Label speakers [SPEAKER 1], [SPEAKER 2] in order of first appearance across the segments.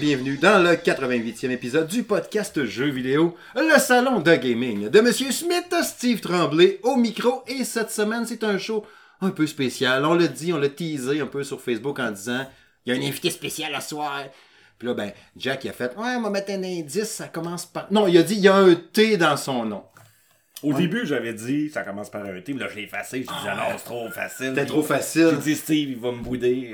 [SPEAKER 1] Bienvenue dans le 88e épisode du podcast Jeux vidéo, le salon de gaming de Monsieur Smith, Steve Tremblay au micro. Et cette semaine, c'est un show un peu spécial. On l'a dit, on l'a teasé un peu sur Facebook en disant il y a un invité spécial ce soir. Puis là, ben, Jack a fait Ouais, on va mettre un indice, ça commence par. Non, il a dit il y a un T dans son nom.
[SPEAKER 2] Au début, j'avais dit, ça commence par un T, mais là, j'ai effacé. J'ai dit, ah non, c'est trop facile.
[SPEAKER 1] C'était trop facile.
[SPEAKER 2] J'ai dit, Steve, il va me bouder.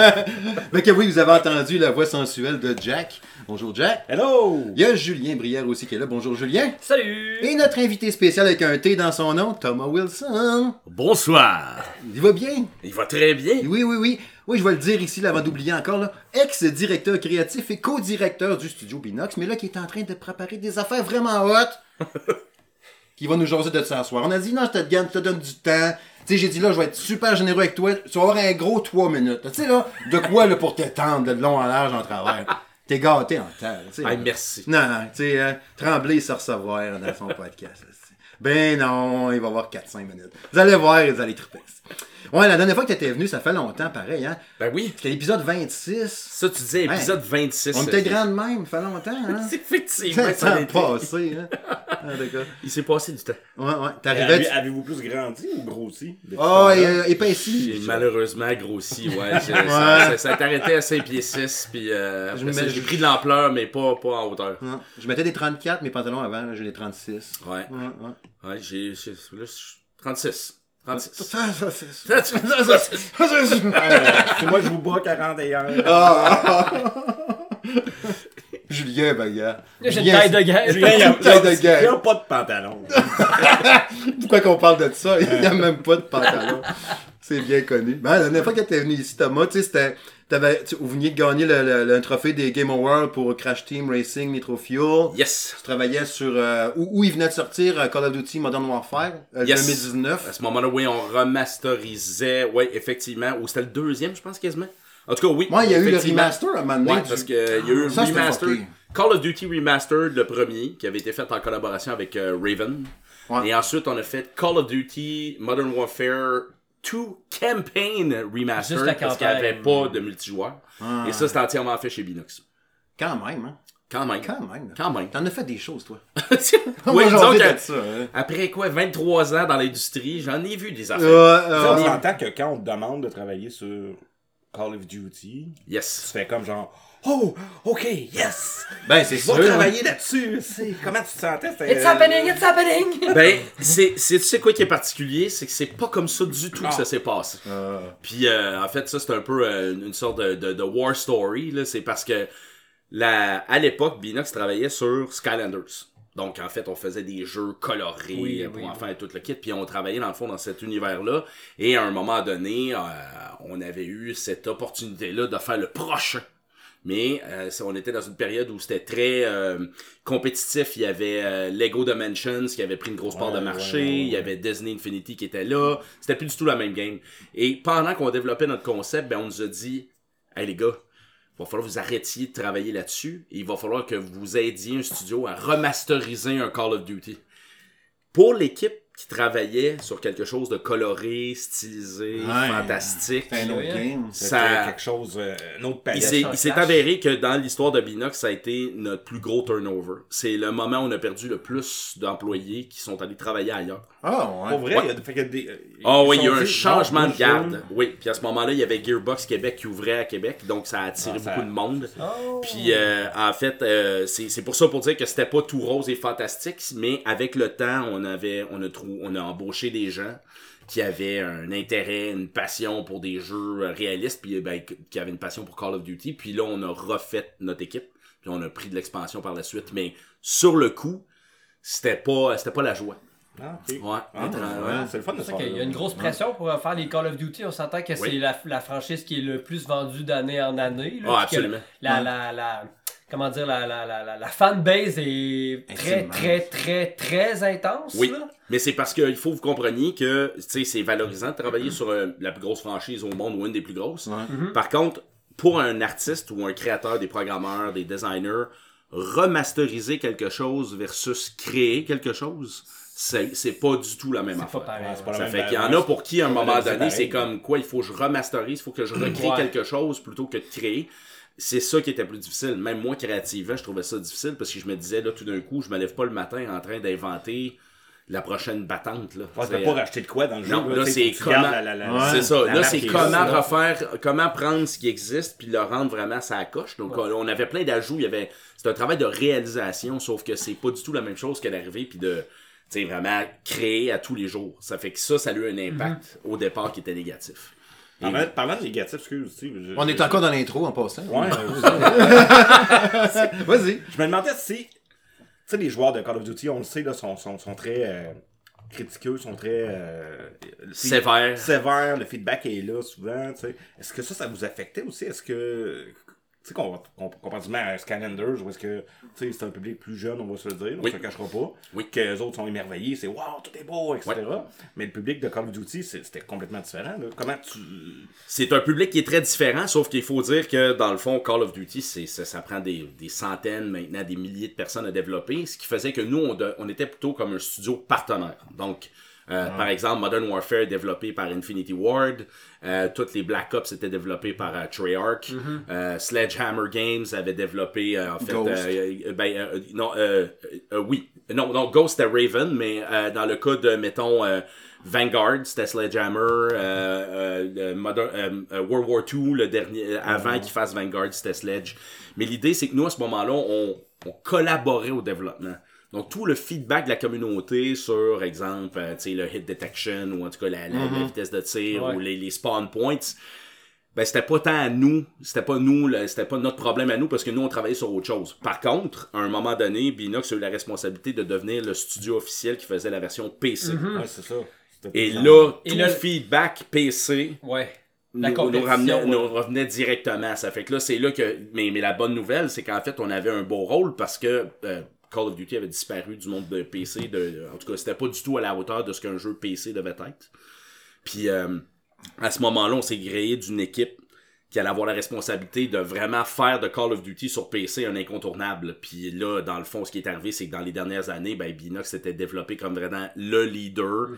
[SPEAKER 1] Mais que oui, vous avez entendu la voix sensuelle de Jack. Bonjour, Jack.
[SPEAKER 2] Hello!
[SPEAKER 1] Il y a Julien Brière aussi qui est là. Bonjour, Julien.
[SPEAKER 3] Salut!
[SPEAKER 1] Et notre invité spécial avec un T dans son nom, Thomas Wilson.
[SPEAKER 4] Bonsoir.
[SPEAKER 1] Il va bien?
[SPEAKER 4] Il va très bien.
[SPEAKER 1] Oui, oui, oui. Oui, je vais le dire ici, là, avant d'oublier encore, là. Ex-directeur créatif et co-directeur du studio Binox, mais là, qui est en train de préparer des affaires vraiment hot. qui va nous jaser de ça soir. On a dit, non, je te, donne- je te donne du temps. Tu sais, j'ai dit, là, je vais être super généreux avec toi. Tu vas avoir un gros 3 minutes. Tu sais, là, de quoi, là, pour t'étendre de long en large en travers. T'es gâté en temps. tu sais.
[SPEAKER 4] Ah, merci.
[SPEAKER 1] Non, non, tu sais, euh, Tremblay se recevoir dans son podcast. là, Ben non, il va avoir 4-5 minutes. Vous allez voir, vous allez triper. Ouais, la dernière fois que t'étais venu, ça fait longtemps, pareil, hein.
[SPEAKER 4] Ben oui.
[SPEAKER 1] C'était l'épisode 26.
[SPEAKER 4] Ça, tu disais épisode 26.
[SPEAKER 1] On était
[SPEAKER 4] ça.
[SPEAKER 1] grand de même, ça fait longtemps, hein.
[SPEAKER 4] C'est Effectivement,
[SPEAKER 1] Ça
[SPEAKER 4] été.
[SPEAKER 1] passé, hein. Ah, d'accord.
[SPEAKER 4] Il s'est passé du temps.
[SPEAKER 1] Ouais, ouais.
[SPEAKER 2] Avez-
[SPEAKER 1] T'arrivais.
[SPEAKER 2] Avez-vous plus grandi ou grossi? depuis
[SPEAKER 1] Oh,
[SPEAKER 2] temps-là?
[SPEAKER 1] et, épaissi.
[SPEAKER 4] J'ai malheureusement grossi, ouais. j'ai- Ça, ça, ça s'est arrêté à 5 pieds 6, puis euh, j'ai pris de l'ampleur, mais pas, pas en hauteur.
[SPEAKER 1] Je mettais des 34, mes pantalons avant, là, j'ai des 36.
[SPEAKER 4] Ouais.
[SPEAKER 1] Ouais, ouais.
[SPEAKER 4] Ouais, j'ai. j'ai- Là, je suis 36. 36.
[SPEAKER 1] Ça, ça, c'est-
[SPEAKER 4] 36.
[SPEAKER 2] Puis moi, je vous bats 41.
[SPEAKER 1] Ah. Julien, ben, gars.
[SPEAKER 3] J'ai une
[SPEAKER 1] Julien,
[SPEAKER 3] taille de guerre.
[SPEAKER 2] Julien, il
[SPEAKER 1] Taille de
[SPEAKER 2] il
[SPEAKER 1] guerre.
[SPEAKER 2] a pas de pantalon.
[SPEAKER 1] Pourquoi qu'on parle de ça? Il n'y a même pas de pantalon. C'est bien connu. Ben, la dernière fois que t'es venu ici, Thomas, tu sais, c'était. T'avais, tu, vous veniez de gagner le, le- le trophée des Game Awards pour Crash Team Racing Nitro Fuel.
[SPEAKER 4] Yes.
[SPEAKER 1] Tu travaillais sur. euh, où, où il venait de sortir euh, Call of Duty Modern Warfare, euh,
[SPEAKER 4] Yes.
[SPEAKER 1] 2019.
[SPEAKER 4] À ce moment-là, oui, on remasterisait. Oui, effectivement. Ou c'était le deuxième, je pense, quasiment. En tout cas, oui.
[SPEAKER 1] Moi, il y a eu le remaster à un moment donné.
[SPEAKER 4] Ouais, parce qu'il y a eu
[SPEAKER 1] Ça,
[SPEAKER 4] remaster. Call of Duty Remastered, le premier, qui avait été fait en collaboration avec euh, Raven.
[SPEAKER 1] Ouais.
[SPEAKER 4] Et ensuite, on a fait Call of Duty Modern Warfare 2 Campaign Remastered,
[SPEAKER 3] Juste la
[SPEAKER 4] parce qu'il n'y avait pas de multijoueur.
[SPEAKER 1] Ah.
[SPEAKER 4] Et ça, c'était entièrement fait chez Binox.
[SPEAKER 1] Quand même, hein.
[SPEAKER 4] Quand même.
[SPEAKER 1] Quand même.
[SPEAKER 4] Quand même.
[SPEAKER 1] T'en as fait des choses, toi.
[SPEAKER 4] oui, disons que,
[SPEAKER 1] ça, hein.
[SPEAKER 4] après quoi, 23 ans dans l'industrie, j'en ai vu des affaires.
[SPEAKER 1] Euh, euh,
[SPEAKER 2] on s'entend que quand on te demande de travailler sur Call of Duty, tu
[SPEAKER 4] Yes.
[SPEAKER 2] fais comme genre, oh, ok, yes!
[SPEAKER 1] ben, c'est sûr.
[SPEAKER 2] vais travailler là-dessus. c'est- Comment tu te sentais?
[SPEAKER 3] It's happening, it's happening!
[SPEAKER 4] Ben, c'est, c'est, tu sais quoi qui est particulier? C'est que c'est pas comme ça du tout que ça s'est passé.
[SPEAKER 1] Euh,
[SPEAKER 4] Puis euh, en fait, ça c'est un peu euh, une sorte de, de, de war story. Là. C'est parce que la, à l'époque, Binox travaillait sur Skylanders. Donc en fait, on faisait des jeux colorés
[SPEAKER 3] Oui,
[SPEAKER 4] euh, pour
[SPEAKER 3] oui,
[SPEAKER 4] enfants et tout le kit. Puis on travaillait dans le fond dans cet univers-là. Et à un moment donné, euh, on avait eu cette opportunité-là de faire le prochain. Mais euh, on était dans une période où c'était très euh, compétitif. Il y avait euh, Lego Dimensions qui avait pris une grosse part de marché.
[SPEAKER 2] ouais, ouais,
[SPEAKER 4] Il y avait Disney Infinity qui était là. C'était plus du tout la même game. Et pendant qu'on développait notre concept, ben, on nous a dit Hey les gars, il va falloir que vous arrêtiez de travailler là-dessus. Il va falloir que vous aidiez un studio à remasteriser un Call of Duty. Pour l'équipe qui travaillait sur quelque chose de coloré, stylisé,
[SPEAKER 1] Ouais.
[SPEAKER 4] fantastique,
[SPEAKER 1] c'est un autre game.
[SPEAKER 2] C'était
[SPEAKER 4] ça-
[SPEAKER 2] quelque chose, euh, une autre
[SPEAKER 4] il
[SPEAKER 2] palette.
[SPEAKER 4] il s'est avéré que dans l'histoire de Binox, ça a été notre plus gros turnover. C'est le moment où on a perdu le plus d'employés qui sont allés travailler ailleurs.
[SPEAKER 1] Ah,
[SPEAKER 2] Pour
[SPEAKER 1] ouais.
[SPEAKER 2] vrai, il y a, fait que des, euh,
[SPEAKER 4] Oh
[SPEAKER 2] ils
[SPEAKER 4] oui, il y a un
[SPEAKER 2] dit,
[SPEAKER 4] changement
[SPEAKER 2] non,
[SPEAKER 4] de garde. Oui, puis à ce moment-là, il y avait Gearbox Québec qui ouvrait à Québec, donc ça a attiré
[SPEAKER 2] Ah, ça-
[SPEAKER 4] beaucoup de monde.
[SPEAKER 3] Oh.
[SPEAKER 4] Puis euh, en fait, euh, c'est c'est pour ça pour dire que c'était pas tout rose et fantastique, mais avec le temps, on avait, on a trou, on a embauché des gens qui avaient un intérêt, une passion pour des jeux réalistes, puis ben, qui avaient une passion pour Call of Duty. Puis là, on a refait notre équipe, puis on a pris de l'expansion par la suite. Mais sur le coup, c'était pas, c'était pas la joie.
[SPEAKER 2] Ah.
[SPEAKER 4] Ouais,
[SPEAKER 2] Ah, ouais,
[SPEAKER 4] ouais.
[SPEAKER 2] c'est le fun de ça
[SPEAKER 3] qu'il y a une grosse pression pour euh, faire les Call of Duty. On s'entend que
[SPEAKER 4] Oui.
[SPEAKER 3] c'est la, la franchise qui est le plus vendue d'année en année. là,
[SPEAKER 4] Ah, absolument.
[SPEAKER 3] La, la, la, comment dire, la, la, la, la, la fanbase est très, très, très, très intense.
[SPEAKER 4] Oui,
[SPEAKER 3] là.
[SPEAKER 4] mais c'est parce qu'il faut que vous compreniez que tu sais, c'est valorisant de travailler sur euh, la plus grosse franchise au monde ou une des plus grosses.
[SPEAKER 1] Ouais.
[SPEAKER 4] Par contre, pour un artiste ou un créateur, des programmeurs, des designers, remasteriser quelque chose versus créer quelque chose, c'est c'est pas du tout la même affaire.
[SPEAKER 3] pas pareil.
[SPEAKER 2] Ouais, c'est pas
[SPEAKER 3] ouais.
[SPEAKER 2] la
[SPEAKER 4] Ça
[SPEAKER 2] même
[SPEAKER 4] fait qu'il y en a pour qui, à un moment donné, c'est comme quoi, il faut que je remasterise, il faut que je recrée
[SPEAKER 3] Ouais.
[SPEAKER 4] quelque chose plutôt que de créer. C'est ça qui était plus difficile. Même moi, créativement, je trouvais ça difficile parce que je me disais, là, tout d'un coup, je me lève pas le matin en train d'inventer la prochaine battante, là.
[SPEAKER 2] Ouais,
[SPEAKER 4] C'est,
[SPEAKER 2] t'as pas
[SPEAKER 4] euh,
[SPEAKER 2] racheté de quoi dans le jeu.
[SPEAKER 4] non, là, c'est comment-
[SPEAKER 1] Ouais.
[SPEAKER 4] c'est ça.
[SPEAKER 2] la
[SPEAKER 4] Là, c'est comment refaire, comment prendre ce qui existe puis le rendre vraiment à sa coche. Donc, on on avait plein d'ajouts. Il y avait, c'est un travail de réalisation, sauf que c'est pas du tout la même chose que d'arriver puis de, tu sais, vraiment créer à tous les jours. Ça fait que ça, ça a eu un impact au départ qui était négatif.
[SPEAKER 2] Parlant, parlant de négatif, excuse, tu sais, je-
[SPEAKER 1] On est
[SPEAKER 2] je-
[SPEAKER 1] encore dans l'intro en passant.
[SPEAKER 2] Ouais,
[SPEAKER 1] Vas-y.
[SPEAKER 2] Je me demandais si. Tu sais, les joueurs de Call of Duty, on le sait, là, sont, sont, sont très euh, critiqueux, sont très. euh,
[SPEAKER 4] Sévère.
[SPEAKER 2] sévères, le feedback est là souvent. tu sais. Est-ce que ça, ça vous affectait aussi? Est-ce que. Tu sais, qu'on- qu'on- comparativement à Scanlanders, où est-ce que tu sais, c'est un public plus jeune, on va se le dire, on
[SPEAKER 4] Oui.
[SPEAKER 2] se le cachera pas.
[SPEAKER 4] Oui.
[SPEAKER 2] Que les autres sont émerveillés, c'est waouh, tout est beau, etc. Mais le public de Call of Duty, c'était complètement différent. là. Comment tu.
[SPEAKER 4] C'est un public qui est très différent, sauf qu'il faut dire que dans le fond, Call of Duty, c'est, ça, ça prend des, des centaines, maintenant des milliers de personnes à développer, ce qui faisait que nous, on, de- on était plutôt comme un studio partenaire. Donc, euh, par exemple, Modern Warfare développé par Infinity Ward, euh, toutes les Black Ops étaient développés par euh, Treyarch, Euh, Sledgehammer Games avait développé, en fait,
[SPEAKER 1] Ghost.
[SPEAKER 4] ben, non, oui, non, non, Ghost c'était Raven, mais dans le cas de, mettons, Vanguard, c'était Sledgehammer, le Modern- World War II, le dernier, avant qu'il fasse Vanguard, c'était Sledge. Mais l'idée, c'est que nous, à ce moment-là, on, on collaborait au développement. Donc, tout le feedback de la communauté sur, exemple, euh, tu sais, le hit detection, ou en tout cas la, la- la vitesse de tir,
[SPEAKER 3] Ouais.
[SPEAKER 4] ou les, les spawn points, ben c'était pas tant à nous, c'était pas nous, le- c'était pas notre problème à nous parce que nous on travaillait sur autre chose. Par contre, à un moment donné, Binox a eu la responsabilité de devenir le studio officiel qui faisait la version PC.
[SPEAKER 2] Ouais, c'est ça. C'était
[SPEAKER 4] Et là,
[SPEAKER 3] Et
[SPEAKER 4] tout
[SPEAKER 3] là-
[SPEAKER 4] le feedback PC
[SPEAKER 3] Ouais. La
[SPEAKER 4] nous, nous ramenait,
[SPEAKER 3] ouais.
[SPEAKER 4] nous revenait directement. Ça fait que là, c'est là que. Mais, mais la bonne nouvelle, c'est qu'en fait, on avait un beau rôle parce que euh, Call of Duty avait disparu du monde de PC. De, en tout cas, c'était pas du tout à la hauteur de ce qu'un jeu PC devait être. Puis euh, à ce moment-là, on s'est créé d'une équipe qui allait avoir la responsabilité de vraiment faire de Call of Duty sur PC un incontournable. Puis là, dans le fond, ce qui est arrivé, c'est que dans les dernières années, ben, Binox s'était développé comme vraiment le leader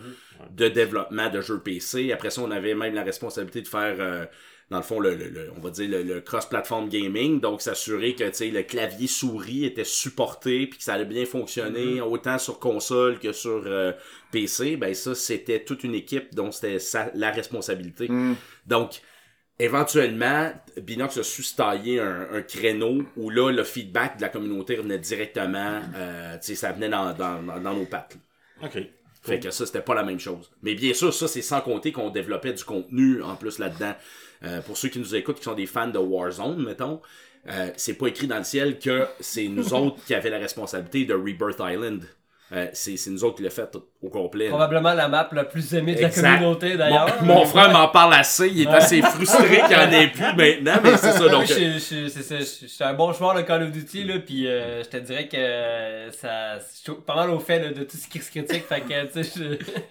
[SPEAKER 4] de développement de jeux PC. Après ça, on avait même la responsabilité de faire, euh, dans le fond, le, le- le- on va dire le, le cross-platform gaming. Donc, s'assurer que le clavier souris était supporté puis que ça allait bien fonctionner autant sur console que sur euh, PC. Ben ça, c'était toute une équipe dont c'était la responsabilité. Donc, éventuellement, Binox a su se tailler un, un créneau où là, le feedback de la communauté revenait directement, euh, ça venait dans, dans, dans- dans nos pattes. là.
[SPEAKER 2] OK.
[SPEAKER 4] Fait que ça, c'était pas la même chose. Mais bien sûr, ça, c'est sans compter qu'on développait du contenu en plus là-dedans. Euh, pour ceux qui nous écoutent, qui sont des fans de Warzone, mettons, euh, c'est pas écrit dans le ciel que c'est nous autres qui avaient la responsabilité de Rebirth Island. Euh, c'est c'est nous autres qui l'a fait au complet.
[SPEAKER 3] Probablement la map la plus aimée de la communauté d'ailleurs.
[SPEAKER 4] Mon, mon frère m'en parle assez, il est assez frustré qu'il n'y en ait plus maintenant, mais c'est ça.
[SPEAKER 3] Moi,
[SPEAKER 4] Donc,
[SPEAKER 3] je, je, je- suis un bon joueur de Call of Duty, là, puis euh, je te dirais que euh, ça, je suis pas mal au fait là, de tout ce qui se critique, fait que, tu sais,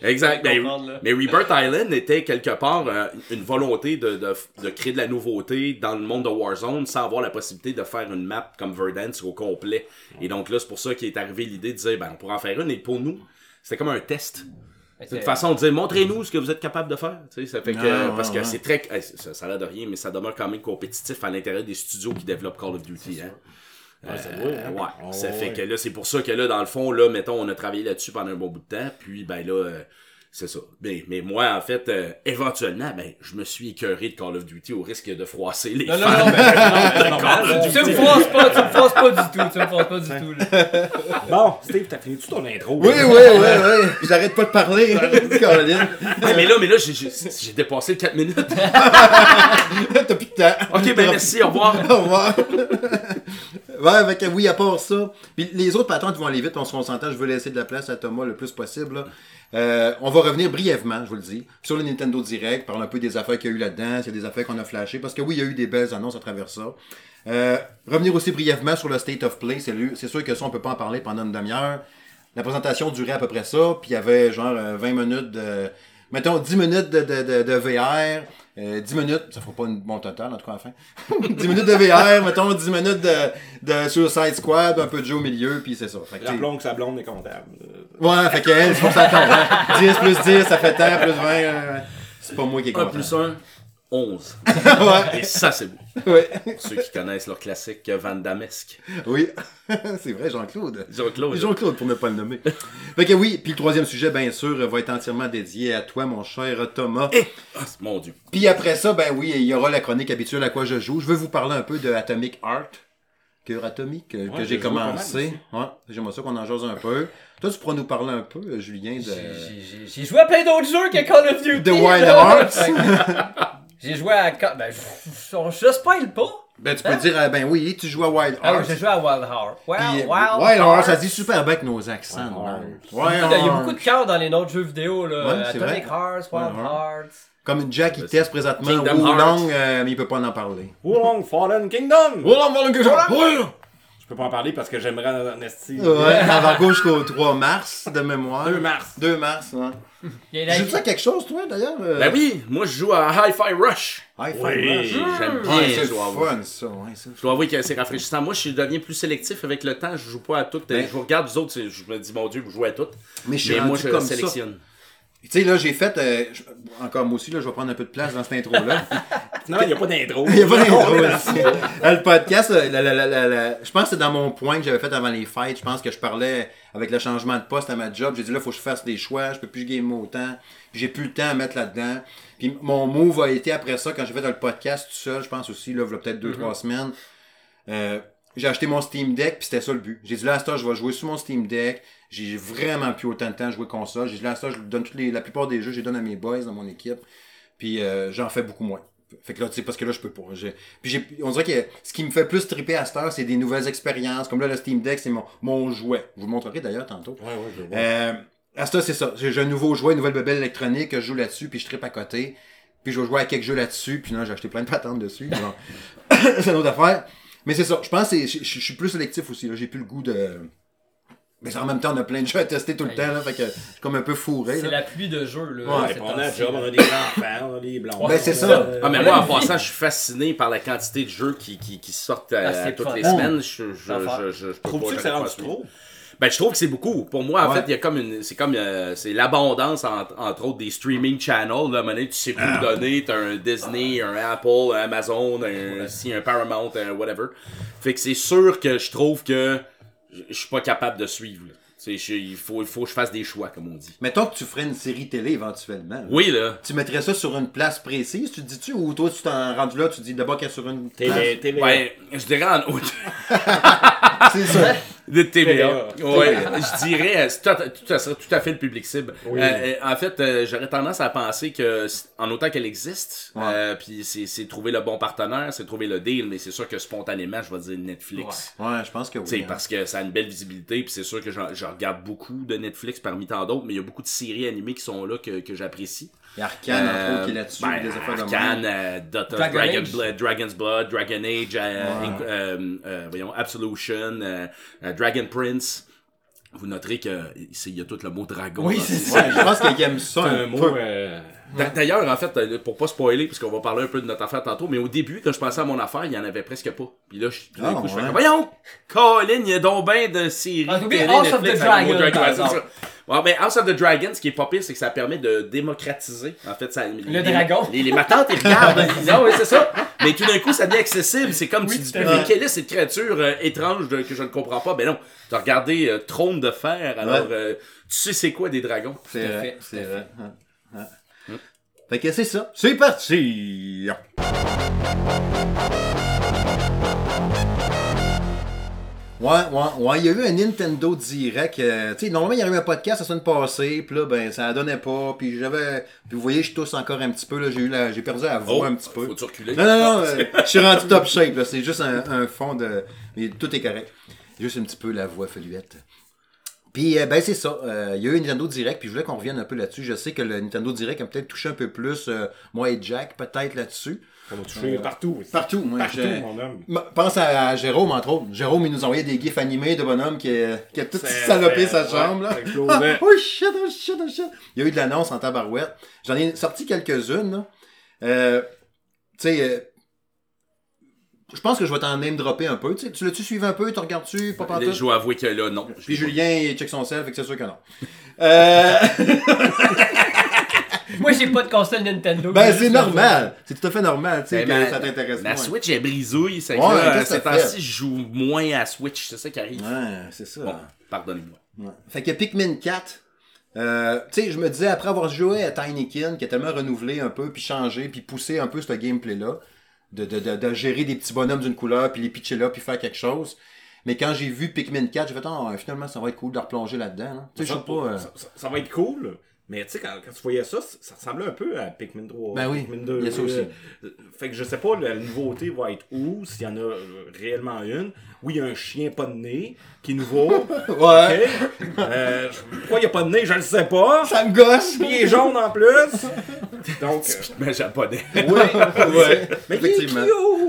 [SPEAKER 3] je...
[SPEAKER 4] Exact. Mais, mais Rebirth Island était quelque part euh, une volonté de, de, de créer de la nouveauté dans le monde de Warzone sans avoir la possibilité de faire une map comme Verdance au complet. Et donc là, c'est pour ça qu'il est arrivé l'idée de dire, ben, on pourrait en faire une. Et pour nous, c'était comme un test. Une
[SPEAKER 3] que-
[SPEAKER 4] façon de dire, montrez-nous ce que vous êtes capable de faire. Tu sais, ça fait que,
[SPEAKER 1] Ah, ouais,
[SPEAKER 4] parce que
[SPEAKER 1] ouais.
[SPEAKER 4] c'est très, ça, ça a l'air de rien, mais ça demeure quand même compétitif à l'intérieur des studios qui développent Call of Duty. Hein.
[SPEAKER 2] Ouais, ça
[SPEAKER 4] Euh,
[SPEAKER 2] hein?
[SPEAKER 4] ouais.
[SPEAKER 2] Oh,
[SPEAKER 4] ça fait
[SPEAKER 2] ouais.
[SPEAKER 4] que là, c'est pour ça que là, dans le fond, là, mettons, on a travaillé là-dessus pendant un bon bout de temps, puis ben là, euh, c'est ça. Mais, mais moi, en fait, euh, éventuellement, ben, je me suis écœuré de Call of Duty au risque de froisser les
[SPEAKER 3] Non, non,
[SPEAKER 4] fans.
[SPEAKER 3] non, mais, non,
[SPEAKER 4] of
[SPEAKER 3] là.
[SPEAKER 4] Duty.
[SPEAKER 3] Tu me froisses pas, tu me froisses pas du tout, tu me froisses pas du tout, là.
[SPEAKER 2] Bon, Steve, t'as fini tout ton intro?
[SPEAKER 1] Oui, oui, oui, oui. J'arrête pas de parler, Caroline.
[SPEAKER 4] Mais là, mais là, j'ai- dépassé le 4 minutes.
[SPEAKER 1] T'as plus de temps.
[SPEAKER 4] Ok, ben merci, au revoir.
[SPEAKER 1] Au revoir. ouais, avec, oui, à part ça. Puis les autres patentes vont aller vite, on se s'entend. Je veux laisser de la place à Thomas le plus possible. là. Euh, on va revenir brièvement, je vous le dis, sur le Nintendo Direct, parler un peu des affaires qu'il y a eu là-dedans, s'il y a des affaires qu'on a flashées, parce que oui, il y a eu des belles annonces à travers ça. Euh, revenir aussi brièvement sur le State of Play, c'est sûr que ça, on peut pas en parler pendant une demi-heure. La présentation durait à peu près ça, puis il y avait genre euh, 20 minutes de mettons 10 minutes de, de, de, de VR, euh, 10 minutes, ça fera pas une bon total en tout cas à la fin. 10 minutes de VR, mettons 10 minutes de, de Suicide Squad, un peu de jeu au milieu, puis c'est ça. Fait que,
[SPEAKER 2] Rappelons que sa blonde est comptable.
[SPEAKER 1] ouais, fait qu'elle, c'est pour ça compte. Hein. 10 plus 10, ça fait tant, plus 20. euh, c'est pas moi qui est
[SPEAKER 4] 1
[SPEAKER 1] content.
[SPEAKER 4] plus 1, 11.
[SPEAKER 1] ouais,
[SPEAKER 4] Et ça, c'est beau.
[SPEAKER 1] Ouais.
[SPEAKER 4] Ceux qui connaissent leur classique euh, Van Damesque.
[SPEAKER 1] Oui, c'est vrai, Jean-Claude.
[SPEAKER 4] Jean-Claude.
[SPEAKER 1] Jean-Claude, pour ne pas le nommer. fait que oui, puis le troisième sujet, bien sûr, va être entièrement dédié à toi, mon cher Thomas.
[SPEAKER 4] Ah, mon Dieu.
[SPEAKER 1] Puis après ça, ben oui, il y aura la chronique habituelle à quoi je joue. Je veux vous parler un peu de Atomic Art. Cœur atomique, que, que
[SPEAKER 2] Ouais,
[SPEAKER 1] j'ai commencé. Ouais, j'aimerais ça qu'on en jase un peu. Toi, tu pourras nous parler un peu, euh, Julien, de...
[SPEAKER 3] J'ai- joué à plein d'autres jeux que Call of Duty.
[SPEAKER 1] The Wild. Hearts.
[SPEAKER 3] J'ai joué à. Ben, je, je, je spoil pas.
[SPEAKER 1] Ben, tu peux dire, euh, ben oui, tu joues à Wild
[SPEAKER 3] Ah oui, j'ai joué à Wild Heart. Wild,
[SPEAKER 1] Puis,
[SPEAKER 3] Wild,
[SPEAKER 1] Wild Hearts, ça dit super bien avec nos accents.
[SPEAKER 3] Il y a beaucoup de cœur dans les autres jeux vidéo. Là.
[SPEAKER 1] Ouais, c'est
[SPEAKER 3] Atomic
[SPEAKER 1] vrai.
[SPEAKER 3] Hearts, Wild Hearts.
[SPEAKER 1] Comme Jack, il teste présentement
[SPEAKER 4] Kingdom
[SPEAKER 1] Wulong, euh, mais il peut pas en parler.
[SPEAKER 2] Wulong Fallen Kingdom!
[SPEAKER 1] Ouais,
[SPEAKER 2] Je peux pas en parler parce que j'aimerais en esti.
[SPEAKER 1] avant gauche jusqu'au 3 mars, de mémoire.
[SPEAKER 2] 2 mars.
[SPEAKER 1] 2 mars, ouais. Joues-tu à quelque chose, toi, d'ailleurs? euh?
[SPEAKER 4] Ben oui, moi je joue à Hi-Fi Rush.
[SPEAKER 2] Oui.
[SPEAKER 1] five, Rush.
[SPEAKER 4] J'aime bien
[SPEAKER 1] Ouais, c'est fun, ça. Ouais.
[SPEAKER 4] Je dois avouer que c'est rafraîchissant. Moi, je deviens plus sélectif avec le temps. Je joue pas à toutes.
[SPEAKER 1] Ben.
[SPEAKER 4] Je vous regarde, vous autres, je me dis, mon Dieu, vous jouez à toutes.
[SPEAKER 1] Mais je suis
[SPEAKER 4] Mais moi, je
[SPEAKER 1] comme ça. Tu sais, là, j'ai fait. euh, encore moi aussi, là, je vais prendre un peu de place dans cette intro-là.
[SPEAKER 2] Non, il n'y a pas d'intro.
[SPEAKER 1] Il y a pas d'intro. Euh, Le podcast, euh, la- la- la- je pense que c'est dans mon point que j'avais fait avant les fêtes. Je pense que je parlais avec le changement de poste à ma job. J'ai dit là, faut que je fasse des choix. Je peux plus gamer autant. J'ai plus le temps à mettre là-dedans. Puis mon move a été après ça, quand j'ai fait le podcast tout seul, je pense aussi, là, il y a peut-être deux, trois semaines. euh, j'ai acheté mon Steam Deck, puis c'était ça le but. J'ai dit là, à ce temps, je vais jouer sur mon Steam Deck. J'ai vraiment plus autant de temps à jouer console. J'ai là, temps, je donne toutes les, la plupart des jeux, je les donne à mes boys dans mon équipe. Puis euh, j'en fais beaucoup moins. Fait que là, tu sais, parce que là, je peux pas. J'ai- Puis j'ai, on dirait que ce qui me fait plus triper à cette heure, c'est des nouvelles expériences. Comme là, le Steam Deck, c'est mon, mon jouet. Je vous le montrerai d'ailleurs tantôt.
[SPEAKER 2] Ouais, ouais, je vois.
[SPEAKER 1] Euh, à ce c'est ça. J'ai un nouveau jouet, une nouvelle bebelle électronique, que je joue là-dessus, puis je tripe à côté. Puis je vais jouer à quelques jeux là-dessus, puis non, j'ai acheté plein de patentes dessus. c'est une autre affaire. Mais c'est ça. Je pense que je suis plus sélectif aussi. là. J'ai plus le goût de. Mais en même temps, on a plein de jeux à tester tout le temps, là, fait que je suis comme un peu fourré.
[SPEAKER 3] C'est la pluie de jeux. Là,
[SPEAKER 1] Ouais,
[SPEAKER 2] on a job, on a des enfants, on a des blondes.
[SPEAKER 1] Ben, c'est ça.
[SPEAKER 2] Euh,
[SPEAKER 4] Ah, mais moi, en passant, je suis fasciné par la quantité de jeux qui, qui, qui sortent à,
[SPEAKER 3] Ah,
[SPEAKER 4] toutes
[SPEAKER 3] fun.
[SPEAKER 4] les semaines. Je, je, je, je,
[SPEAKER 2] Trouves-tu que
[SPEAKER 4] à suivre.
[SPEAKER 2] trop?
[SPEAKER 4] Ben, je trouve que c'est beaucoup. Pour moi, en
[SPEAKER 1] Ouais.
[SPEAKER 4] fait, il y a comme une, c'est comme, euh, c'est l'abondance, entre, entre autres, des streaming channels, là. À un moment donné, tu sais plus où donner. T'as un Disney, un Apple, un Amazon, un, si, un Paramount, un whatever. Fait que c'est sûr que je trouve que je suis pas capable de suivre, là. Il faut, il faut que je fasse des choix, comme on dit.
[SPEAKER 1] Mettons que tu ferais une série télé éventuellement. là.
[SPEAKER 4] Oui, là.
[SPEAKER 1] Tu mettrais ça sur une place précise, tu te dis-tu, ou toi, tu t'en rendu là, tu te dis d'abord qu'elle est sur une place?
[SPEAKER 2] Télé, télé.
[SPEAKER 4] Ben, je dirais en haut
[SPEAKER 1] C'est ça.
[SPEAKER 4] de TVA. Ouais, je dirais, euh, ça serait tout à fait le public cible.
[SPEAKER 2] Oui.
[SPEAKER 4] Euh, euh, en fait, euh, j'aurais tendance à penser que, en autant qu'elle existe,
[SPEAKER 1] Ouais.
[SPEAKER 4] euh, puis c'est trouver le bon partenaire, c'est trouver le deal, mais c'est sûr que spontanément, je vais dire Netflix.
[SPEAKER 1] Ouais, je pense que oui. Hein.
[SPEAKER 4] parce que ça a une belle visibilité, puis c'est sûr que je, regarde beaucoup de Netflix parmi tant d'autres, mais il y a beaucoup de séries animées qui sont là que, que j'apprécie.
[SPEAKER 1] Il y a Arcane, entre autres, qui est
[SPEAKER 4] Euh,
[SPEAKER 1] là-dessus,
[SPEAKER 4] ben,
[SPEAKER 1] des de
[SPEAKER 4] euh, Dota-
[SPEAKER 3] Dragon
[SPEAKER 4] Dragon
[SPEAKER 3] Age.
[SPEAKER 4] Blood, Dragon's Blood, Dragon Age, euh, euh, euh, voyons, Absolution, euh, euh, Dragon Prince. Vous noterez qu'il y a tout le mot dragon.
[SPEAKER 3] Oui, c'est
[SPEAKER 4] ce-
[SPEAKER 3] ça.
[SPEAKER 1] Je pense qu'il aime ça
[SPEAKER 2] C'est
[SPEAKER 1] un,
[SPEAKER 2] un mot. euh,
[SPEAKER 4] D'a- D'ailleurs, en fait, euh, pour pas spoiler, parce qu'on va parler un peu de notre affaire tantôt, mais au début, quand je pensais à mon affaire, il y en avait presque pas. Puis là, je, tout d'un
[SPEAKER 1] Ah,
[SPEAKER 4] coup, je fais comme, voyons, Colin, il y a donc ben de séries.
[SPEAKER 3] Ah, House of the Dragon,
[SPEAKER 4] ouais, mais House of the Dragon, ce qui est pas pire, c'est que ça permet de démocratiser, en fait, ça, les,
[SPEAKER 3] dragon.
[SPEAKER 4] Les, les matantes, ils regardent, oui, c'est ça. Mais tout d'un coup, ça devient accessible. C'est comme
[SPEAKER 3] Oui,
[SPEAKER 4] tu dis, mais quelle est cette créature euh, étrange de- que je ne comprends pas? Ben non, t'as regardé euh, Trône de fer, alors
[SPEAKER 1] Ouais.
[SPEAKER 4] euh, tu sais c'est quoi des dragons?
[SPEAKER 1] C'est vrai, c'est vrai. Ouais. Fait que c'est ça. C'est parti! Ouais, ouais, ouais. Il y a eu un Nintendo Direct. euh, tu sais, normalement, il y avait un podcast la semaine passée, puis là, ben, ça donnait pas. Puis j'avais. Puis vous voyez, je tousse encore un petit peu, là. J'ai eu la... j'ai perdu la voix un petit peu.
[SPEAKER 4] Oh, reculer?
[SPEAKER 1] Non, non, non, euh, je suis rendu top shape, là. C'est juste un, un fond de. Mais tout est correct. Juste un petit peu la voix fluette. Puis, euh, ben, c'est ça. Il y a eu un Nintendo Direct, puis je voulais qu'on revienne un peu là-dessus. Je sais que le Nintendo Direct a peut-être touché un peu plus, moi et Jack, peut-être là-dessus.
[SPEAKER 2] Ça va toucher
[SPEAKER 1] Ouais.
[SPEAKER 2] partout.
[SPEAKER 1] Partout, moi,
[SPEAKER 2] Partout,
[SPEAKER 1] je-
[SPEAKER 2] mon homme.
[SPEAKER 1] M- Pense à, à Jérôme, entre autres. Jérôme, il nous envoyait des gifs animés de bonhomme qui, a- qui a tout salopé sa
[SPEAKER 2] ouais,
[SPEAKER 1] chambre. Là. oh shit, oh shit, oh shit. Il y a eu de l'annonce en tabarouette. J'en ai sorti quelques-unes. Euh, tu sais, euh, je pense que je vais t'en name dropper un peu. Tu l'as-tu suivi un peu? Tu regardes-tu? Pas
[SPEAKER 4] Les-
[SPEAKER 1] pantoute?
[SPEAKER 4] Je dois avouer que là, non.
[SPEAKER 1] Puis Julien, il check son self, fait que c'est sûr que non. Euh,
[SPEAKER 3] Moi, j'ai pas de console Nintendo.
[SPEAKER 1] ben, c'est normal. C'est tout à fait normal, tu sais,
[SPEAKER 4] Ben,
[SPEAKER 1] que
[SPEAKER 4] ma-
[SPEAKER 1] ça t'intéresse
[SPEAKER 4] La
[SPEAKER 1] moins.
[SPEAKER 4] Switch est brisouille, c'est
[SPEAKER 1] Ouais,
[SPEAKER 4] ces temps-ci, je joue moins à Switch, c'est ça qui arrive.
[SPEAKER 1] Ouais, c'est ça.
[SPEAKER 4] Bon, pardonnez-moi.
[SPEAKER 1] Ouais. Fait que Pikmin 4, euh, tu sais, je me disais, après avoir joué à Tinykin, qui a tellement renouvelé un peu, puis changé, puis poussé un peu ce gameplay-là, de, de, de, de gérer des petits bonhommes d'une couleur, puis les pitcher là, puis faire quelque chose. Mais quand j'ai vu Pikmin 4, j'ai fait, ah, ouais, finalement, ça va être cool de replonger là-dedans. là. Tu sais, je
[SPEAKER 2] Ça,
[SPEAKER 1] sais pas. euh,
[SPEAKER 2] ça, ça- ça va être cool, mais tu sais, quand, quand tu voyais ça, ça ressemblait un peu à Pikmin 3.
[SPEAKER 1] Ben oui,
[SPEAKER 2] Pikmin 2.
[SPEAKER 1] il y a ça aussi.
[SPEAKER 2] euh, fait que je sais pas, la nouveauté va être où, s'il y en a euh, réellement une. Oui, il y a un chien pas de nez qui est nouveau.
[SPEAKER 1] Ouais.
[SPEAKER 2] Euh, je- pourquoi il n'y a pas de nez, je ne sais pas.
[SPEAKER 1] Ça me gosse!
[SPEAKER 2] Puis il est jaune en plus. Donc, euh,
[SPEAKER 4] Mais japonais.
[SPEAKER 1] Oui, ouais.
[SPEAKER 2] mais il est cute.
[SPEAKER 1] Effectivement.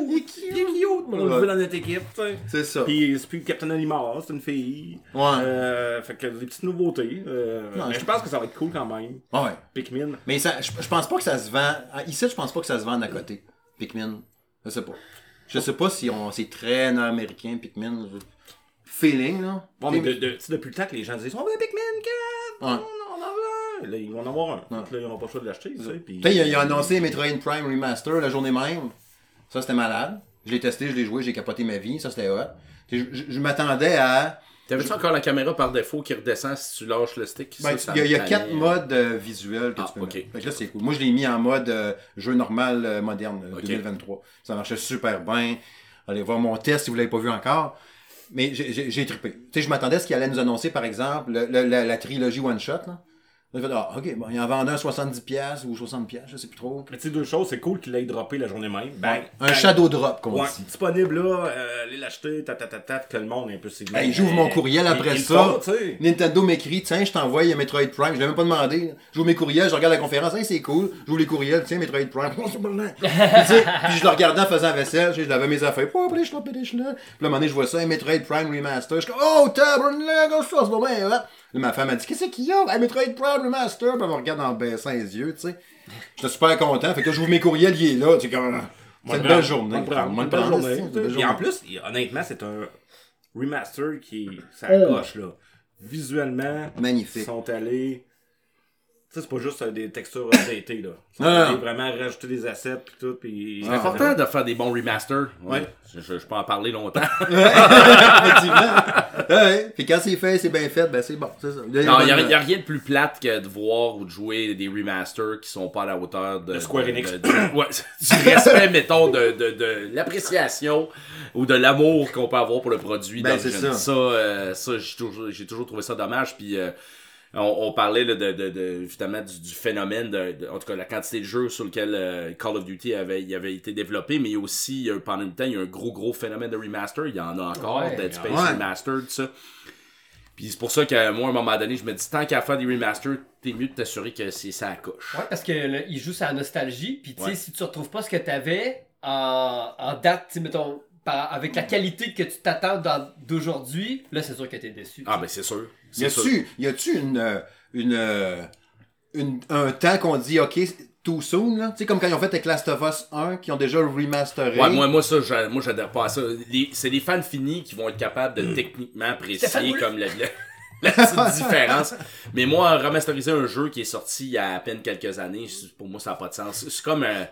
[SPEAKER 2] Il est cute. Il est cute. On le
[SPEAKER 1] Ouais.
[SPEAKER 2] veut dans notre équipe.
[SPEAKER 1] C'est ça.
[SPEAKER 2] Puis c'est plus Captain Animal, c'est une fille.
[SPEAKER 1] Ouais.
[SPEAKER 2] Euh, fait que des petites nouveautés. euh,
[SPEAKER 1] Non,
[SPEAKER 2] mais
[SPEAKER 1] je-
[SPEAKER 2] pense que ça va être cool quand même.
[SPEAKER 1] Ouais.
[SPEAKER 2] Pikmin.
[SPEAKER 1] Mais ça, je, pense pas que ça se vend. ah, Ici, je pense pas que ça se vend à côté. Pikmin. Je sais pas. Je sais pas si on c'est très nord-américain, Pikmin. Feeling, là.
[SPEAKER 2] Bon, mais de, depuis le temps que les gens disent On veut Pikmin 4
[SPEAKER 1] Ouais.
[SPEAKER 2] on en veut un. Là, ils vont en avoir un.
[SPEAKER 1] Ouais.
[SPEAKER 2] Donc Là, ils n'auront pas le choix de l'acheter. Tu sais,
[SPEAKER 1] sais, il a, il a annoncé Metroid Prime Remaster la journée même. Ça, c'était malade. Je l'ai testé, je l'ai joué, j'ai capoté ma vie. Ça, c'était hot. Je m'attendais à.
[SPEAKER 4] T'avais-tu encore la caméra par défaut qui redescend si tu lâches le stick?
[SPEAKER 1] Ben, il y a, y quatre modes euh, visuels que
[SPEAKER 4] Ah,
[SPEAKER 1] tu peux mettre. Là, c'est cool. Moi, je l'ai mis en mode euh, jeu normal euh, moderne euh,
[SPEAKER 4] Ok.
[SPEAKER 1] 2023. Ça marchait super bien. Allez voir mon test si vous l'avez pas vu encore. Mais j'ai- trippé. Tu sais, je m'attendais à ce qu'il allait nous annoncer, par exemple, le- le- la, la trilogie One Shot. Là. Fait, ah, ok, bon, il en vendait un 70$ ou 60$, je sais plus trop.
[SPEAKER 2] Mais tu sais, deux choses, c'est cool qu'il l'ait droppé la journée même. Bang.
[SPEAKER 1] Un
[SPEAKER 2] bang.
[SPEAKER 1] shadow drop, comme on
[SPEAKER 2] Ouais,
[SPEAKER 1] dit.
[SPEAKER 2] disponible là, euh, allez l'acheter, ta ta ta ta, que le monde est un peu séduit.
[SPEAKER 1] Hey, j'ouvre mon courriel après ça. Nintendo m'écrit, tiens, je t'envoie un Metroid Prime. Je l'ai même pas demandé. J'ouvre mes courriels, je regarde la conférence, hey, c'est cool. J'ouvre les courriels, tiens, Metroid Prime. Puis, puis je le regardais en faisant la vaisselle, je l'avais mes affaires. Oh, puis là, à un moment donné, je vois ça, un Metroid Prime Remaster. Je suis comme, oh, tabarnak, ça, c'est bon, ben, ouais. Là, ma femme a dit, qu'est-ce qu'il y a? Un Metroid Prime Remaster. Puis elle me regarde en baissant les yeux, tu sais. J'étais super content. Fait que là, j'ouvre mes courriels, il est là. C'est comme, c'est une belle journée.
[SPEAKER 2] Une belle journée. Et en plus, honnêtement, c'est un remaster qui ça
[SPEAKER 1] Oh.
[SPEAKER 2] coche là. Visuellement, ils
[SPEAKER 1] Magnifique.
[SPEAKER 2] sont allés. C'est pas juste euh, des textures updatées là. Ils sont
[SPEAKER 1] Non,
[SPEAKER 2] allés
[SPEAKER 1] non.
[SPEAKER 2] vraiment rajouter des assets pis tout. Pis...
[SPEAKER 4] C'est important de faire des bons remasters.
[SPEAKER 2] Ouais.
[SPEAKER 4] Je, je, je peux en parler longtemps.
[SPEAKER 1] Effectivement. ouais. Puis quand c'est fait, c'est bien fait, ben c'est bon. Ça.
[SPEAKER 4] Non, il n'y a, y a rien de plus plate que de voir ou de jouer des remasters qui sont pas à la hauteur de,
[SPEAKER 2] Square Enix.
[SPEAKER 4] de- de- ouais, du respect, mettons, de, de, de l'appréciation ou de l'amour qu'on peut avoir pour le produit.
[SPEAKER 1] Ben, c'est ça.
[SPEAKER 4] Ça, euh, ça j'ai toujours, j'ai toujours trouvé ça dommage. Puis euh, on, on parlait là, de, de, de, évidemment du, du phénomène, de, de- en tout cas la quantité de jeux sur lequel euh, Call of Duty avait, il avait été développé, mais il y a aussi, pendant une temps, il y a un gros, gros phénomène de remaster. Il y en a encore,
[SPEAKER 3] Ouais.
[SPEAKER 4] Dead Space
[SPEAKER 1] Ouais.
[SPEAKER 4] Remastered, tout ça. Puis c'est pour ça que moi, à un moment donné, je me dis, tant qu'à faire des remasters, t'es mieux de t'assurer que c'est ça à coche.
[SPEAKER 3] Ouais, parce que là, il joue sa nostalgie, puis tu sais,
[SPEAKER 4] Ouais.
[SPEAKER 3] si tu retrouves pas ce que t'avais en, en date, tu sais, mettons, par- avec la qualité que tu t'attends d'aujourd'hui, là, c'est sûr que t'es déçu.
[SPEAKER 4] Ah, ben c'est sûr.
[SPEAKER 1] Y
[SPEAKER 4] C'est sûr.
[SPEAKER 1] a-tu, y a-tu une, euh, une, euh, une- un temps qu'on dit, ok, too soon, là? Tu sais, comme quand ils ont fait avec Last of Us 1, qui ont déjà remasteré.
[SPEAKER 4] Ouais, moi, moi, ça, j'a- moi, j'adhère pas à ça. Les- C'est les fans finis qui vont être capables de techniquement apprécier comme la petite différence. Mais moi, remasteriser un jeu qui est sorti il y a à peine quelques années, c'est- pour moi, ça n'a pas de sens. C'est comme un.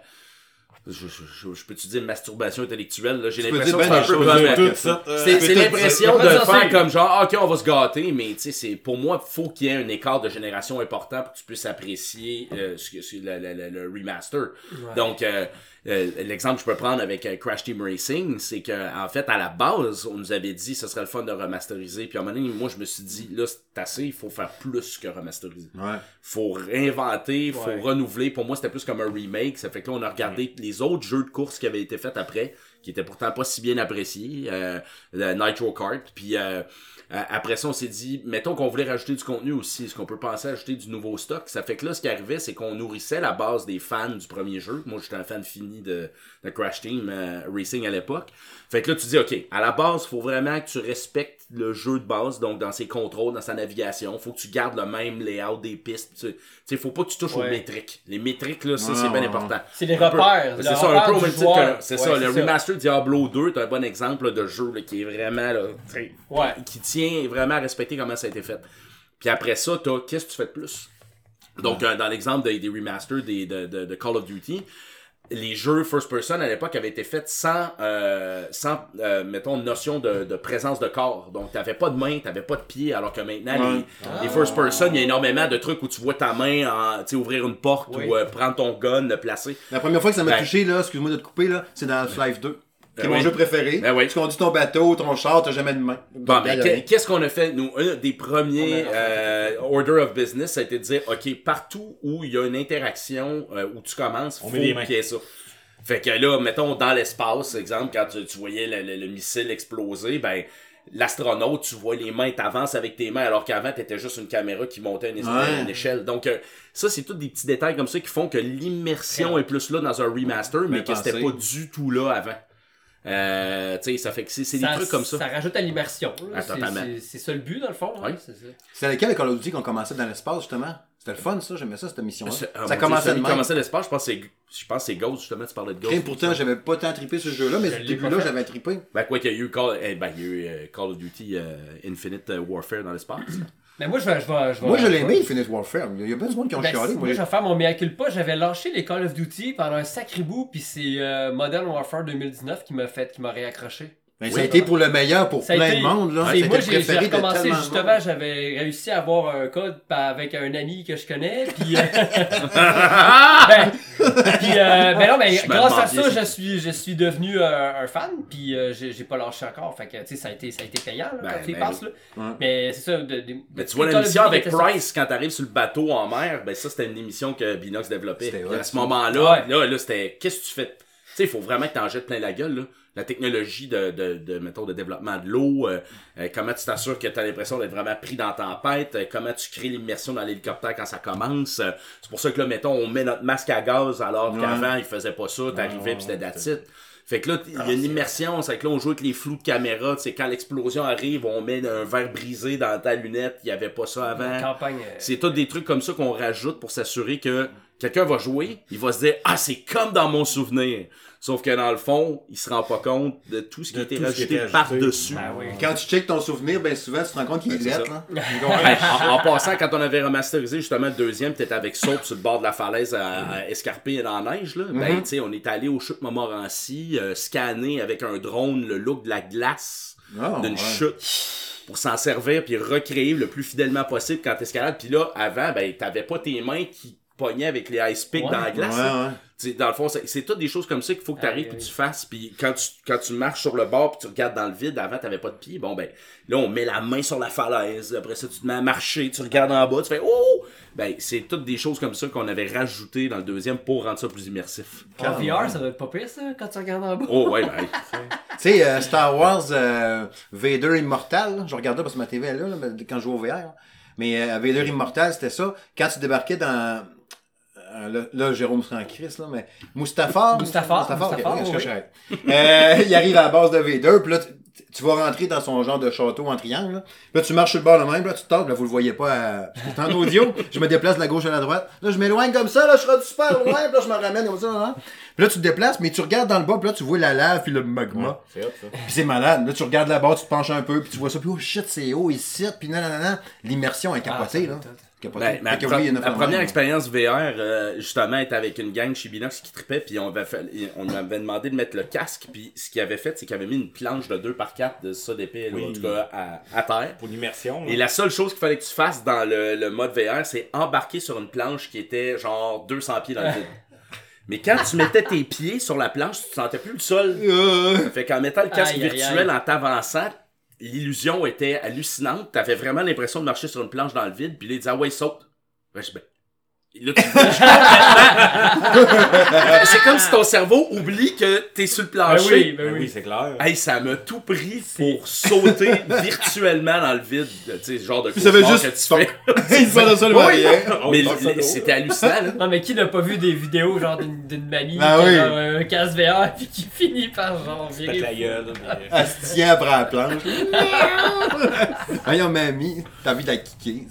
[SPEAKER 4] Je, je, je, je peux-tu dire masturbation intellectuelle? là? J'ai
[SPEAKER 1] Tu peux
[SPEAKER 4] l'impression
[SPEAKER 1] dire
[SPEAKER 4] que c'est un
[SPEAKER 1] ben
[SPEAKER 4] peu euh. C'est c'est
[SPEAKER 1] peut-être
[SPEAKER 4] l'impression de faire comme genre, ok, on va se gâter, mais tu sais, c'est pour moi, faut qu'il y ait un écart de génération important pour que tu puisses apprécier euh, ce que- ce- le, le- le- le remaster. Donc, euh, euh, l'exemple que je peux prendre avec euh, Crash Team Racing, c'est que en fait, à la base, on nous avait dit que ce serait le fun de remasteriser. Puis à un moment donné, moi, je me suis dit, là, c'est assez, il faut faire plus que remasteriser
[SPEAKER 1] Ouais.
[SPEAKER 4] faut réinventer, faut
[SPEAKER 3] Ouais.
[SPEAKER 4] renouveler. Pour moi, c'était plus comme un remake. Ça fait que là, on a regardé les autres jeux de course qui avaient été faits après, qui était pourtant pas si bien apprécié, euh, le Nitro Kart. Puis euh, après ça, on s'est dit, mettons qu'on voulait rajouter du contenu aussi. Est-ce qu'on peut penser à ajouter du nouveau stock? Ça fait que là, ce qui arrivait, c'est qu'on nourrissait la base des fans du premier jeu. Moi, j'étais un fan fini de, de Crash Team euh, Racing à l'époque. Fait que là, tu dis, OK, à la base, faut vraiment que tu respectes le jeu de base, donc dans ses contrôles, dans sa navigation. Faut que tu gardes le même layout des pistes. Tu sais, faut pas que tu touches aux métriques. Les métriques, là, ça,
[SPEAKER 1] Ouais,
[SPEAKER 4] c'est bien important.
[SPEAKER 3] C'est les repères.
[SPEAKER 4] C'est ça, un peu au même titre que- C'est
[SPEAKER 3] Ouais,
[SPEAKER 4] ça, le remaster Diablo 2 est un bon exemple là, de jeu là, qui est vraiment là,
[SPEAKER 3] Ouais.
[SPEAKER 4] qui tient vraiment à respecter comment ça a été fait. Puis après ça, t'as qu'est-ce que tu fais de plus? Donc, euh, dans l'exemple des, des remasters des, de, de, de Call of Duty, les jeux first person à l'époque avaient été faits sans, euh, sans euh, mettons, notion de, de présence de corps. Donc, t'avais pas de main, t'avais pas de pied, alors que maintenant,
[SPEAKER 1] Ouais.
[SPEAKER 4] les, les first person, il y a énormément de trucs où tu vois ta main en, tu sais, ouvrir une porte
[SPEAKER 3] Oui.
[SPEAKER 4] ou euh, prendre ton gun, le placer.
[SPEAKER 1] La première fois que ça m'a
[SPEAKER 4] Ben.
[SPEAKER 1] touché, là, excuse-moi de te couper, là, c'est dans Half-Life 2. Qui est
[SPEAKER 4] Ben
[SPEAKER 1] mon
[SPEAKER 4] oui.
[SPEAKER 1] jeu préféré.
[SPEAKER 4] Ben oui.
[SPEAKER 1] Tu conduis ton bateau, ton char, t'as jamais de main.
[SPEAKER 4] Bon, ben, qu'est-ce qu'on a fait, nous? Un des premiers euh, order of business, ça a été de dire, OK, partout où il y a une interaction, euh, où tu commences,
[SPEAKER 2] On
[SPEAKER 4] faut qu'il y ait ça. Fait que là, mettons, dans l'espace, exemple, quand tu, tu voyais le, le- le missile exploser, ben, l'astronaute, tu vois les mains, t'avances avec tes mains, alors qu'avant, t'étais juste une caméra qui montait une,
[SPEAKER 1] Ouais.
[SPEAKER 4] une échelle. Donc, euh, ça, c'est tous des petits détails comme ça qui font que l'immersion est plus là dans un remaster, mais
[SPEAKER 1] Bien
[SPEAKER 4] que c'était pas du tout là avant. Euh, tu sais, ça fait que c'est des trucs comme ça.
[SPEAKER 3] Ça rajoute à l'immersion.
[SPEAKER 4] Ah,
[SPEAKER 3] C'est- ça le but, dans le fond. hein,
[SPEAKER 4] Oui.
[SPEAKER 3] c'est
[SPEAKER 1] lequel le Call of Duty qu'on commençait dans l'espace, justement? C'était le fun, ça. J'aimais ça, cette mission-là.
[SPEAKER 4] Ah,
[SPEAKER 1] Ça commençait même.
[SPEAKER 4] commençait l'espace, je pense que c'est je pense que c'est Ghost justement, tu parlais de Ghost.
[SPEAKER 1] Crime, pourtant, j'avais pas tant trippé ce jeu-là, mais
[SPEAKER 3] Je
[SPEAKER 1] ce
[SPEAKER 3] l'ai
[SPEAKER 1] début-là, j'avais trippé.
[SPEAKER 4] Ben quoi qu'il y a eu Call, eh, ben, il y a eu euh, Call of Duty euh, Infinite Warfare dans l'espace.
[SPEAKER 3] Mais moi, je vais. Je vais, je vais
[SPEAKER 1] Moi, je l'ai aimé, Infinite Warfare. Il y a bien du monde qui ont
[SPEAKER 3] Ben,
[SPEAKER 1] chialé. moi,
[SPEAKER 3] je vais faire mon mea culpa. J'avais lâché les Call of Duty pendant un sacré bout, puis c'est euh, Modern Warfare 2019 qui m'a fait, qui m'a réaccroché.
[SPEAKER 1] Ben, ça a été pour le meilleur pour
[SPEAKER 3] Ça
[SPEAKER 1] plein
[SPEAKER 3] été-
[SPEAKER 1] de monde. Là.
[SPEAKER 3] Moi, j'ai recommencé justement, j'avais réussi à avoir un code avec un ami que je connais, puis. euh, ben, puis, euh, ben non, mais
[SPEAKER 4] Je
[SPEAKER 3] grâce à ça, je suis, je suis devenu euh, un fan, puis euh, j'ai j'ai pas lâché encore. Fait que, tu sais, ça a été, ça a été payant, là,
[SPEAKER 4] Ben,
[SPEAKER 3] quand
[SPEAKER 4] ben
[SPEAKER 3] penses,
[SPEAKER 4] oui.
[SPEAKER 3] là.
[SPEAKER 1] Ouais.
[SPEAKER 3] Mais c'est ça. de- de-
[SPEAKER 4] tu vois
[SPEAKER 3] les
[SPEAKER 4] la
[SPEAKER 3] Call of
[SPEAKER 4] mission
[SPEAKER 3] Duty
[SPEAKER 4] avec. Price quand t'arrives sur le bateau en mer, ben ça c'était une émission que Binox développait. À ce moment-là, là, là c'était qu'est-ce que tu fais sais, il faut vraiment que t'en jettes plein la gueule là. La technologie de, de, de mettons, de développement de l'eau, euh, euh, comment tu t'assures que tu as l'impression d'être vraiment pris dans la tempête, euh, comment tu crées l'immersion dans l'hélicoptère quand ça commence. c'est pour ça que là, mettons, on met notre masque à gaz alors
[SPEAKER 1] Ouais.
[SPEAKER 4] qu'avant, il faisait pas ça, t'arrivais puis c'était that's it. Fait que là, il y
[SPEAKER 1] Ah,
[SPEAKER 4] a une immersion, c'est que là, on joue avec les flous de caméra, tu sais, quand l'explosion arrive, on met un verre brisé dans ta lunette, il y avait pas ça avant.
[SPEAKER 3] Campagne. euh,
[SPEAKER 4] C'est tout des trucs comme ça qu'on rajoute pour s'assurer que quelqu'un va jouer, il va se dire Ah, c'est comme dans mon souvenir. Sauf que dans le fond, il se rend pas compte de tout ce qui
[SPEAKER 2] De
[SPEAKER 4] a été rajouté par-dessus.
[SPEAKER 3] Ben oui.
[SPEAKER 1] Quand tu checkes ton souvenir, ben souvent, tu te rends compte qu'il est
[SPEAKER 4] c'est
[SPEAKER 1] lettre.
[SPEAKER 4] ça.
[SPEAKER 1] Là.
[SPEAKER 4] Ben, en, en passant, quand on avait remasterisé justement le deuxième, t'étais avec Soap sur le bord de la falaise à, à escarper dans la neige, là. Ben, tu sais, on est allé au chute Montmorency, euh, scanner avec un drone le look de la glace
[SPEAKER 1] Ah,
[SPEAKER 4] d'une
[SPEAKER 1] ouais.
[SPEAKER 4] chute pour s'en servir puis recréer le plus fidèlement possible quand t'escalades. Puis là, avant, ben, t'avais pas tes mains qui pognaient avec les ice picks
[SPEAKER 3] Ouais.
[SPEAKER 4] dans la glace.
[SPEAKER 1] Ouais, ouais.
[SPEAKER 4] Dans le fond, c'est toutes des choses comme ça qu'il faut que tu arrives et tu fasses. Puis quand tu, quand tu marches sur le bord puis tu regardes dans le vide, avant t'avais pas de pied, bon ben là on met la main sur la falaise, après ça tu te mets à marcher, tu regardes en bas, tu fais oh! Ben c'est toutes des choses comme ça qu'on avait rajoutées dans le deuxième pour rendre ça plus immersif.
[SPEAKER 3] En VR, ça doit être pas pire, ça, quand tu regardes en bas.
[SPEAKER 4] Oh ouais, ben.
[SPEAKER 1] Tu sais, euh, Star Wars euh, Vader Immortal, là, je regardais parce que ma TV est là, là, quand je jouais au VR. là. Mais euh, Vader Immortal, c'était ça. Quand tu débarquais dans. Euh, là, là, Jérôme serait en crise, là, mais Mustafar.
[SPEAKER 3] Mustafar,
[SPEAKER 1] ok,
[SPEAKER 3] Mustafar,
[SPEAKER 1] oui, est-ce que
[SPEAKER 3] oui.
[SPEAKER 1] je arrête? Euh, il arrive à la base de Vader, puis là, tu, tu vas rentrer dans son genre de château en triangle. Là, Puis là tu marches sur le bord le même, là, tu te tapes, là, vous le voyez pas à... que c'est en audio. je me déplace de la gauche à la droite. Là, je m'éloigne comme ça, là, je serai super loin, puis là, je me ramène comme ça. Là, Puis là, tu te déplaces, mais tu regardes dans le bas, puis là, tu vois la lave, puis le magma.
[SPEAKER 2] C'est hot, ça.
[SPEAKER 1] Puis c'est malade. Là, tu regardes là-bas, tu te penches un peu, puis tu vois ça, puis oh shit, c'est haut ici, puis non. L'immersion est
[SPEAKER 3] Ah,
[SPEAKER 1] capotée,
[SPEAKER 3] ça
[SPEAKER 1] là.
[SPEAKER 4] Ben, ma,
[SPEAKER 1] que
[SPEAKER 4] pro-
[SPEAKER 1] oui,
[SPEAKER 4] première expérience VR, euh, justement, était avec une gang chez Binox qui tripait, puis on avait, fait- on avait demandé de mettre le casque, puis ce qu'il avait fait, c'est qu'il avait mis une planche de 2 par 4 de ça d'épée,
[SPEAKER 2] Oui.
[SPEAKER 4] en tout cas, à, à terre.
[SPEAKER 2] Pour l'immersion. là.
[SPEAKER 4] Et la seule chose qu'il fallait que tu fasses dans le, le mode VR, c'est embarquer sur une planche qui était genre 200 pieds dans le vide. Mais quand tu mettais tes pieds sur la planche, tu sentais plus le sol.
[SPEAKER 1] Euh,
[SPEAKER 4] Ça fait qu'en mettant le casque
[SPEAKER 3] aïe,
[SPEAKER 4] virtuel
[SPEAKER 3] aïe.
[SPEAKER 4] en t'avançant, l'illusion était hallucinante. T'avais vraiment l'impression de marcher sur une planche dans le vide, puis là, il disait, ah ouais, saute. Ouais, je- ben, Là, tu c'est comme si ton cerveau oublie que t'es sur le
[SPEAKER 3] Ben
[SPEAKER 4] plancher.
[SPEAKER 3] oui, ben
[SPEAKER 2] Ben oui,
[SPEAKER 3] oui.
[SPEAKER 2] c'est clair.
[SPEAKER 4] Hey, ça m'a tout pris pour sauter virtuellement dans le vide. Tu sais, genre de
[SPEAKER 1] Ça
[SPEAKER 4] cauchemar
[SPEAKER 1] juste-
[SPEAKER 4] que tu fais.
[SPEAKER 1] Il se passe absolument
[SPEAKER 4] Mais
[SPEAKER 2] passe ça
[SPEAKER 4] le-
[SPEAKER 2] d'eau.
[SPEAKER 4] c'était hallucinant, là.
[SPEAKER 3] Non, mais qui n'a pas vu des vidéos genre d'une mamie
[SPEAKER 1] Ah
[SPEAKER 3] qui
[SPEAKER 1] oui.
[SPEAKER 3] a genre, un casque VR puis qui finit par genre virer
[SPEAKER 2] la gueule. mais-
[SPEAKER 1] Elle se tient après la planche. Voyons, mamie, t'as envie de la kicker.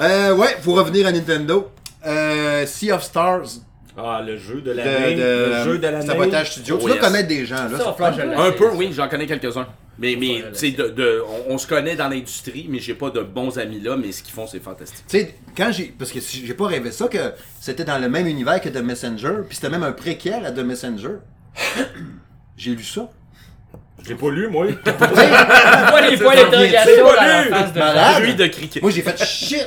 [SPEAKER 1] Euh, ouais, pour revenir à Nintendo. Euh, sea of Stars
[SPEAKER 2] Ah, le jeu de l'année. Le jeu de l'année.
[SPEAKER 1] Sabotage Studio.
[SPEAKER 4] Oh,
[SPEAKER 1] tu dois
[SPEAKER 4] yes.
[SPEAKER 1] connaître des gens, là.
[SPEAKER 3] Ça,
[SPEAKER 1] ça.
[SPEAKER 4] Un peu, oui, j'en connais quelques-uns. Mais, mais tu sais, de, de- on, on se connaît dans l'industrie, mais j'ai pas de bons amis là, mais ce qu'ils font, c'est fantastique.
[SPEAKER 1] Tu sais, quand j'ai. Parce que j'ai pas rêvé ça, que c'était dans le même univers que The Messenger, puis c'était même un préquel à The Messenger. j'ai lu ça.
[SPEAKER 2] Je l'ai pas lu, moi.
[SPEAKER 3] Tu vois les points d'interrogation
[SPEAKER 2] C'est
[SPEAKER 3] dans
[SPEAKER 2] pas
[SPEAKER 3] la
[SPEAKER 2] lu.
[SPEAKER 3] face de.
[SPEAKER 4] Bruit de cricket.
[SPEAKER 1] Moi, j'ai fait shit.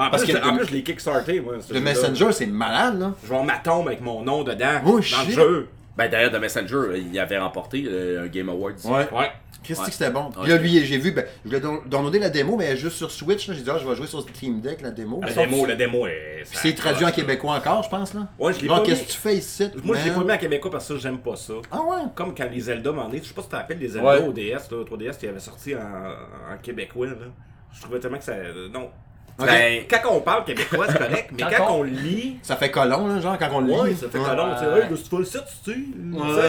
[SPEAKER 2] En
[SPEAKER 1] Parce
[SPEAKER 2] plus,
[SPEAKER 1] que
[SPEAKER 2] en
[SPEAKER 1] le-
[SPEAKER 2] plus, je l'ai kickstarté, moi. ce
[SPEAKER 1] Le. Messenger, c'est malade, là.
[SPEAKER 2] Je vais ma tombe avec mon nom dedans.
[SPEAKER 1] Oh,
[SPEAKER 2] dans
[SPEAKER 1] shit.
[SPEAKER 2] le jeu.
[SPEAKER 4] Ben d'ailleurs, The Messenger, il avait remporté euh, un Game Awards.
[SPEAKER 1] Ouais.
[SPEAKER 2] Ouais.
[SPEAKER 1] Christy,
[SPEAKER 4] Ouais.
[SPEAKER 1] que c'était bon. Puis là, lui, j'ai vu, ben, je voulais downloader la démo, mais juste sur Switch, là. J'ai dit, ah, je vais jouer sur Steam Deck, la démo.
[SPEAKER 2] Le démo, le démo est.
[SPEAKER 1] Puis c'est traduit en québécois encore, je pense, là.
[SPEAKER 2] Ouais, je l'ai pas
[SPEAKER 1] qu'est-ce que tu fais ici?
[SPEAKER 2] Moi, je l'ai pas mis en québécois parce que ça, j'aime pas ça.
[SPEAKER 1] Ah ouais?
[SPEAKER 2] Comme quand les Zelda m'en est, je sais pas si tu te rappelles les Zelda
[SPEAKER 1] Ouais.
[SPEAKER 2] au DS, là, 3DS qui avait sorti en, en québécois, là. Je trouvais tellement que ça. euh, non.
[SPEAKER 4] Ben,
[SPEAKER 2] Quand on parle québécois, c'est correct, mais
[SPEAKER 3] Quand
[SPEAKER 2] quand
[SPEAKER 3] on-
[SPEAKER 2] on lit.
[SPEAKER 1] Ça fait colon, là, genre, quand on le lit.
[SPEAKER 2] Ouais, ça fait colon, tu sais, tu fais le site, tu sais.
[SPEAKER 1] Ouais.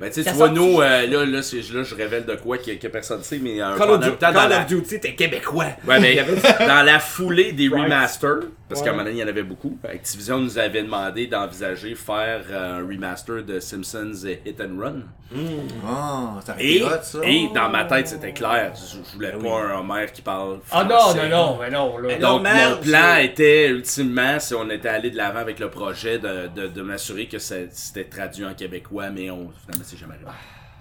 [SPEAKER 4] ben, tu sais,
[SPEAKER 3] Ça
[SPEAKER 4] tu vois, nous, euh, là, là, je révèle de quoi que, que personne ne sait, mais euh,
[SPEAKER 2] Call of Duty,
[SPEAKER 4] temps, dans
[SPEAKER 2] Call
[SPEAKER 4] la-
[SPEAKER 2] of Duty, t'es québécois.
[SPEAKER 4] Ouais, mais
[SPEAKER 2] Il y avait-
[SPEAKER 4] dans la foulée des remasters, parce qu'à un moment donné, il y en avait beaucoup, Activision nous avait demandé d'envisager faire euh, un remaster de Simpsons Hit and Run.
[SPEAKER 1] Ah, ça aurait
[SPEAKER 4] Et,
[SPEAKER 1] hot, ça.
[SPEAKER 4] et dans ma tête, c'était clair. Je, je voulais
[SPEAKER 2] Ben
[SPEAKER 4] pas un Homer qui parle
[SPEAKER 3] Ah non,
[SPEAKER 4] français.
[SPEAKER 3] non, non, mais non, là.
[SPEAKER 2] Mais
[SPEAKER 4] Donc, mon plan était, ultimement, si on était allé de l'avant avec le projet, de, de, de m'assurer que c'était traduit en québécois, mais on, finalement, c'est jamais arrivé.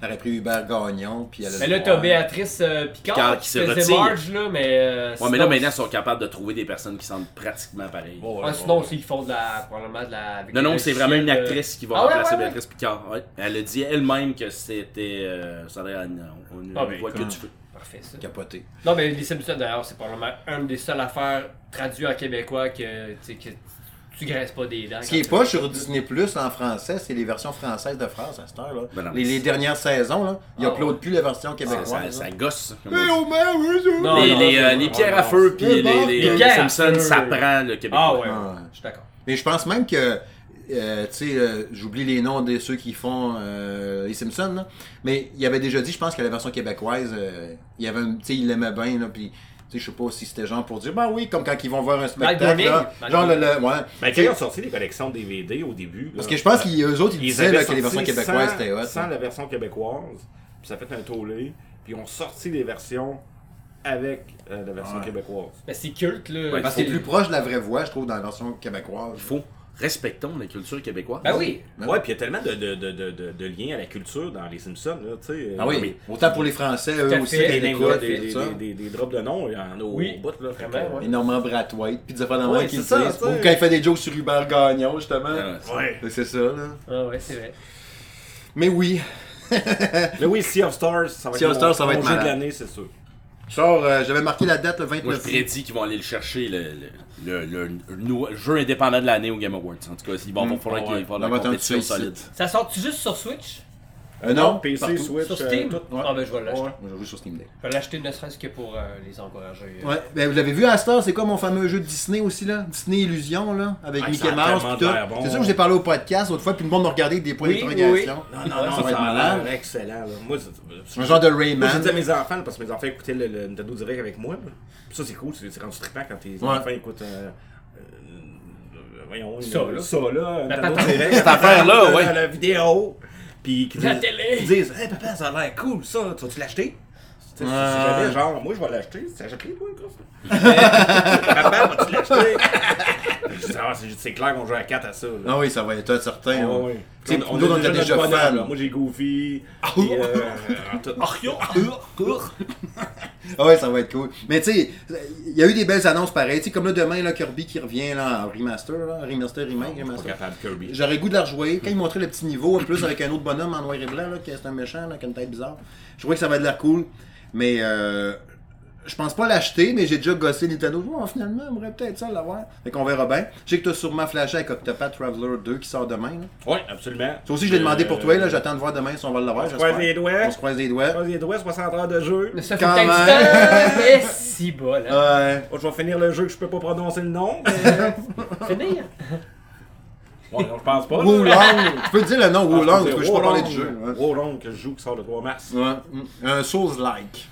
[SPEAKER 1] T'aurais pris Hubert Gagnon, puis elle a
[SPEAKER 3] Mais là, t'as Béatrice euh, Picard
[SPEAKER 4] Picard
[SPEAKER 3] qui,
[SPEAKER 4] qui se retire.
[SPEAKER 3] Marge, là, mais. euh,
[SPEAKER 4] Ouais,
[SPEAKER 3] sinon-
[SPEAKER 4] mais là, maintenant, ils sont capables de trouver des personnes qui sentent pratiquement pareil.
[SPEAKER 2] Ouais,
[SPEAKER 3] Ouais,
[SPEAKER 2] ouais,
[SPEAKER 3] sinon,
[SPEAKER 2] ouais.
[SPEAKER 3] aussi, ils font de la, probablement de la. avec
[SPEAKER 4] Non, non, c'est vraiment une
[SPEAKER 3] euh,
[SPEAKER 4] actrice qui va
[SPEAKER 3] Ah
[SPEAKER 4] remplacer
[SPEAKER 3] ouais, ouais.
[SPEAKER 4] Béatrice Picard. Ouais. Elle a dit elle-même que c'était. euh, ça allait à une- on ne
[SPEAKER 3] Ah, ben,
[SPEAKER 4] voit que du feu.
[SPEAKER 3] Parfait, ça.
[SPEAKER 1] capoté.
[SPEAKER 3] Non, mais les Simpsons, d'ailleurs, c'est probablement une des seules affaires traduites en québécois que, tu sais, que tu graisses pas des dents.
[SPEAKER 1] Ce qui est pas sur Disney Plus en français, c'est les versions françaises de phrases à cette heure. Là.
[SPEAKER 4] Ben non,
[SPEAKER 1] les,
[SPEAKER 4] mais
[SPEAKER 1] les dernières saisons, là, ils
[SPEAKER 3] Ah,
[SPEAKER 1] uploadent
[SPEAKER 3] ouais.
[SPEAKER 1] plus la version québécoise.
[SPEAKER 4] ça, gosse. comme
[SPEAKER 1] Eh,
[SPEAKER 4] on dit.
[SPEAKER 3] Non,
[SPEAKER 4] les, les, euh, les
[SPEAKER 3] non,
[SPEAKER 4] pierres à feu puis les,
[SPEAKER 1] bon.
[SPEAKER 4] les,
[SPEAKER 3] Les
[SPEAKER 4] les Simpsons,
[SPEAKER 3] feu.
[SPEAKER 4] ça prend le québécois.
[SPEAKER 3] Ah ouais,
[SPEAKER 1] Ouais.
[SPEAKER 3] je suis d'accord.
[SPEAKER 1] Mais je pense même que, euh, tu sais, euh, j'oublie les noms de ceux qui font euh, les Simpsons, là. mais il avait déjà dit, je pense que la version québécoise, euh, il y avait, un- tu sais, il l'aimait bien, là, puis. Tu sais, je sais pas si c'était genre pour dire, ben oui, comme quand ils vont voir un spectacle, là, genre le,
[SPEAKER 3] le-
[SPEAKER 1] ouais.
[SPEAKER 2] Ben, quand ils ont sorti les collections DVD au début. là,
[SPEAKER 1] Parce que je pense qu'eux autres, ils,
[SPEAKER 2] ils
[SPEAKER 1] disaient là, que les versions québécoises
[SPEAKER 2] sans-
[SPEAKER 1] c'était hot.
[SPEAKER 2] Sans la version québécoise, puis ça fait un tollé, puis ils ont sorti les versions avec euh, la version
[SPEAKER 1] Ouais.
[SPEAKER 2] québécoise.
[SPEAKER 3] Mais c'est culte, là.
[SPEAKER 4] Ouais,
[SPEAKER 1] Parce que c'est plus proche de la vraie voix, je trouve, dans la version québécoise.
[SPEAKER 4] Il faut. Respectons la culture québécoise.
[SPEAKER 3] Ben oui.
[SPEAKER 1] Ben
[SPEAKER 2] Ouais, puis il y a tellement de, de, de, de, de, de liens à la culture dans les Simpsons, là, tu sais.
[SPEAKER 1] Ah oui, autant pour les Français, eux aussi,
[SPEAKER 2] Des, des, des, des, des, des drops de noms, il y en a au
[SPEAKER 3] Oui,
[SPEAKER 2] bout, là.
[SPEAKER 3] vraiment, ouais.
[SPEAKER 1] Et Normand Brathwaite, puis des affaires de
[SPEAKER 2] Ouais,
[SPEAKER 1] qui
[SPEAKER 2] c'est
[SPEAKER 1] le
[SPEAKER 2] ça,
[SPEAKER 1] disent. Ou quand il fait des jokes sur Hubert Gagnon, justement.
[SPEAKER 4] Ah, c'est-
[SPEAKER 2] Ouais.
[SPEAKER 1] C'est ça, là.
[SPEAKER 3] Ah ouais, c'est vrai.
[SPEAKER 1] Mais oui.
[SPEAKER 2] Mais oui, Sea of Stars, ça va
[SPEAKER 1] Sea of
[SPEAKER 2] être
[SPEAKER 1] Stars,
[SPEAKER 2] mon,
[SPEAKER 1] ça va
[SPEAKER 2] mon
[SPEAKER 1] être
[SPEAKER 2] jeu de l'année, c'est sûr.
[SPEAKER 1] Genre, euh, j'avais marqué la date le
[SPEAKER 4] Moi, je
[SPEAKER 1] 29
[SPEAKER 4] prédis qu'ils vont aller le chercher, le, le, le, le- le nou- jeu indépendant de l'année au Game Awards. En tout cas, il va
[SPEAKER 1] Mm.
[SPEAKER 4] falloir
[SPEAKER 2] Ah
[SPEAKER 4] qu'il y ait de la compétition
[SPEAKER 1] sois
[SPEAKER 4] solide.
[SPEAKER 3] Ça sort-tu juste sur Switch?
[SPEAKER 1] Euh, non,
[SPEAKER 2] PC,
[SPEAKER 1] partout.
[SPEAKER 2] Switch,
[SPEAKER 3] Sur
[SPEAKER 2] euh,
[SPEAKER 3] Steam?
[SPEAKER 2] tout.
[SPEAKER 1] Ouais.
[SPEAKER 3] Ah ben je vais l'acheter.
[SPEAKER 1] Je joue sur Steam Deck.
[SPEAKER 3] Je vais l'acheter ne serait-ce que pour euh, les encourager. euh.
[SPEAKER 1] Ouais, ben vous l'avez vu à Star, c'est quoi mon fameux jeu de Disney aussi là Disney Illusion là, avec
[SPEAKER 2] Ah,
[SPEAKER 1] Mickey
[SPEAKER 2] ça
[SPEAKER 1] Mouse tout.
[SPEAKER 2] bon.
[SPEAKER 1] C'est ça que je vous ai parlé au podcast l'autre fois, puis le monde me regardait avec des points
[SPEAKER 3] Oui,
[SPEAKER 1] d'interrogation.
[SPEAKER 3] oui,
[SPEAKER 2] Non,
[SPEAKER 3] Ouais,
[SPEAKER 2] non,
[SPEAKER 3] ça
[SPEAKER 2] non,
[SPEAKER 1] va
[SPEAKER 2] ça
[SPEAKER 1] être
[SPEAKER 2] a
[SPEAKER 1] malade.
[SPEAKER 2] l'air excellent. Là. Moi, c'est-
[SPEAKER 1] Un genre de
[SPEAKER 2] Moi, je
[SPEAKER 1] Rayman.
[SPEAKER 2] dis à mes enfants, parce que mes enfants écoutaient le, le Nintendo Direct avec moi. là. Ça, c'est cool, c'est rendu trippant quand tes
[SPEAKER 1] Ouais.
[SPEAKER 2] enfants écoutent. euh, euh, voyons,
[SPEAKER 3] Ça, là.
[SPEAKER 2] Ça, là.
[SPEAKER 4] Cette affaire-là, ouais.
[SPEAKER 2] La vidéo. Puis qui
[SPEAKER 3] La
[SPEAKER 2] disent,
[SPEAKER 3] télé.
[SPEAKER 2] disent Hey papa, ça a l'air cool ça, tu vas-tu l'acheter? Si
[SPEAKER 1] Ouais.
[SPEAKER 2] j'avais genre, moi je vais l'acheter, tu achètes-les toi, gros Papa, vas-tu l'acheter? Ah, c'est clair qu'on joue à 4 à ça. là.
[SPEAKER 1] Ah oui, ça va être certain.
[SPEAKER 2] Ah,
[SPEAKER 1] hein.
[SPEAKER 2] ouais. On,
[SPEAKER 1] nous, on
[SPEAKER 2] notre
[SPEAKER 1] déjà fans.
[SPEAKER 2] là. Moi j'ai Goofy. puis, euh,
[SPEAKER 1] Ah ouais, ça va être cool. Mais tu sais, il y a eu des belles annonces pareilles. Tu sais, comme là demain, là, Kirby qui revient là, en remaster, là, remaster, remake, remaster. J'aurais goût de la rejouer. Quand il montrait le petit niveau, en plus avec un autre bonhomme en noir et blanc, là, qui est un méchant, là, qui a une tête bizarre, je trouvais que ça va de l'air cool. Mais euh, je pense pas l'acheter, mais j'ai déjà gossé Nintendo. Oh, finalement, on aurait peut-être ça l'avoir. Fait qu'on verra bien. Je sais que t'as sûrement flashé avec Octopath Traveler 2 qui sort demain. là.
[SPEAKER 2] Oui, absolument.
[SPEAKER 1] Ça aussi, je l'ai demandé pour toi. là.
[SPEAKER 2] Euh,
[SPEAKER 1] J'attends de voir demain si on va l'avoir.
[SPEAKER 2] On se croise les doigts.
[SPEAKER 1] On se croise les doigts.
[SPEAKER 2] Croise les doigts, 60 heures de jeu.
[SPEAKER 3] Ça
[SPEAKER 1] Quand
[SPEAKER 3] fait
[SPEAKER 1] même.
[SPEAKER 3] Et si bas, là.
[SPEAKER 1] Ouais.
[SPEAKER 2] Oh, je vais finir le jeu que je peux pas prononcer le nom. mais-
[SPEAKER 3] Finir.
[SPEAKER 2] Ouais, non, je pense pas.
[SPEAKER 1] Wulong. tu peux dire le nom
[SPEAKER 2] Ah,
[SPEAKER 1] Wulong,
[SPEAKER 2] je
[SPEAKER 1] tu
[SPEAKER 2] peux
[SPEAKER 1] peux parler du jeu. hein.
[SPEAKER 2] Wolong que je joue qui sort le 3 mars.
[SPEAKER 1] Ouais. Un Souls-like.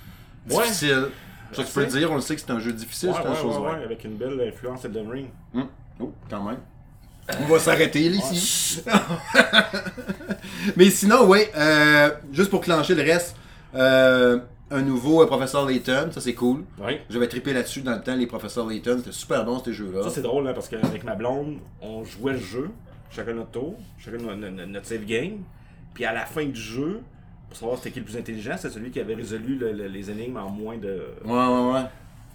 [SPEAKER 2] Ouais.
[SPEAKER 1] Difficile. Ça tu peux le dire. On le sait que c'est un jeu difficile,
[SPEAKER 2] Ouais,
[SPEAKER 1] c'est un
[SPEAKER 2] ouais, ouais,
[SPEAKER 1] Souls-like.
[SPEAKER 2] ouais, avec une belle influence Elden Ring.
[SPEAKER 1] Hum. Oh, quand même. On va s'arrêter ici. Mais sinon, oui, euh, juste pour clencher le reste, euh, un nouveau euh, professeur Layton, ça c'est cool.
[SPEAKER 2] Oui.
[SPEAKER 1] J'avais trippé là-dessus dans le temps, les professeurs Layton, c'était super bon ces jeux-là.
[SPEAKER 2] Ça, c'est drôle, hein, parce qu'avec ma blonde, on jouait le jeu, chacun notre tour, chacun no- no- no- notre save game. Puis à la fin du jeu, pour savoir c'était qui le plus intelligent, c'est celui qui avait résolu le- le- les énigmes en moins de.
[SPEAKER 1] Ouais, ouais, ouais.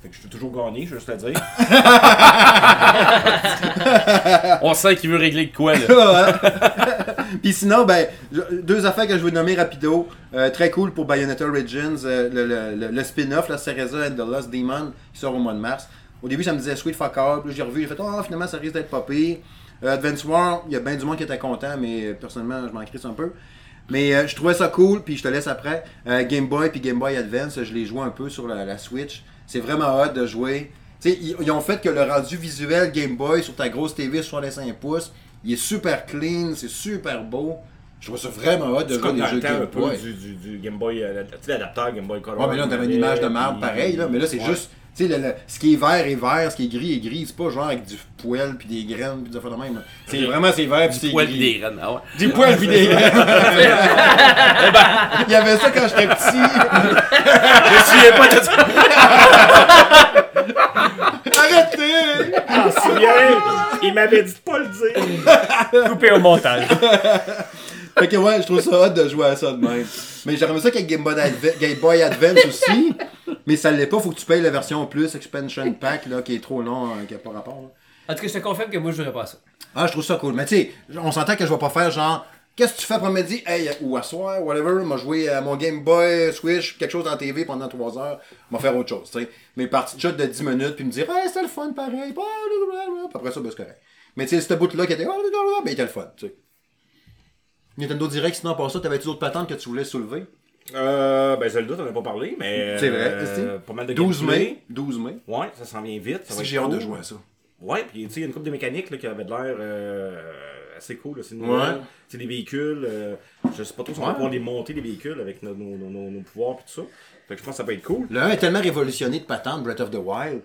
[SPEAKER 2] Fait que je suis toujours gagné, je veux juste le dire.
[SPEAKER 4] On sait qu'il veut régler de quoi, là.
[SPEAKER 1] Puis sinon, ben, deux affaires que je veux nommer rapido. Euh, très cool pour Bayonetta Origins, euh, le, le- le- le spin-off, la Cereza and the Lost Demon, qui sort au mois de mars. Au début, ça me disait Sweet Fuck Up. Puis j'ai revu, j'ai fait, oh, finalement, ça risque d'être pas pire. Euh, Advance War, il y a bien du monde qui était content, mais personnellement, je m'en crisse un peu. Mais euh, je trouvais ça cool, puis je te laisse après. Euh, Game Boy puis Game Boy Advance, je les joue un peu sur la, la Switch. C'est vraiment hot de jouer. Ils, ils ont fait que le rendu visuel Game Boy sur ta grosse TV 65 pouces, il est super clean, c'est super beau. Je trouve ça vraiment hot de jouer des jeux Game Boy.
[SPEAKER 2] du, du, du Game Boy, euh, tu sais, l'adapteur Game Boy Color.
[SPEAKER 1] Ouais, mais là, on avait une image de marbre
[SPEAKER 2] puis-
[SPEAKER 1] pareil, là. Mais là, c'est
[SPEAKER 2] Ouais.
[SPEAKER 1] juste, tu sais, le- le- ce qui est vert est vert, ce qui est gris est gris. C'est pas genre avec du poil puis des graines puis des affaires de même. C'est vraiment, c'est vert puis c'est
[SPEAKER 4] Poil
[SPEAKER 1] gris.
[SPEAKER 4] pis des graines. Ah ouais.
[SPEAKER 1] Du poil puis des graines. Il y avait ça quand j'étais petit.
[SPEAKER 4] Je me souviens pas de ça.
[SPEAKER 1] Arrêtez!
[SPEAKER 2] Souviens, il m'avait dit de pas le dire.
[SPEAKER 3] Coupé au montage.
[SPEAKER 1] Fait que ouais, je trouve ça hot de jouer à ça de même. Mais j'aimerais ça qu'avec Game Game Boy Advance aussi. Mais ça l'est pas, faut que tu payes la version plus expansion pack là, qui est trop long, euh, qui a pas rapport. là.
[SPEAKER 3] En tout cas, je te confirme que moi, je jouerais pas à ça.
[SPEAKER 1] Ah, je trouve ça cool. Mais tu sais, on s'entend que je vais pas faire genre. Qu'est-ce que tu fais après-midi? Hey, ou à soir, whatever, m'a joué à mon Game Boy, Switch, quelque chose la TV pendant 3 heures, m'a faire autre chose, tu sais. Mais partie de shot de 10 minutes, puis me dire, hey, c'était le fun pareil, après ça, ben, c'est correct. Mais tu sais, ce bout-là qui était, ben, il était le fun, tu sais. Nintendo Direct, sinon, pour ça, t'avais-tu d'autres patentes que tu voulais soulever?
[SPEAKER 2] Euh, ben Zelda, t'en as pas parlé, mais.
[SPEAKER 1] C'est vrai,
[SPEAKER 2] euh, Pas mal de
[SPEAKER 1] 12
[SPEAKER 2] gameplay.
[SPEAKER 1] mai. 12 mai.
[SPEAKER 2] Ouais, ça s'en vient vite. Ça va
[SPEAKER 1] j'ai hâte de jouer à ça.
[SPEAKER 2] Ouais, puis tu sais, il y a une couple de mécaniques là, qui avait de l'air euh, assez cool. C'est
[SPEAKER 1] Ouais.
[SPEAKER 2] C'est des véhicules. euh, je sais pas trop si on va pouvoir les monter, les véhicules, avec nos, nos, nos, nos- nos pouvoirs et tout ça. Fait que je pense que ça peut être cool.
[SPEAKER 1] Le 1 est tellement révolutionné de patente, Breath of the Wild,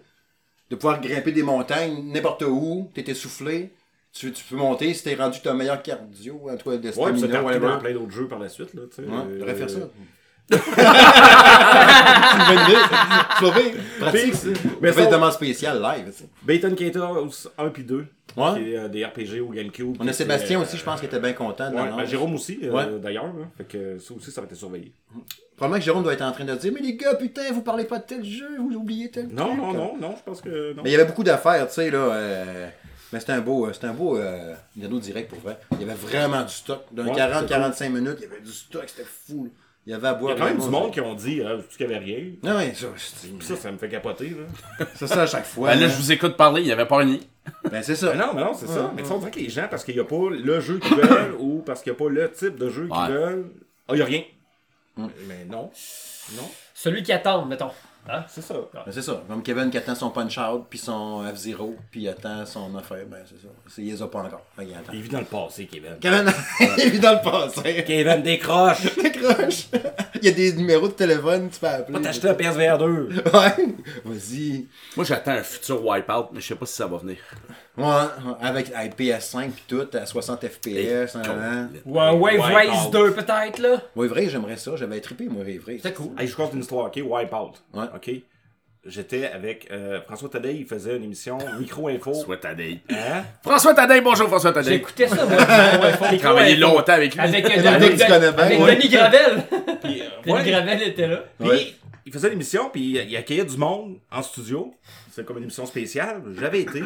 [SPEAKER 1] de pouvoir grimper des montagnes n'importe où, t'es essoufflé, tu, tu peux monter si t'es rendu que t'as un meilleur cardio, en tout cas de
[SPEAKER 2] Ouais, puis ça
[SPEAKER 1] stamina,
[SPEAKER 2] t'a repris dans plein d'autres jeux par la suite. Là, tu sais.
[SPEAKER 1] Ouais,
[SPEAKER 2] Euh,
[SPEAKER 1] faire ça. Pratique, ça.
[SPEAKER 2] Mais
[SPEAKER 1] c'est demande spécial live, tu sais.
[SPEAKER 2] Baton Chaos 1 puis 2.
[SPEAKER 1] Ouais.
[SPEAKER 2] Qui est euh, des RPG au GameCube.
[SPEAKER 1] On a Sébastien
[SPEAKER 2] était,
[SPEAKER 1] aussi, je pense, qui était bien content
[SPEAKER 2] Ouais, ben, Jérôme aussi, euh,
[SPEAKER 1] Ouais.
[SPEAKER 2] d'ailleurs. là. Fait que ça aussi, ça va être surveillé.
[SPEAKER 1] Probablement que Jérôme doit être en train de dire Mais les gars, putain, vous parlez pas de tel jeu, vous oubliez tel
[SPEAKER 2] Non,
[SPEAKER 1] truc.
[SPEAKER 2] non, non, non, je pense que non.
[SPEAKER 1] Mais il y avait beaucoup d'affaires, tu sais, là. Mais c'était un beau, euh, c'était un beau euh, Direct pour vrai. Il y avait vraiment du stock. D'un
[SPEAKER 2] Ouais,
[SPEAKER 1] 40-45 minutes, il y avait du stock, c'était fou. là. Il y avait à
[SPEAKER 2] Il y
[SPEAKER 1] boire.
[SPEAKER 2] a quand même du monde qui ont dit euh, qu'il n'y avait rien.
[SPEAKER 1] Ah ouais, ça,
[SPEAKER 2] ça, ça me fait capoter. Là.
[SPEAKER 1] c'est ça à chaque fois.
[SPEAKER 4] Ben là,
[SPEAKER 1] hein.
[SPEAKER 4] je vous écoute parler, il y avait pas un
[SPEAKER 1] Ben c'est ça.
[SPEAKER 2] Mais non, mais non, c'est ça. Mais tu on dirait que les gens, parce qu'il n'y a pas le jeu qu'ils veulent ou parce qu'il n'y a pas le type de jeu qu'ils
[SPEAKER 4] Ouais.
[SPEAKER 2] veulent, ah, il n'y a rien.
[SPEAKER 1] Mm.
[SPEAKER 2] Mais non. Non,
[SPEAKER 3] Celui qui attend, mettons. Hein?
[SPEAKER 2] c'est ça.
[SPEAKER 1] Ben, c'est ça. Comme Kevin qui attend son Punch-Out, puis son F-Zero, puis il attend son affaire. Ben c'est ça. C'est- Il les a pas encore. Qu'il attend.
[SPEAKER 2] Il vit dans le passé, Kevin.
[SPEAKER 1] Kevin, il vit dans le passé.
[SPEAKER 2] Kevin décroche!
[SPEAKER 1] Décroche. Il y a des numéros de téléphone, tu peux appeler.
[SPEAKER 2] Va t'acheter un PSVR 2.
[SPEAKER 1] Ouais. Vas-y.
[SPEAKER 4] Moi, j'attends un futur wipeout, mais je sais pas si ça va venir.
[SPEAKER 1] Ouais, avec, avec PS5 pis tout, à 60 FPS. hein, hein.
[SPEAKER 3] Ou un Wave. Race 2, peut-être, là.
[SPEAKER 1] Ouais, vrai, j'aimerais ça. J'avais trippé, moi, Wave Race.
[SPEAKER 3] C'était cool.
[SPEAKER 2] Hey, je compte une histoire, ok? Wipeout.
[SPEAKER 1] Ouais.
[SPEAKER 2] Ok? J'étais avec euh, François Tadei, il faisait une émission Micro-Info.
[SPEAKER 4] François Tadei.
[SPEAKER 2] Hein?
[SPEAKER 4] François Tadei, bonjour François Tadei.
[SPEAKER 3] J'écoutais ça, moi. Ouais,
[SPEAKER 4] J'ai travaillé longtemps avec lui.
[SPEAKER 3] Avec, euh, avec,
[SPEAKER 1] gars que tu connais bien,
[SPEAKER 3] avec
[SPEAKER 1] ouais.
[SPEAKER 3] Denis Gravel.
[SPEAKER 2] Puis, euh,
[SPEAKER 3] Denis
[SPEAKER 2] ouais.
[SPEAKER 3] Gravel était là.
[SPEAKER 2] Puis,
[SPEAKER 1] Ouais.
[SPEAKER 2] il faisait l'émission, puis il accueillait du monde en studio. C'était comme une émission spéciale. J'avais été.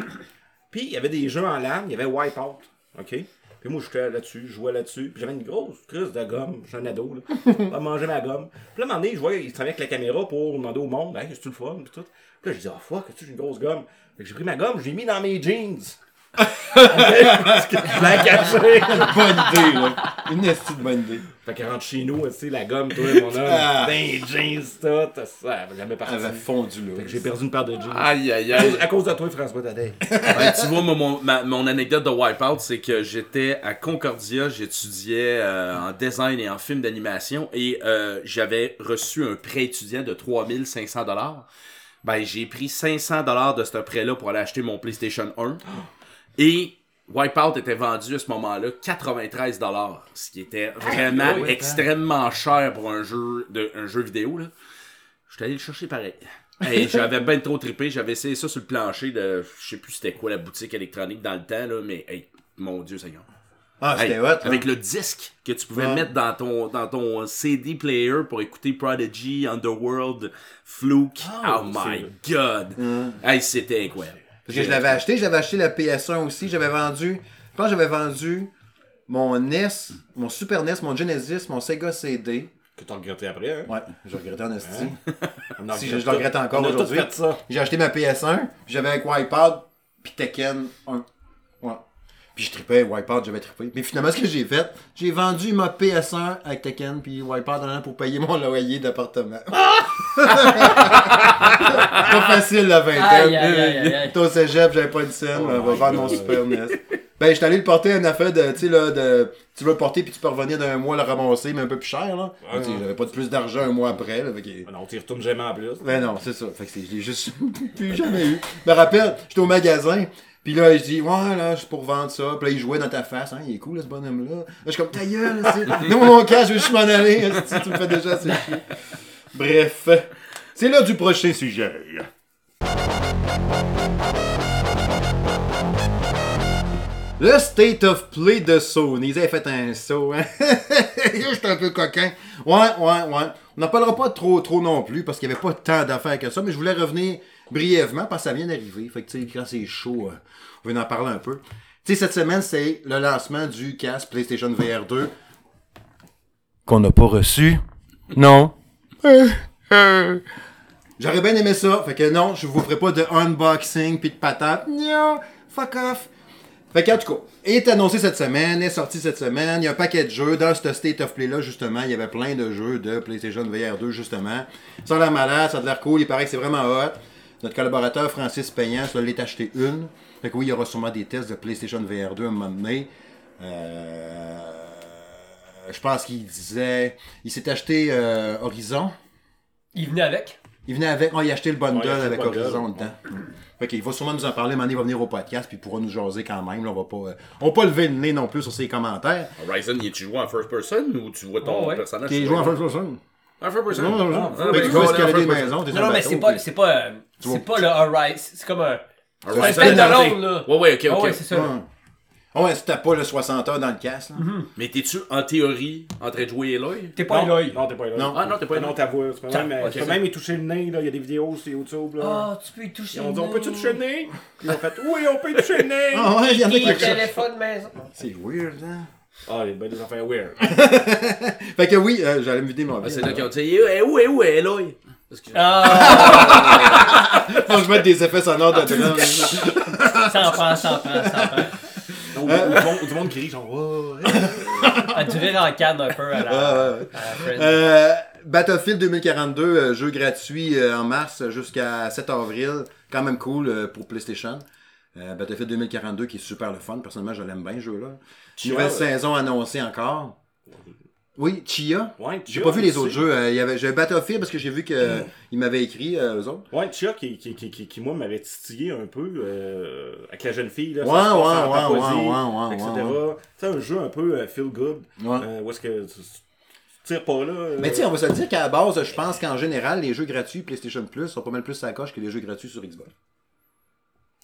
[SPEAKER 2] Puis, il y avait des jeux en LAN, il y avait Wipeout. OK? Puis moi, j'étais là-dessus, je jouais là-dessus. Puis j'avais une grosse crise de gomme. J'étais un ado, là. à manger ma gomme. Puis là, à un moment donné, je voyais, il travaillait avec la caméra pour demander au monde, hey, c'est-tu le fun? Puis tout. Puis là, je dis, ah, fuck, j'ai une grosse gomme? Fait que j'ai pris ma gomme, je l'ai mis dans mes jeans. L'ai caché.
[SPEAKER 1] Bonne idée, là. Une esti de bonne idée.
[SPEAKER 2] Fait qu'elle rentre chez nous, tu sais, la gomme, toi, mon homme.
[SPEAKER 1] Ah.
[SPEAKER 2] Les jeans, tout. Ça avait jamais parti.
[SPEAKER 1] Elle avait fondu, là.
[SPEAKER 2] Fait que j'ai perdu une paire de jeans.
[SPEAKER 4] Aïe, aïe, aïe.
[SPEAKER 2] À cause de toi, François Tadei.
[SPEAKER 4] Ben, tu vois, moi, mon, ma- mon anecdote de Wipeout, c'est que j'étais à Concordia, j'étudiais euh, en design et en film d'animation et euh, j'avais reçu un prêt étudiant de 3500 dollars. Ben, j'ai pris 500 dollars de ce prêt-là pour aller acheter mon PlayStation 1. Et Wipeout était vendu à ce moment-là 93 dollars, ce qui était vraiment
[SPEAKER 3] oui, oui,
[SPEAKER 4] extrêmement cher pour un jeu de un jeu vidéo là. Je suis allé le chercher pareil. Hey, j'avais ben trop trippé, j'avais essayé ça sur le plancher de je sais plus c'était quoi la boutique électronique dans le temps là, mais hey, mon dieu Seigneur.
[SPEAKER 1] Ah,
[SPEAKER 4] Hey,
[SPEAKER 1] c'était hot. hein?
[SPEAKER 4] avec le disque que tu pouvais mettre dans ton dans ton CD player pour écouter Prodigy, Underworld, Fluke.
[SPEAKER 2] Oh,
[SPEAKER 4] Oh, my god. Hey, c'était incroyable.
[SPEAKER 1] Parce que je l'avais acheté, j'avais acheté la PS1 aussi, j'avais vendu, je pense que j'avais vendu mon NES, mon Super NES, mon Genesis, mon Sega CD.
[SPEAKER 2] Que t'as regretté après, hein?
[SPEAKER 1] Ouais, je regrettais en esti. Si, je le regrette encore aujourd'hui. J'ai acheté ma PS1, puis j'avais avec Wipeout, puis Tekken 1. Puis je tripais, Wipeout, j'avais trippé. Mais finalement, ce que j'ai fait, j'ai vendu ma PS1 avec Tekken, puis Wipeout en pour payer mon loyer d'appartement. Pas facile la vingtaine. J'étais au cégep, j'avais pas de scène, on va
[SPEAKER 2] my
[SPEAKER 1] vendre mon. Super NES. Ben, j'étais allé le porter à une affaire de, tu sais, là, de, tu veux le porter puis tu peux revenir d'un mois le ramasser, mais un peu plus cher, là.
[SPEAKER 2] Ouais, ouais.
[SPEAKER 1] J'avais pas de plus d'argent un mois après, là. fait que-
[SPEAKER 2] Ah Non, tu y retournes jamais en plus.
[SPEAKER 1] ben non, c'est ça. Fait que je l'ai juste plus jamais eu. Je me rappelle, j'étais au magasin, puis là, je dis, ouais, là, je suis pour vendre ça. Puis là, il jouait dans ta face, hein, il est cool, là, ce bonhomme-là. Là, je suis comme, ta gueule, c'est. Non, mon cas, je veux juste m'en aller, esti, tu me fais déjà assez chier. Bref, c'est l'heure du prochain sujet. Le State of Play de Sony. Ils avaient fait un saut, hein. J'étais un peu coquin. Ouais, ouais, ouais. On n'en parlera pas trop, trop non plus parce qu'il n'y avait pas tant d'affaires que ça, mais je voulais revenir brièvement parce que ça vient d'arriver. Fait que, tu sais, quand c'est chaud, euh, on va en parler un peu. Tu sais, cette semaine, c'est le lancement du casque PlayStation VR 2 qu'on n'a pas reçu. Non. J'aurais bien aimé ça. Fait que non, je vous ferai pas de unboxing puis de patate. Non, fuck off. Fait qu'en tout cas, il est annoncé cette semaine, est sorti cette semaine, il y a un paquet de jeux. Dans ce State of Play-là, justement, il y avait plein de jeux de PlayStation VR 2, justement. Ça a l'air malade, ça a l'air cool, il paraît que c'est vraiment hot. Notre collaborateur Francis Payan, ça l'est acheté une. Fait que oui, il y aura sûrement des tests de PlayStation VR 2 à un moment donné. Euh, je pense qu'il disait. Il s'est acheté euh, Horizon.
[SPEAKER 3] Il venait avec.
[SPEAKER 1] Il venait avec. Oh, il a acheté le bundle
[SPEAKER 2] Ouais, le
[SPEAKER 1] avec
[SPEAKER 2] bundle.
[SPEAKER 1] Horizon dedans. Fait qu'il va sûrement nous en parler. Il va venir au podcast, puis il pourra nous jaser quand même. là. on va pas, euh, on va pas lever le nez non plus sur ses commentaires.
[SPEAKER 4] Horizon, y tu joué en first person ou tu vois ton
[SPEAKER 3] Oh, ouais.
[SPEAKER 4] personnage
[SPEAKER 1] Qui
[SPEAKER 4] sur
[SPEAKER 1] joue en first person.
[SPEAKER 4] En first person.
[SPEAKER 1] Non, non, non.
[SPEAKER 4] Ah,
[SPEAKER 1] Fait
[SPEAKER 4] ben,
[SPEAKER 1] tu
[SPEAKER 4] go
[SPEAKER 1] peux
[SPEAKER 4] en
[SPEAKER 1] escalader des maisons. t'es
[SPEAKER 3] Non, non,
[SPEAKER 1] un
[SPEAKER 3] mais c'est pas, c'est pas, euh, c'est pas le Horizon. C'est comme un. C'est un standalone, là.
[SPEAKER 4] Ouais, ouais, ok,
[SPEAKER 3] Ah
[SPEAKER 4] ok.
[SPEAKER 3] ouais, c'est ça.
[SPEAKER 1] Ouais. Ah ouais, si t'as pas le 60 heures dans le casque. là.
[SPEAKER 4] Mais t'es-tu en théorie en train de jouer Eloy?
[SPEAKER 3] T'es pas
[SPEAKER 2] non,
[SPEAKER 3] Eloy.
[SPEAKER 2] Non, t'es pas là.
[SPEAKER 1] Non.
[SPEAKER 4] Ah non, t'es pas
[SPEAKER 2] non,
[SPEAKER 4] Eloy.
[SPEAKER 2] ta voix. Tu peux même,
[SPEAKER 3] ok,
[SPEAKER 2] tu peux même y toucher le nez, là. Il y a des vidéos sur YouTube, là.
[SPEAKER 3] Ah, tu peux y toucher.
[SPEAKER 2] Ils ont dit,
[SPEAKER 3] le
[SPEAKER 2] on peut-tu
[SPEAKER 3] nez.
[SPEAKER 2] toucher le nez? Puis ils ont fait, oui, on peut y toucher le nez.
[SPEAKER 1] Ah ouais, il y en a
[SPEAKER 3] Qui téléphone maison.
[SPEAKER 1] C'est weird, hein?
[SPEAKER 2] Ah, les belles affaires weird.
[SPEAKER 1] Fait que oui, euh, j'allais me vider mon
[SPEAKER 4] Ah, c'est là qu'ils ont dit, eh, où est, où est Eloy? Parce que-
[SPEAKER 3] Ah,
[SPEAKER 1] Faut que je mette des effets sonores de drum.
[SPEAKER 3] ça en prend, ça en prend, ça en prend.
[SPEAKER 2] Du, monde, du monde qui rit, genre, oh, hey.
[SPEAKER 3] À durer en cadre un peu à la,
[SPEAKER 1] Ah,
[SPEAKER 3] à la.
[SPEAKER 1] Euh, Battlefield 2042, euh, jeu gratuit euh, en mars jusqu'à 7 avril. Quand même cool euh, pour PlayStation. Euh, Battlefield 2042 qui est super le fun. Personnellement, je l'aime bien, ce jeu-là. Nouvelle
[SPEAKER 2] euh,
[SPEAKER 1] saison annoncée encore. Oui, Chia.
[SPEAKER 2] Ouais,
[SPEAKER 1] J'ai
[SPEAKER 2] Chia
[SPEAKER 1] pas vu les autres jeux. Euh, il y avait, j'avais Battlefield parce que j'ai vu qu'ils m'avaient écrit, euh, eux autres.
[SPEAKER 2] Ouais, Chia qui, qui, qui, qui, moi, m'avait titillé un peu euh, avec la jeune fille. Là,
[SPEAKER 1] Ouais,
[SPEAKER 2] ça
[SPEAKER 1] ouais, ouais, ouais, ouais, ouais,
[SPEAKER 2] etc.
[SPEAKER 1] ouais,
[SPEAKER 2] sais, un jeu un peu euh, feel good.
[SPEAKER 1] Ouais.
[SPEAKER 2] Euh, où est-ce que tu, tires pas là. euh,
[SPEAKER 1] Mais tu sais, on va se dire qu'à la base, je pense qu'en général, les jeux gratuits PlayStation Plus sont pas mal plus à la coche que les jeux gratuits sur Xbox.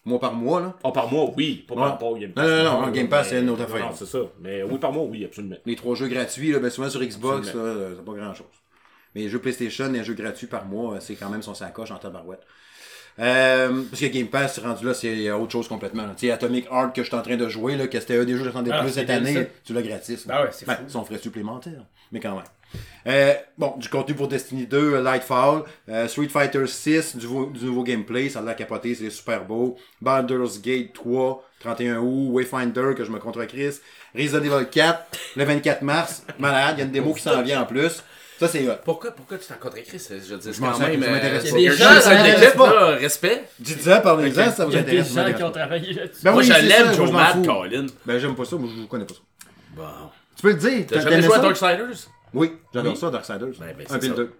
[SPEAKER 1] Mois par mois, là.
[SPEAKER 2] Ah, par mois, oui. Pas par rapport au Game Pass.
[SPEAKER 1] Non, non, non, Game Pass, c'est une autre affaire.
[SPEAKER 2] Non, c'est ça. Mais oui, par mois, oui, absolument.
[SPEAKER 1] Les trois jeux gratuits, là, ben souvent sur Xbox, euh, c'est pas grand chose. Mais les jeux PlayStation et les jeux gratuits par mois, euh, c'est quand même son sacoche en tabarouette. Euh, parce que Game Pass, rendu là, c'est autre chose complètement. Tu sais, Atomic Heart que je suis en train de jouer, là, que c'était un des jeux que j'attendais
[SPEAKER 3] Ah,
[SPEAKER 1] plus cette année,
[SPEAKER 3] ça.
[SPEAKER 1] tu l'as gratis.
[SPEAKER 3] Ben ouais, c'est
[SPEAKER 1] Ben,
[SPEAKER 3] fou.
[SPEAKER 1] son frais supplémentaire, mais quand même. Euh, bon, du contenu pour Destiny 2, euh, Lightfall, euh, Street Fighter 6, du, du nouveau gameplay, ça a l'air capoté, c'est super beau. Baldur's Gate 3, 31 août, Wayfinder, que je me contre Chris, Resident Evil 4, le 24 mars, malade, il y a une démo qui s'en vient en plus. Ça, c'est hot.
[SPEAKER 4] Pourquoi, pourquoi tu t'en contre Chris? Je veux dire, c'est
[SPEAKER 1] m'en
[SPEAKER 4] quand même.
[SPEAKER 1] ça m'intéresse
[SPEAKER 4] euh,
[SPEAKER 3] pas. Il y a des gens, ça
[SPEAKER 1] m'intéresse pas.
[SPEAKER 4] respect.
[SPEAKER 1] Dites-en, parlez-en, ça vous
[SPEAKER 3] Il y a des
[SPEAKER 1] intéresse.
[SPEAKER 3] gens qui ont travaillé là-dessus.
[SPEAKER 1] Ben
[SPEAKER 4] Moi,
[SPEAKER 1] oui,
[SPEAKER 4] je l'aime,
[SPEAKER 1] ça,
[SPEAKER 4] Joe
[SPEAKER 1] je
[SPEAKER 4] Matt. Colin.
[SPEAKER 1] Ben, j'aime pas ça, moi, je connais pas ça.
[SPEAKER 4] Bon.
[SPEAKER 1] Tu peux le dire.
[SPEAKER 4] T'as
[SPEAKER 1] t'a-
[SPEAKER 4] jamais joué à? Darksiders?
[SPEAKER 1] Oui, j'adore
[SPEAKER 4] Oui.
[SPEAKER 1] ça, Darksiders.
[SPEAKER 4] Ben, ben,
[SPEAKER 1] Un le
[SPEAKER 4] ça.
[SPEAKER 1] deux.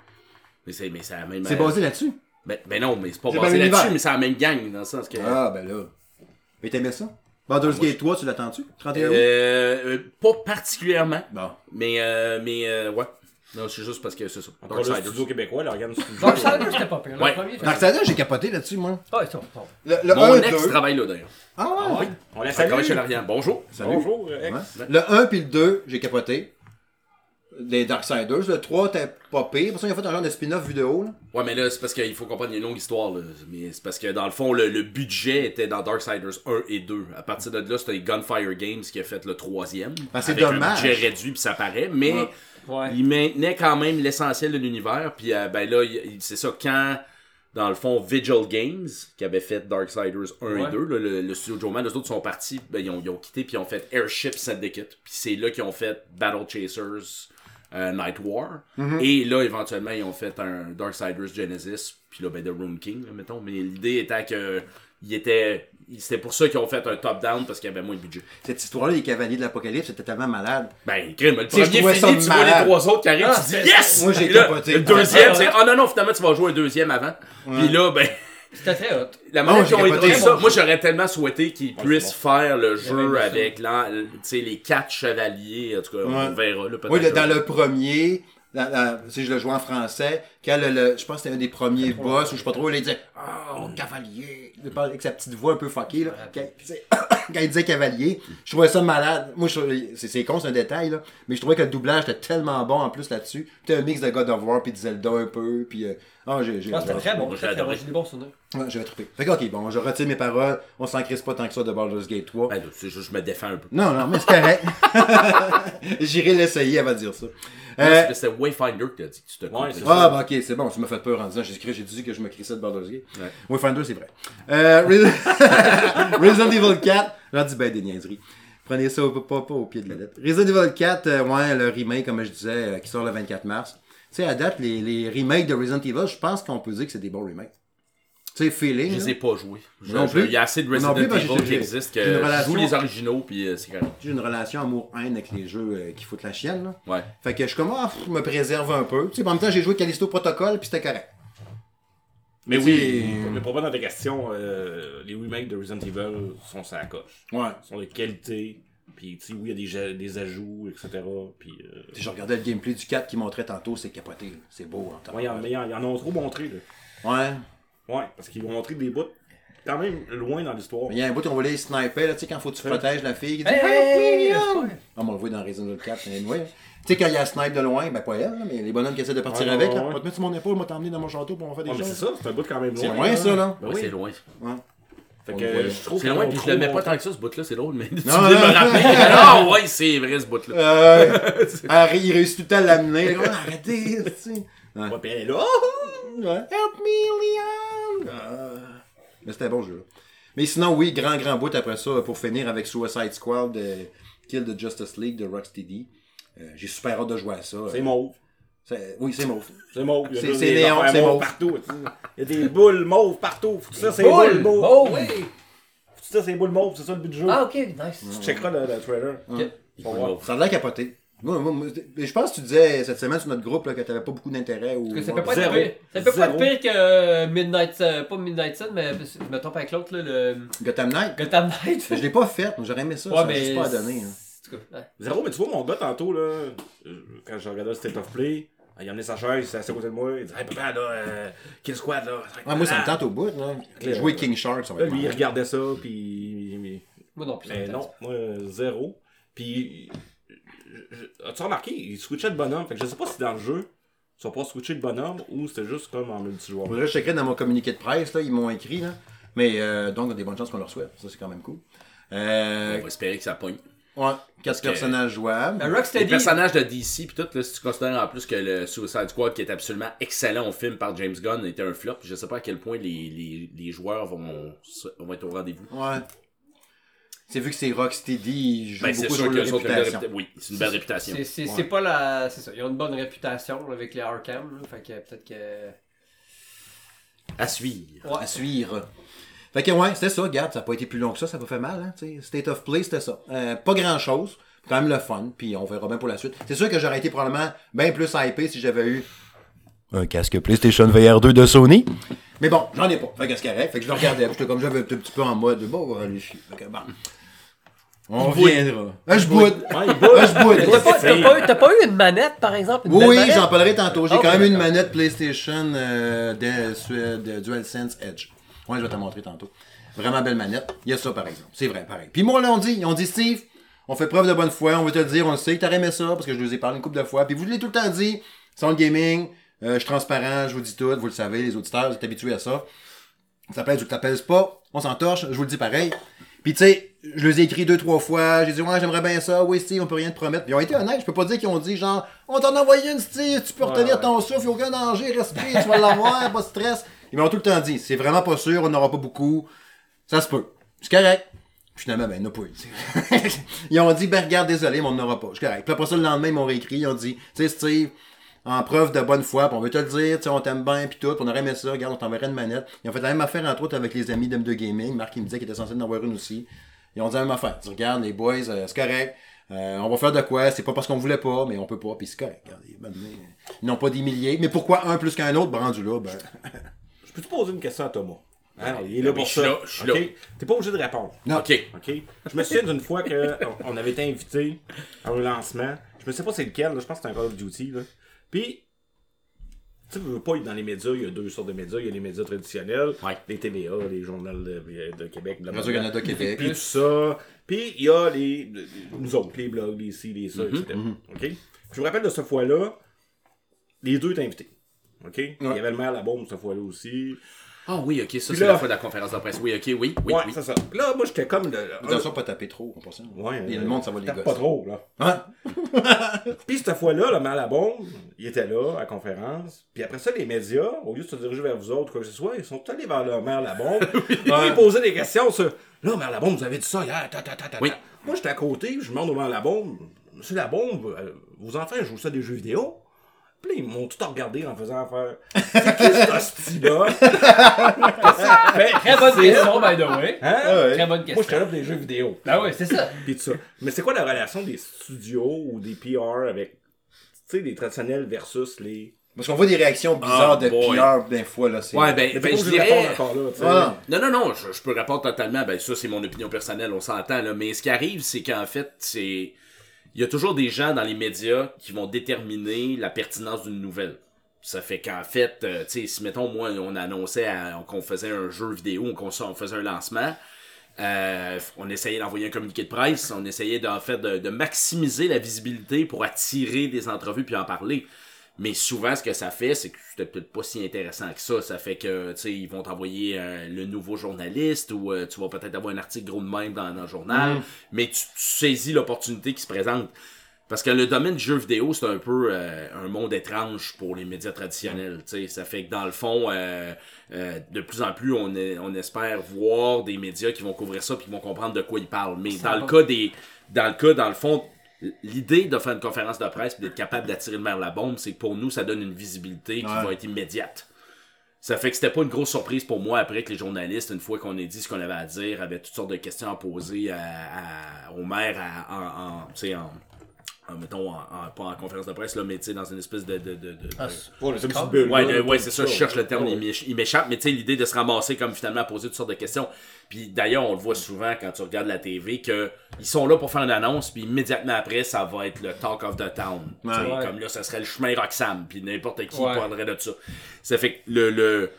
[SPEAKER 4] Mais c'est mais c'est la même.
[SPEAKER 1] C'est
[SPEAKER 4] euh,
[SPEAKER 1] basé là-dessus?
[SPEAKER 4] Ben, ben non, mais c'est pas basé
[SPEAKER 1] le
[SPEAKER 4] là-dessus, mais c'est la même gang, dans le sens que.
[SPEAKER 1] Ah, ben là. Mais t'aimais ça? Baldur's Gate 3, tu l'attends-tu? 31 août?
[SPEAKER 4] Euh, euh, pas particulièrement,
[SPEAKER 1] Bon.
[SPEAKER 4] mais, euh, mais euh, ouais. Non, c'est juste parce que c'est ça.
[SPEAKER 2] Encore le studio québécois, l'organe studio.
[SPEAKER 3] Darksiders, c'était pas pire. Le
[SPEAKER 4] Ouais.
[SPEAKER 1] Darksiders, j'ai capoté là-dessus, moi.
[SPEAKER 3] Ah, ils sont.
[SPEAKER 1] Le, le
[SPEAKER 4] Mon
[SPEAKER 1] 1,
[SPEAKER 4] ex
[SPEAKER 1] 2.
[SPEAKER 4] travaille là d'ailleurs.
[SPEAKER 1] Ah ouais?
[SPEAKER 2] Ah ouais? On la
[SPEAKER 4] travaille chez l'Ariane. Bonjour.
[SPEAKER 1] Salut.
[SPEAKER 2] Bonjour, euh, ex.
[SPEAKER 1] Ouais. Le 1 puis le 2, j'ai capoté. Des Darksiders. Le 3, t'es pas pire. Pour ça, ils ont fait un genre de spin-off vidéo. Là.
[SPEAKER 4] Ouais, mais là, c'est parce qu'il faut comprendre, il y a une longue histoire. Là. Mais c'est parce que dans le fond, le, le budget était dans Darksiders 1 et 2. À partir de là, c'était Gunfire Games qui a fait le troisième.
[SPEAKER 1] Ben, c'est
[SPEAKER 4] avec
[SPEAKER 1] dommage.
[SPEAKER 4] un budget réduit, puis ça paraît. Mais
[SPEAKER 1] Ouais.
[SPEAKER 3] Ouais.
[SPEAKER 4] il maintenait quand même l'essentiel de l'univers. Puis euh, ben là, c'est ça, quand. Dans le fond, Vigil Games, qui avait fait Darksiders 1
[SPEAKER 3] Ouais.
[SPEAKER 4] et 2, là, le, le studio Joe Man, les autres sont partis, ben, ils, ont, ils ont quitté, puis ils ont fait Airship Syndicate. Puis c'est là qu'ils ont fait Battle Chasers euh, Night War.
[SPEAKER 1] Mm-hmm.
[SPEAKER 4] Et là, éventuellement, ils ont fait un Darksiders Genesis, puis là, ben, The Rune King, là, mettons. Mais l'idée était que. il était, c'était pour ça qu'ils ont fait un top-down, parce qu'il y avait moins de budget.
[SPEAKER 1] Cette histoire-là, les Cavaliers de l'Apocalypse, c'était tellement malade.
[SPEAKER 4] Ben, crime, le premier fini, tu vois les trois autres qui arrivent,
[SPEAKER 3] Ah,
[SPEAKER 4] tu dis
[SPEAKER 3] c'est-
[SPEAKER 4] yes!
[SPEAKER 1] Moi, j'ai
[SPEAKER 4] là,
[SPEAKER 1] capoté.
[SPEAKER 4] Le deuxième,
[SPEAKER 3] Ah,
[SPEAKER 4] c'est
[SPEAKER 3] ouais.
[SPEAKER 4] oh non, non, finalement, tu vas jouer un deuxième avant. Puis là, ben,
[SPEAKER 3] C'était très hot.
[SPEAKER 4] la
[SPEAKER 1] Oh,
[SPEAKER 4] manière qu'ils ont
[SPEAKER 1] Très
[SPEAKER 4] ça,
[SPEAKER 3] bon
[SPEAKER 4] moi j'aurais tellement souhaité qu'ils
[SPEAKER 2] Ouais,
[SPEAKER 4] puissent faire le jeu avec l'an- tu sais, les quatre chevaliers. En tout cas, on verra. Là, peut-être
[SPEAKER 1] Oui, le- dans le premier, si je le jouais en français, quand le, le- je pense que c'était un des premiers boss, ou je sais pas trop, il disait Oh, cavalier Il parlait avec sa petite voix un peu fuckée, là. Quand, quand il disait cavalier, je trouvais ça malade. Moi, je c'est con, c'est un détail, là. Mais je trouvais que le doublage était tellement bon en plus là-dessus. C'était un mix de God of War puis de Zelda un peu. Puis, euh, ah, j'ai. j'ai-
[SPEAKER 3] Ah, c'était très bon.
[SPEAKER 4] J'ai
[SPEAKER 3] Très, très bon. des bons souvenirs.
[SPEAKER 1] Ouais, j'avais trippé. Fait que, ok, bon, je retire mes paroles. On s'en crisse pas tant que ça de Baldur's Gate 3.
[SPEAKER 4] Ben, juste, je me défends un peu.
[SPEAKER 1] Non, non, mais c'est correct. J'irai l'essayer avant de dire ça. Euh,
[SPEAKER 4] c'est- C'était Wayfinder qui t'a dit que tu te
[SPEAKER 2] Ouais,
[SPEAKER 1] Ah, bah ok, c'est bon, tu m'as fait peur en disant, j'ai écrit- j'ai dit que je me crissais de Baldur's Gate.
[SPEAKER 4] Ouais.
[SPEAKER 1] Wayfinder, c'est vrai. Euh, Res- Resident Evil 4, j'en dis ben des niaiseries. Prenez ça au- pas, pas au pied de la lettre. Resident Evil 4, euh, ouais, le remake, comme je disais, euh, qui sort le 24 mars. Tu sais, à date, les, les remakes de Resident Evil, je pense qu'on peut dire que c'est des bons remakes. Tu sais, feeling.
[SPEAKER 4] Je les ai pas joués. Je-
[SPEAKER 1] Non
[SPEAKER 4] je-
[SPEAKER 1] plus.
[SPEAKER 4] Il y a assez de
[SPEAKER 1] Non
[SPEAKER 4] Resident
[SPEAKER 1] plus, parce que
[SPEAKER 4] Evil
[SPEAKER 1] j'ai-
[SPEAKER 4] qui
[SPEAKER 1] j'ai-
[SPEAKER 4] existent
[SPEAKER 1] j'ai
[SPEAKER 4] que
[SPEAKER 1] une
[SPEAKER 4] je joue les originaux, puis euh, c'est correct.
[SPEAKER 1] J'ai une relation amour-haine avec les jeux euh, qui foutent la chienne. Là.
[SPEAKER 4] Ouais.
[SPEAKER 1] Fait que je suis comme, ah, pff, je me préserve un peu. Tu sais, en même temps, j'ai joué Callisto Protocol, puis c'était correct.
[SPEAKER 2] Mais
[SPEAKER 1] Tu
[SPEAKER 2] oui,
[SPEAKER 1] sais,
[SPEAKER 2] mais pour répondre à ta question, euh, les remakes de Resident Evil sont sa coche.
[SPEAKER 1] Ouais.
[SPEAKER 2] Ils sont de qualité. Puis, tu sais, oui, il y a des, ja- des ajouts, etc. Puis, euh,
[SPEAKER 1] Tu sais, je regardais le gameplay du 4 qu'ils montraient tantôt, c'est capoté. là. C'est beau. En
[SPEAKER 2] ouais, en- mais il y en- il y en a trop montré, là.
[SPEAKER 1] Ouais.
[SPEAKER 2] Ouais, parce qu'ils vont montrer des bouts quand même loin dans l'histoire.
[SPEAKER 1] Il y a un bout, on va les sniper, là, tu sais, quand faut que tu
[SPEAKER 2] Ouais.
[SPEAKER 1] protèges la fille. dit,
[SPEAKER 3] Hey, hey,
[SPEAKER 1] on le voit dans Resident Evil 4, anyway. Tu sais, quand il y a snipe de loin, ben pas elle, là, mais les bonhommes qui essaient de partir
[SPEAKER 2] Ouais,
[SPEAKER 1] avec,
[SPEAKER 2] ouais,
[SPEAKER 1] là,
[SPEAKER 2] ouais.
[SPEAKER 1] on va te mettre sur mon épaule, on va t'emmener dans mon château pour on faire des
[SPEAKER 2] Ouais, mais c'est
[SPEAKER 1] choses.
[SPEAKER 2] ça, c'est un bout quand même loin.
[SPEAKER 1] C'est loin, ça, là.
[SPEAKER 2] Ben
[SPEAKER 4] Ouais,
[SPEAKER 2] oui.
[SPEAKER 4] c'est loin.
[SPEAKER 1] Ouais.
[SPEAKER 2] Fait que
[SPEAKER 1] le là.
[SPEAKER 2] je trouve
[SPEAKER 4] C'est loin, puis je
[SPEAKER 2] trop
[SPEAKER 4] l'aimais pas tant que ça, ce bout-là, c'est drôle, mais tu
[SPEAKER 1] Non,
[SPEAKER 4] me rappeler. Ah ouais, c'est vrai, ce bout-là.
[SPEAKER 1] Euh, Harry, il réussit tout le temps à l'amener. Arrêtez, tu sais. Ouais.
[SPEAKER 2] Ouais, puis elle est là. oh!
[SPEAKER 1] Ouais. Help me, Leon! Ah. Mais c'était un bon jeu. là. Mais sinon, oui, grand, grand bout après ça, pour finir avec Suicide Squad, euh, Kill the Justice League de Rocksteady. Euh, J'ai super hâte de jouer à ça.
[SPEAKER 2] C'est mauve.
[SPEAKER 1] Oui, c'est mauve.
[SPEAKER 2] C'est mauve. Il y a
[SPEAKER 1] C'est- néon, c'est
[SPEAKER 2] mauves
[SPEAKER 1] mauve.
[SPEAKER 2] partout. Il y a des boules mauves partout. Ça, c'est
[SPEAKER 3] Boule!
[SPEAKER 2] boules mauves.
[SPEAKER 3] Oh!
[SPEAKER 2] Oui. Ça, c'est boules mauves. C'est ça le but du jeu.
[SPEAKER 3] Ah, ok, nice.
[SPEAKER 2] Tu checkeras le, le trailer. Voir.
[SPEAKER 1] Ça a l'air capoté. Moi, moi, moi, je pense que tu disais cette semaine sur notre groupe là, que t'avais pas beaucoup d'intérêt. Ou...
[SPEAKER 3] Ça peut pas être
[SPEAKER 2] Zéro.
[SPEAKER 3] pire. Ça peut pas être pire que euh, Midnight Sun, pas Midnight Sun, mais je me trompe avec l'autre, là, le
[SPEAKER 1] Gotham Knight.
[SPEAKER 3] Gotham Knight.
[SPEAKER 1] Je l'ai pas fait, mais j'aurais aimé ça.
[SPEAKER 3] Ouais,
[SPEAKER 1] ça
[SPEAKER 3] mais.
[SPEAKER 1] pas à donner. hein.
[SPEAKER 3] Ouais.
[SPEAKER 2] Zéro, mais tu vois, mon gars, tantôt, là, euh, quand je regardais le State of Play, il a amené sa chaise, il s'est assis à côté de moi, il dit Hey papa, là, euh, Kill Squad, là.
[SPEAKER 1] Moi, ça me tente au bout. Là. Jouer King Shark, ça va être
[SPEAKER 2] lui, il regardait ça, puis. mais-
[SPEAKER 3] Moi non plus. ça
[SPEAKER 2] Mais non, moi, euh, zéro. Puis. As-tu remarqué, il switchait de bonhomme. Fait que je sais pas si dans le jeu, Tu vas pas switcher le bonhomme ou c'était juste comme en multijoueur?
[SPEAKER 1] Là, je checkerai dans mon communiqué de presse, là, ils m'ont écrit. Là. Mais euh, donc, y a des bonnes chances qu'on leur souhaite. Ça, c'est quand même cool. Euh,
[SPEAKER 4] On va espérer que ça pogne.
[SPEAKER 1] ouais, quatre
[SPEAKER 4] que-
[SPEAKER 1] personnages jouables.
[SPEAKER 3] Ben,
[SPEAKER 4] Les
[SPEAKER 3] Rocksteady.
[SPEAKER 4] personnages de DC, puis tout, là, si tu considères en plus que le Suicide Squad, qui est absolument excellent au film par James Gunn, était un flop, je sais pas à quel point les, les, les joueurs vont, vont être au rendez-vous.
[SPEAKER 1] Ouais. C'est vu que c'est Rocksteady, ils jouent
[SPEAKER 4] Ben, c'est
[SPEAKER 1] beaucoup sur leur réputation.
[SPEAKER 4] réputa- Oui, c'est une belle réputation.
[SPEAKER 3] C'est,
[SPEAKER 1] Ouais.
[SPEAKER 3] pas la. C'est ça. Ils ont une bonne réputation là, avec les Arkham. Là, fait que peut-être que.
[SPEAKER 4] À suivre.
[SPEAKER 3] Ouais.
[SPEAKER 1] À suivre. Fait que ouais, c'était ça, regarde, ça n'a pas été plus long que ça, ça n'a pas fait mal, hein. State of Play, c'était ça. Euh, pas grand chose, quand même le fun, puis on verra bien pour la suite. C'est sûr que j'aurais été probablement bien plus hypé si j'avais eu un casque PlayStation VR 2 de Sony. Mais bon, j'en ai pas. Fait que c'est correct. Fait que je le regardais. J'étais comme j'avais un petit peu en mode bon, on va aller chier. Fait que bon. On reviendra. Ah, je boude.
[SPEAKER 2] Il.
[SPEAKER 1] Ah, je boude.
[SPEAKER 3] T'as pas, t'as, pas eu, t'as pas eu une manette, par exemple une belle
[SPEAKER 1] Oui,
[SPEAKER 3] manette?
[SPEAKER 1] j'en parlerai tantôt. J'ai
[SPEAKER 3] Ok,
[SPEAKER 1] quand même une
[SPEAKER 3] d'accord.
[SPEAKER 1] manette PlayStation euh, de, Suède- de DualSense Edge. Ouais, je vais te montrer tantôt. Vraiment belle manette. Il y a ça, par exemple. C'est vrai, pareil. Puis moi, là, on dit, ont dit, Steve, on fait preuve de bonne foi, on veut te le dire, on le sait, t'aurais aimé ça, parce que je vous ai parlé une couple de fois. Puis vous l'avez tout le temps dit, Sound Gaming, euh, je suis transparent, je vous dis tout, vous le savez, les auditeurs, vous êtes habitués à ça. Ça pèse ou que ça pèse pas, on s'entorche, je vous le dis pareil. Puis tu sais, je les ai écrit deux, trois fois, j'ai dit ouais j'aimerais bien ça, oui Steve, on peut rien te promettre. Puis ils ont été honnêtes, je peux pas dire qu'ils ont dit genre on t'en a envoyé une Steve, tu peux retenir
[SPEAKER 3] ouais.
[SPEAKER 1] ton souffle, y a aucun danger, respire, tu vas l'avoir, pas de stress. Ils m'ont tout le temps dit, c'est vraiment pas sûr, on n'aura pas beaucoup. Ça se peut. C'est correct. Puis Finalement, ben, il n'y en a pas eu. ils ont dit, ben, regarde, désolé, mais on n'en aura pas. C'est correct. Puis après ça, le lendemain, ils m'ont réécrit. Ils ont dit, tu sais, Steve, en preuve de bonne foi, puis on veut te le dire, tu sais, on t'aime bien, puis tout, puis on aurait aimé ça, regarde, on t'enverrait une manette. Ils ont fait la même affaire, entre autres, avec les amis d'M2 Gaming. Marc, il me disait qu'il était censé en avoir une aussi. Ils ont dit la même affaire. Tu regardes, les boys, euh, c'est correct. Euh, on va faire de quoi, c'est pas parce qu'on voulait pas, mais on peut pas, puis c'est correct. Regardez, ils n'ont pas des milliers. Mais pourquoi un plus qu'un autre, ben, rendu là, ben.
[SPEAKER 2] Je peux te poser une question à Thomas? Hein, il est là
[SPEAKER 4] Oui,
[SPEAKER 2] pour ça.
[SPEAKER 4] là, je suis là.
[SPEAKER 2] T'es pas obligé de répondre.
[SPEAKER 1] Non.
[SPEAKER 4] Ok.
[SPEAKER 2] OK? Je me souviens d'une fois qu'on avait été invité à un lancement. Je me sais pas c'est lequel, là. je pense que c'était un Call of Duty. Là. Puis, tu sais, veux pas être dans les médias, il y a deux sortes de médias. Il y a les médias traditionnels,
[SPEAKER 4] Ouais.
[SPEAKER 2] les TVA, les journaux de, de Québec.
[SPEAKER 1] Radio-Canada, Québec.
[SPEAKER 2] Puis tout ça. Puis il y a les, nous autres, les blogs, les ci, les ça,
[SPEAKER 1] Mhm,
[SPEAKER 2] etc. OK? Je me rappelle de cette fois-là, les deux étaient invités. OK? Il y avait le maire La Bombe cette fois-là aussi.
[SPEAKER 4] Ah oui, ok, ça c'est
[SPEAKER 2] là-
[SPEAKER 4] la fois de la conférence de presse. Oui, ok, oui, oui,
[SPEAKER 2] ouais,
[SPEAKER 4] oui.
[SPEAKER 2] c'est ça. Là, moi, j'étais comme. Le,
[SPEAKER 1] Attention, pas taper trop, en passant.
[SPEAKER 2] Ouais,
[SPEAKER 1] Et
[SPEAKER 2] euh,
[SPEAKER 1] le monde, ça va les
[SPEAKER 2] tape
[SPEAKER 1] gosses.
[SPEAKER 2] pas trop, là.
[SPEAKER 1] Hein?
[SPEAKER 2] Puis cette fois-là, le mal à bombe, il était là, à la conférence. Puis après ça, les médias, au lieu de se diriger vers vous autres, quoi que ce soit, ils sont allés vers le maire la bombe. Là, ils posaient des questions sur Là, maire la bombe, vous avez dit ça hier, ta, ta, ta, ta, ta.
[SPEAKER 4] Oui.
[SPEAKER 2] Moi, j'étais à côté, je demande au maire la bombe Monsieur la bombe, euh, vos enfants jouent ça des jeux vidéo Puis ils m'ont tout regardé en faisant affaire. C'est qui ce hostie-là?
[SPEAKER 3] Très bonne question, by the way.
[SPEAKER 2] Hein?
[SPEAKER 3] Très bonne
[SPEAKER 2] Moi,
[SPEAKER 3] question.
[SPEAKER 2] j'étais là pour des jeux vidéo.
[SPEAKER 3] Ah ouais, c'est ça.
[SPEAKER 2] Pis tout ça. Mais c'est quoi la relation des studios ou des PR avec, tu sais, les traditionnels versus les.
[SPEAKER 1] Parce qu'on voit des réactions bizarres
[SPEAKER 4] Ah,
[SPEAKER 1] de
[SPEAKER 4] boy.
[SPEAKER 1] PR des fois, là. c'est-
[SPEAKER 4] Ouais, ben, ben je dirais.
[SPEAKER 2] encore là, tu sais.
[SPEAKER 1] Ah.
[SPEAKER 4] Non, non, non, je, je peux répondre totalement. Ben, ça, c'est mon opinion personnelle, on s'entend, là. Mais ce qui arrive, c'est qu'en fait, c'est. Il y a toujours des gens dans les médias qui vont déterminer la pertinence d'une nouvelle. Ça fait qu'en fait, euh, tu sais, si mettons, moi, on annonçait qu'on faisait un jeu vidéo, qu'on on faisait un lancement, euh, on essayait d'envoyer un communiqué de presse, on essayait de, en fait, de maximiser la visibilité pour attirer des entrevues puis en parler. Mais souvent, ce que ça fait, c'est que c'était peut-être pas si intéressant que ça. Ça fait que, tu sais, ils vont t'envoyer euh, le nouveau journaliste ou euh, tu vas peut-être avoir un article gros de même dans, dans le journal. Mais tu, tu saisis l'opportunité qui se présente. Parce que le domaine du jeu vidéo, c'est un peu euh, un monde étrange pour les médias traditionnels. tu sais. Ça fait que dans le fond, euh, euh, de plus en plus, on, est- on espère voir des médias qui vont couvrir ça puis qui vont comprendre de quoi ils parlent. Mais dans le cas des. Dans le cas, dans le fond, l'idée de faire une conférence de presse et d'être capable d'attirer le maire la bombe, c'est que pour nous, ça donne une visibilité qui
[SPEAKER 1] Ouais.
[SPEAKER 4] va être immédiate. Ça fait que c'était pas une grosse surprise pour moi après que les journalistes, une fois qu'on ait dit ce qu'on avait à dire, avaient toutes sortes de questions à poser à, à- au maire à- en, en, en, mettons, en, en- pas en conférence de presse, là, mais tu sais, dans une espèce de. de, de, de-
[SPEAKER 3] Ah,
[SPEAKER 4] Ouais, c'est ça, je cherche le terme, il m'éch- il m'échappe, mais tu sais, l'idée de se ramasser comme finalement à poser toutes sortes de questions. Puis d'ailleurs, on le voit souvent quand tu regardes la TV, que ils sont là pour faire une annonce, puis immédiatement après, ça va être le talk of the town. Comme là, ça serait le chemin Roxham, puis n'importe qui parlerait de ça. Ça fait que le, le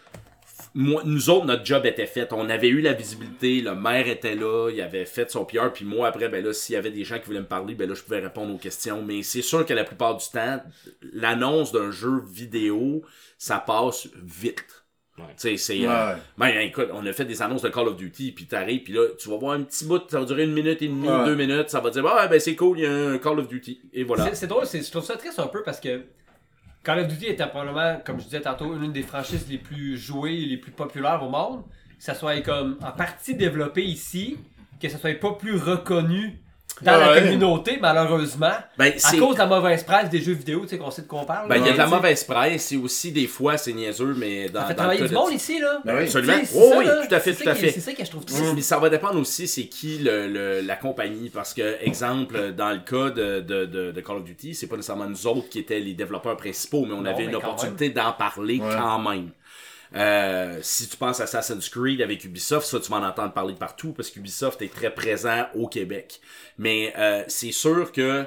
[SPEAKER 4] moi, nous autres, notre job était fait. On avait eu la visibilité, le maire était là, il avait fait son PR, puis moi, après, ben là, s'il y avait des gens qui voulaient me parler, ben là, je pouvais répondre aux questions. Mais c'est sûr que la plupart du temps, l'annonce d'un jeu vidéo, ça passe vite.
[SPEAKER 2] Ouais.
[SPEAKER 4] Tu sais, c'est. euh, ben, écoute, on a fait des annonces de Call of Duty, puis t'arrives, puis là, tu vas voir un petit bout, ça va durer une minute et demie,
[SPEAKER 1] Ouais.
[SPEAKER 4] deux minutes, ça va dire, ah, ben c'est cool, il y a un Call of Duty. Et voilà.
[SPEAKER 3] C'est- drôle, c'est- je trouve ça triste un peu parce que Call of Duty était probablement, comme je disais tantôt, une des franchises les plus jouées et les plus populaires au monde. Que ça soit comme en partie développé ici, que ça soit pas plus reconnu dans la communauté, malheureusement.
[SPEAKER 4] Ben,
[SPEAKER 3] À
[SPEAKER 4] c'est.
[SPEAKER 3] cause de la mauvaise presse des jeux vidéo, tu sais, qu'on sait de quoi on parle.
[SPEAKER 4] Ben, il y a de la mauvaise presse, et aussi, des fois, c'est niaiseux, mais dans.
[SPEAKER 3] Ça fait
[SPEAKER 4] dans
[SPEAKER 3] travailler du
[SPEAKER 4] de-
[SPEAKER 3] monde ici, là.
[SPEAKER 1] Ben oui.
[SPEAKER 4] Absolument. Oh,
[SPEAKER 3] ça,
[SPEAKER 4] oui,
[SPEAKER 3] là.
[SPEAKER 4] tout à fait, tout à fait.
[SPEAKER 3] C'est ça que je trouve triste.
[SPEAKER 4] Mais ça va dépendre aussi c'est qui le, le- la compagnie parce que exemple dans le cas de, de, de, de Call of Duty c'est pas nécessairement nous autres qui étaient les développeurs principaux mais on
[SPEAKER 3] Non,
[SPEAKER 4] avait
[SPEAKER 3] mais
[SPEAKER 4] une opportunité d'en parler
[SPEAKER 1] Ouais.
[SPEAKER 4] quand même. Euh, si tu penses à Assassin's Creed avec Ubisoft, ça tu vas en entendre parler de partout parce qu'Ubisoft est très présent au Québec. Mais euh, c'est sûr que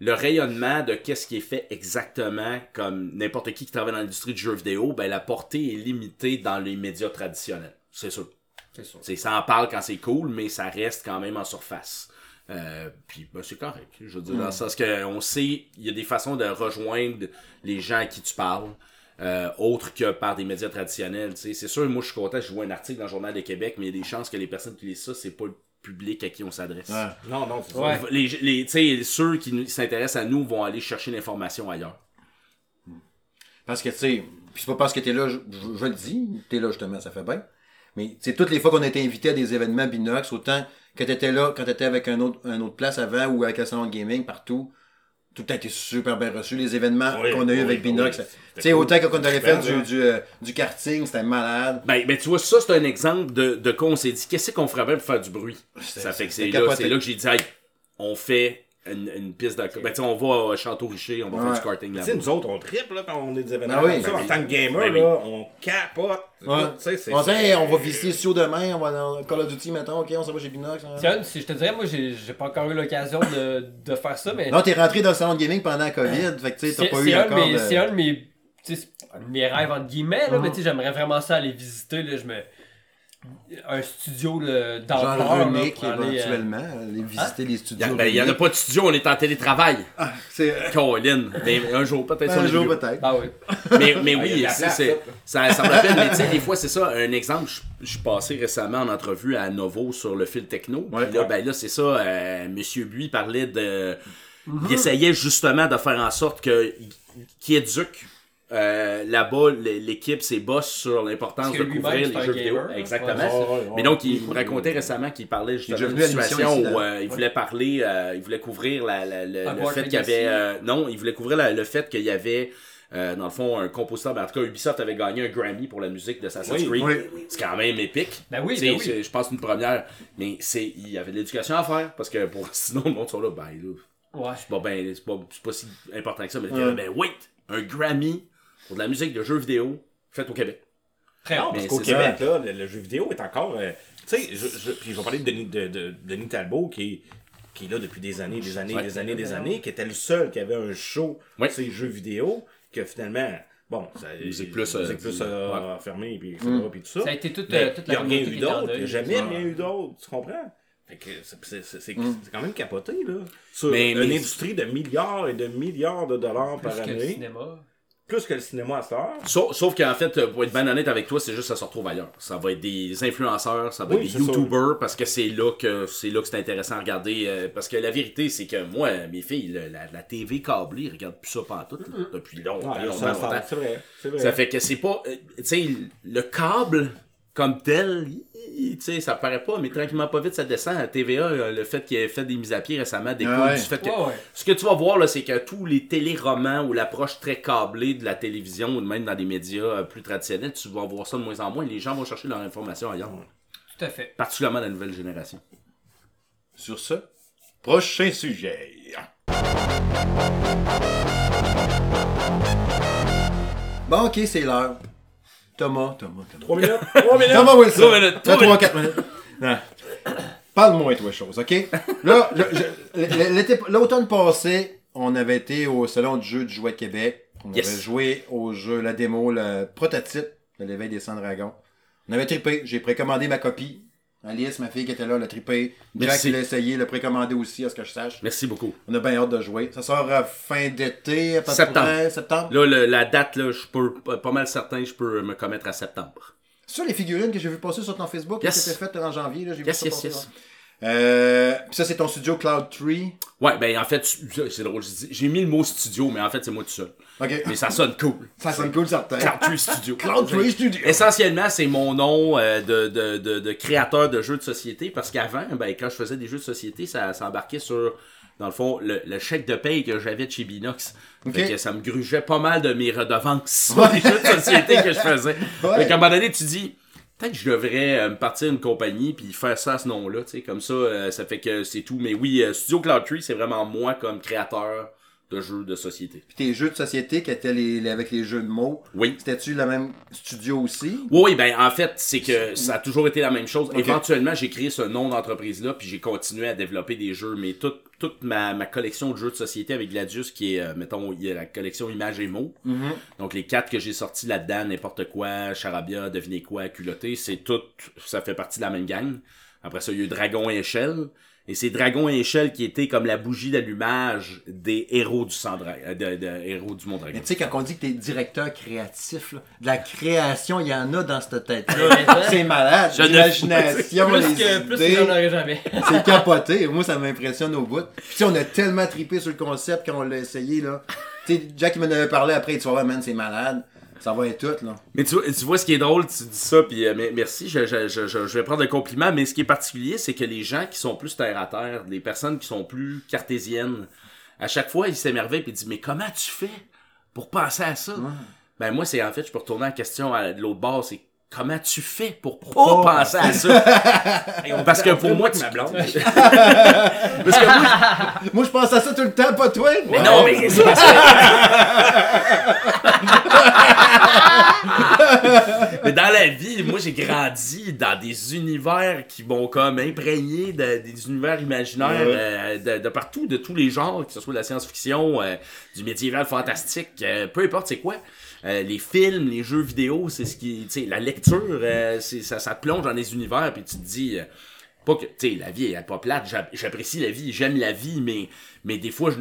[SPEAKER 4] le rayonnement de qu'est-ce qui est fait exactement comme n'importe qui qui travaille dans l'industrie du jeu vidéo, ben la portée est limitée dans les médias traditionnels. C'est sûr.
[SPEAKER 3] C'est sûr.
[SPEAKER 4] Ça en parle quand c'est cool, mais ça reste quand même en surface. Euh, puis ben, c'est correct. Je veux dire, dans le sens que on sait, il y a des façons de rejoindre les gens à qui tu parles, euh, autres que par des médias traditionnels. tu. C'est sûr, moi je suis content, je vois un article dans le Journal de Québec, mais il y a des chances que les personnes qui lisent ça, c'est pas le public à qui on s'adresse.
[SPEAKER 1] Ouais.
[SPEAKER 2] Non, non, c'est ça.
[SPEAKER 3] Ouais.
[SPEAKER 4] Les, les, tu sais, ceux qui s'intéressent à nous vont aller chercher l'information ailleurs.
[SPEAKER 1] Parce que, tu sais, puis c'est pas parce que t'es là, je, je- je le dis, t'es là justement, ça fait bien. Mais, tu sais, toutes les fois qu'on a été invité à des événements Binox, autant que t'étais là, quand t'étais avec un autre, un autre place avant ou avec le salon de gaming, partout, tout a été super bien reçu. Les événements
[SPEAKER 2] Oui,
[SPEAKER 1] qu'on a eu
[SPEAKER 2] oui,
[SPEAKER 1] avec
[SPEAKER 2] oui,
[SPEAKER 1] Binox,
[SPEAKER 2] c'était
[SPEAKER 1] tu sais,
[SPEAKER 2] cool.
[SPEAKER 1] autant que quand on avait fait du, du, euh, du karting, c'était malade.
[SPEAKER 4] Ben, ben, tu vois, ça, c'est un exemple de, de quoi on s'est dit, qu'est-ce qu'on ferait bien pour faire du bruit? Ça fait que c'est là, là que j'ai dit, hey, on fait une, une piste de. Ben, tu sais, on va à Château-Richer, on va faire du karting
[SPEAKER 2] Tu
[SPEAKER 4] là-bas.
[SPEAKER 2] sais, nous autres, on triple là, quand on est des événements
[SPEAKER 1] Ah oui,
[SPEAKER 2] comme ça.
[SPEAKER 4] ben
[SPEAKER 2] en
[SPEAKER 4] oui.
[SPEAKER 2] tant que gamer,
[SPEAKER 4] Ben
[SPEAKER 2] là, on capote.
[SPEAKER 1] Ouais.
[SPEAKER 2] Tu sais, c'est-
[SPEAKER 1] On va visiter le studio demain, on va dans Call of Duty, mettons, ok, on s'en va chez Binox. hein.
[SPEAKER 3] Si je te dirais, moi, j'ai j'ai pas encore eu l'occasion de, de faire ça, mais
[SPEAKER 1] Non, t'es rentré dans le salon de gaming pendant la COVID, fait que tu sais, t'as pas eu encore
[SPEAKER 3] c'est un de mes, rêves, entre guillemets, là,
[SPEAKER 1] Mhm.
[SPEAKER 3] mais tu sais, j'aimerais vraiment ça aller visiter, là, je me... Un studio
[SPEAKER 1] Genre
[SPEAKER 3] là,
[SPEAKER 1] Renick,
[SPEAKER 3] pour aller, euh,
[SPEAKER 1] éventuellement, aller visiter les
[SPEAKER 4] Il
[SPEAKER 1] studios.
[SPEAKER 4] a- ben, il y en a pas de studio, on est en télétravail.
[SPEAKER 1] C'est...
[SPEAKER 4] Colin. Mais un jour, peut-être sur
[SPEAKER 1] Un
[SPEAKER 4] les
[SPEAKER 1] jour peut-être.
[SPEAKER 3] Ah oui.
[SPEAKER 4] Mais, mais
[SPEAKER 2] Ah, il
[SPEAKER 4] oui,
[SPEAKER 2] place,
[SPEAKER 4] c'est- ça, ça me rappelle, mais tu sais, des fois, c'est ça. Un exemple, je, suis passé récemment en entrevue à Novo sur le fil techno.
[SPEAKER 1] Ouais,
[SPEAKER 4] Puis là,
[SPEAKER 1] ouais.
[SPEAKER 4] ben là, c'est ça. euh, Monsieur Buis parlait de. Il essayait justement de faire en sorte que qu'il éduque euh, là-bas l'équipe, ses boss sur l'importance de couvrir les jeux vidéo. Exactement.
[SPEAKER 2] Ouais, ouais, ouais.
[SPEAKER 4] Mais donc, il me racontait récemment qu'il parlait justement
[SPEAKER 1] déjà
[SPEAKER 4] d'une situation
[SPEAKER 1] ici,
[SPEAKER 4] où euh, il voulait parler, euh, il voulait couvrir la, la- la-
[SPEAKER 3] Un
[SPEAKER 4] le fait qu'il y avait. euh, non, il voulait couvrir la- le fait qu'il y avait. euh, dans le fond, un compositeur, ben, en tout cas, Ubisoft avait gagné un Grammy pour la musique de Assassin's
[SPEAKER 2] Oui,
[SPEAKER 4] Creed.
[SPEAKER 1] oui.
[SPEAKER 4] C'est quand même épique.
[SPEAKER 3] Ben oui,
[SPEAKER 4] Tu sais,
[SPEAKER 3] ben
[SPEAKER 4] Je pense une première. Mais c'est, il y avait de l'éducation à faire. Parce que pour, sinon, le monde sont là, ben là,
[SPEAKER 3] Ouais.
[SPEAKER 4] c'est pas, ben, c'est pas, c'est pas si important que ça. Mais
[SPEAKER 1] Ouais.
[SPEAKER 4] ben, wait, un Grammy pour de la musique de jeux vidéo faite au Québec.
[SPEAKER 3] Très
[SPEAKER 2] Non, parce qu'au
[SPEAKER 4] c'est
[SPEAKER 2] Québec, là, le, le jeu vidéo est encore. euh, tu sais, je, je- puis je vais parler de Denis, de, de- Denis Talbot, qui est, qui est là depuis des années, des années,
[SPEAKER 4] Ouais.
[SPEAKER 2] des années, des années, qui était le seul qui avait un show,
[SPEAKER 4] Ouais.
[SPEAKER 2] ces jeux vidéo, que finalement, bon, ça,
[SPEAKER 4] Musique plus,
[SPEAKER 2] musique
[SPEAKER 4] euh,
[SPEAKER 2] plus
[SPEAKER 4] ouais.
[SPEAKER 2] euh, puis, etc.,
[SPEAKER 1] Mm.
[SPEAKER 2] puis tout ça.
[SPEAKER 3] Ça a été toute,
[SPEAKER 2] Mais
[SPEAKER 3] euh, toute
[SPEAKER 2] il n'y
[SPEAKER 3] la
[SPEAKER 2] a rien eu d'autre, il n'y a
[SPEAKER 3] deuil.
[SPEAKER 2] jamais rien eu d'autre, tu comprends? Fait que c'est-
[SPEAKER 1] Mm.
[SPEAKER 2] quand même capoté, là. Sur
[SPEAKER 4] Mais-
[SPEAKER 2] une
[SPEAKER 4] mais-
[SPEAKER 2] industrie de milliards et de milliards de dollars
[SPEAKER 3] Plus
[SPEAKER 2] par
[SPEAKER 3] que le
[SPEAKER 2] année,
[SPEAKER 3] cinéma.
[SPEAKER 2] Plus que le cinéma à cette heure.
[SPEAKER 4] Sauf, sauf qu'en fait, pour être bien honnête avec toi, c'est juste que ça se retrouve ailleurs. Ça va être des influenceurs, ça va
[SPEAKER 2] Oui,
[SPEAKER 4] être des
[SPEAKER 2] ça.
[SPEAKER 4] YouTubers, parce que c'est là que c'est là que c'est intéressant à regarder. euh, parce que la vérité, c'est que moi, mes filles, le- la, la TV câblée, ils regardent plus ça pantoute, là, depuis longtemps.
[SPEAKER 2] Ouais,
[SPEAKER 4] longtemps, longtemps.
[SPEAKER 2] c'est vrai. C'est vrai.
[SPEAKER 4] Ça fait que c'est pas. euh, Tu sais, le câble comme tel, tu sais, ça paraît pas, mais tranquillement pas vite, ça descend. À TVA, euh, le fait qu'il ait fait des mises à pied récemment, des
[SPEAKER 1] Ah
[SPEAKER 4] coups,
[SPEAKER 1] ouais.
[SPEAKER 4] du fait que.
[SPEAKER 3] Ouais, ouais.
[SPEAKER 4] Ce que tu vas voir, là, c'est que tous les téléromans ou l'approche très câblée de la télévision ou même dans des médias euh, plus traditionnels, tu vas voir ça de moins en moins. Les gens vont chercher leur information ailleurs.
[SPEAKER 3] Tout à fait.
[SPEAKER 4] Particulièrement la nouvelle génération.
[SPEAKER 1] Sur ce, prochain sujet. Bon, ok, c'est l'heure. Thomas, Thomas, Thomas.
[SPEAKER 2] 3 minutes? 3 minutes?
[SPEAKER 1] Thomas Wilson.
[SPEAKER 4] Trois minutes, trois
[SPEAKER 1] 3, 4 minutes. Non. Parle-moi de toi chose, ok? Là, l'automne passé, on avait été au Salon du jeu du jouet de Québec. On
[SPEAKER 4] Yes.
[SPEAKER 1] avait joué au jeu, la démo, le prototype de l'éveil des 100 dragons. On avait trippé. J'ai précommandé ma copie. Alice, ma fille qui était là, l'a trippé. Jack, l'a essayé, l'a précommandé aussi, à ce que je sache.
[SPEAKER 4] Merci beaucoup.
[SPEAKER 1] On a bien hâte de jouer. Ça sort à fin d'été, à peu
[SPEAKER 4] Septembre.
[SPEAKER 1] près. Septembre?
[SPEAKER 4] Là, le- la date, là, je peux, pas mal certain, je peux me commettre à septembre.
[SPEAKER 1] C'est ça les figurines que j'ai vu passer sur ton Facebook
[SPEAKER 4] Yes.
[SPEAKER 1] qui étaient faites en janvier. Là, j'ai vu
[SPEAKER 4] Yes,
[SPEAKER 1] ça Euh, ça, c'est ton studio Cloud Tree.
[SPEAKER 4] Ouais, ben en fait, c'est drôle, j'ai mis le mot studio, mais en fait, c'est moi tout seul.
[SPEAKER 1] Ok.
[SPEAKER 4] Mais ça sonne cool.
[SPEAKER 1] Ça sonne cool, certain.
[SPEAKER 4] Cloud Tree Studio.
[SPEAKER 1] Cloud Tree Studio.
[SPEAKER 4] Essentiellement, c'est mon nom euh, de, de, de, de créateur de jeux de société parce qu'avant, ben, quand je faisais des jeux de société, ça, ça embarquait sur, dans le fond, le, le chèque de paye que j'avais de chez Binox.
[SPEAKER 1] Ok.
[SPEAKER 4] Fait que ça me grugeait pas mal de mes redevances
[SPEAKER 1] Ouais.
[SPEAKER 4] les jeux de société que je faisais.
[SPEAKER 1] Ouais.
[SPEAKER 4] Fait qu'à un moment donné, tu dis, peut-être que je devrais euh, me partir une compagnie puis faire ça à ce nom-là, tu sais, comme ça, euh, ça fait que c'est tout. Mais oui, euh, Studio Cloud Tree, c'est vraiment moi comme créateur de jeux de société.
[SPEAKER 1] Puis tes jeux de société qui étaient les, les- avec les jeux de mots,
[SPEAKER 4] Oui.
[SPEAKER 1] c'était-tu le même studio aussi?
[SPEAKER 4] Oui, oui, ben en fait, c'est que ça a toujours été la même chose. Éventuellement, j'ai créé ce nom d'entreprise-là, puis j'ai continué à développer des jeux, mais toute, toute ma, ma collection de jeux de société avec Gladius, qui est, euh, mettons, il y a la collection Images et mots. Donc les quatre que j'ai sortis là-dedans, n'importe quoi, Charabia, devinez quoi, culotté, c'est tout, ça fait partie de la même gang. Après ça, il y a eu Dragon et Échelle. Et c'est Dragon et Échelle qui était comme la bougie d'allumage des héros du Cendra, euh, de, de héros du Mont Dragon.
[SPEAKER 1] Mais tu sais, quand on dit que t'es directeur créatif, là, de la création, il y en a dans cette tête-là.
[SPEAKER 3] Ouais.
[SPEAKER 1] c'est malade.
[SPEAKER 4] Je ne-
[SPEAKER 1] L'imagination,
[SPEAKER 3] Plus
[SPEAKER 1] les
[SPEAKER 3] que plus
[SPEAKER 1] idées,
[SPEAKER 3] jamais.
[SPEAKER 1] c'est capoté. Moi, ça m'impressionne au bout. Puis tu sais, on a tellement trippé sur le concept quand on l'a essayé, là. Tu sais, Jack, il m'en avait parlé après, tu vois, man, c'est malade. Ça va être tout, là.
[SPEAKER 4] Mais tu vois, tu vois, ce qui est drôle, tu dis ça, puis euh, merci, je, je, je, je- je vais prendre un compliment, mais ce qui est particulier, c'est que les gens qui sont plus terre à terre, les personnes qui sont plus cartésiennes, à chaque fois, ils s'émerveillent et ils disent Mais comment tu fais pour penser à ça Ben, moi, c'est en fait, je peux retourner en question à de l'autre bord, c'est comment tu fais pour pas
[SPEAKER 1] pas
[SPEAKER 4] penser à ça? Parce que pour moi, tu-
[SPEAKER 2] ma blonde.
[SPEAKER 4] Parce que moi,
[SPEAKER 1] Moi, je pense à ça tout le temps, pas toi.
[SPEAKER 4] mais non, mais c'est parce que- mais dans la vie, moi j'ai grandi dans des univers qui m'ont comme imprégné de- des univers imaginaires
[SPEAKER 1] Ouais.
[SPEAKER 4] euh, de, de partout, de tous les genres, que ce soit de la science-fiction, euh, du médiéval fantastique, euh, peu importe c'est quoi. Euh, les films, les jeux vidéo, c'est ce qui, tu sais, la lecture, euh, c'est ça, ça te plonge dans des univers puis tu te dis. euh, pas que, tu sais, la vie est pas plate, j'a- j'apprécie la vie, j'aime la vie, mais, mais des fois, je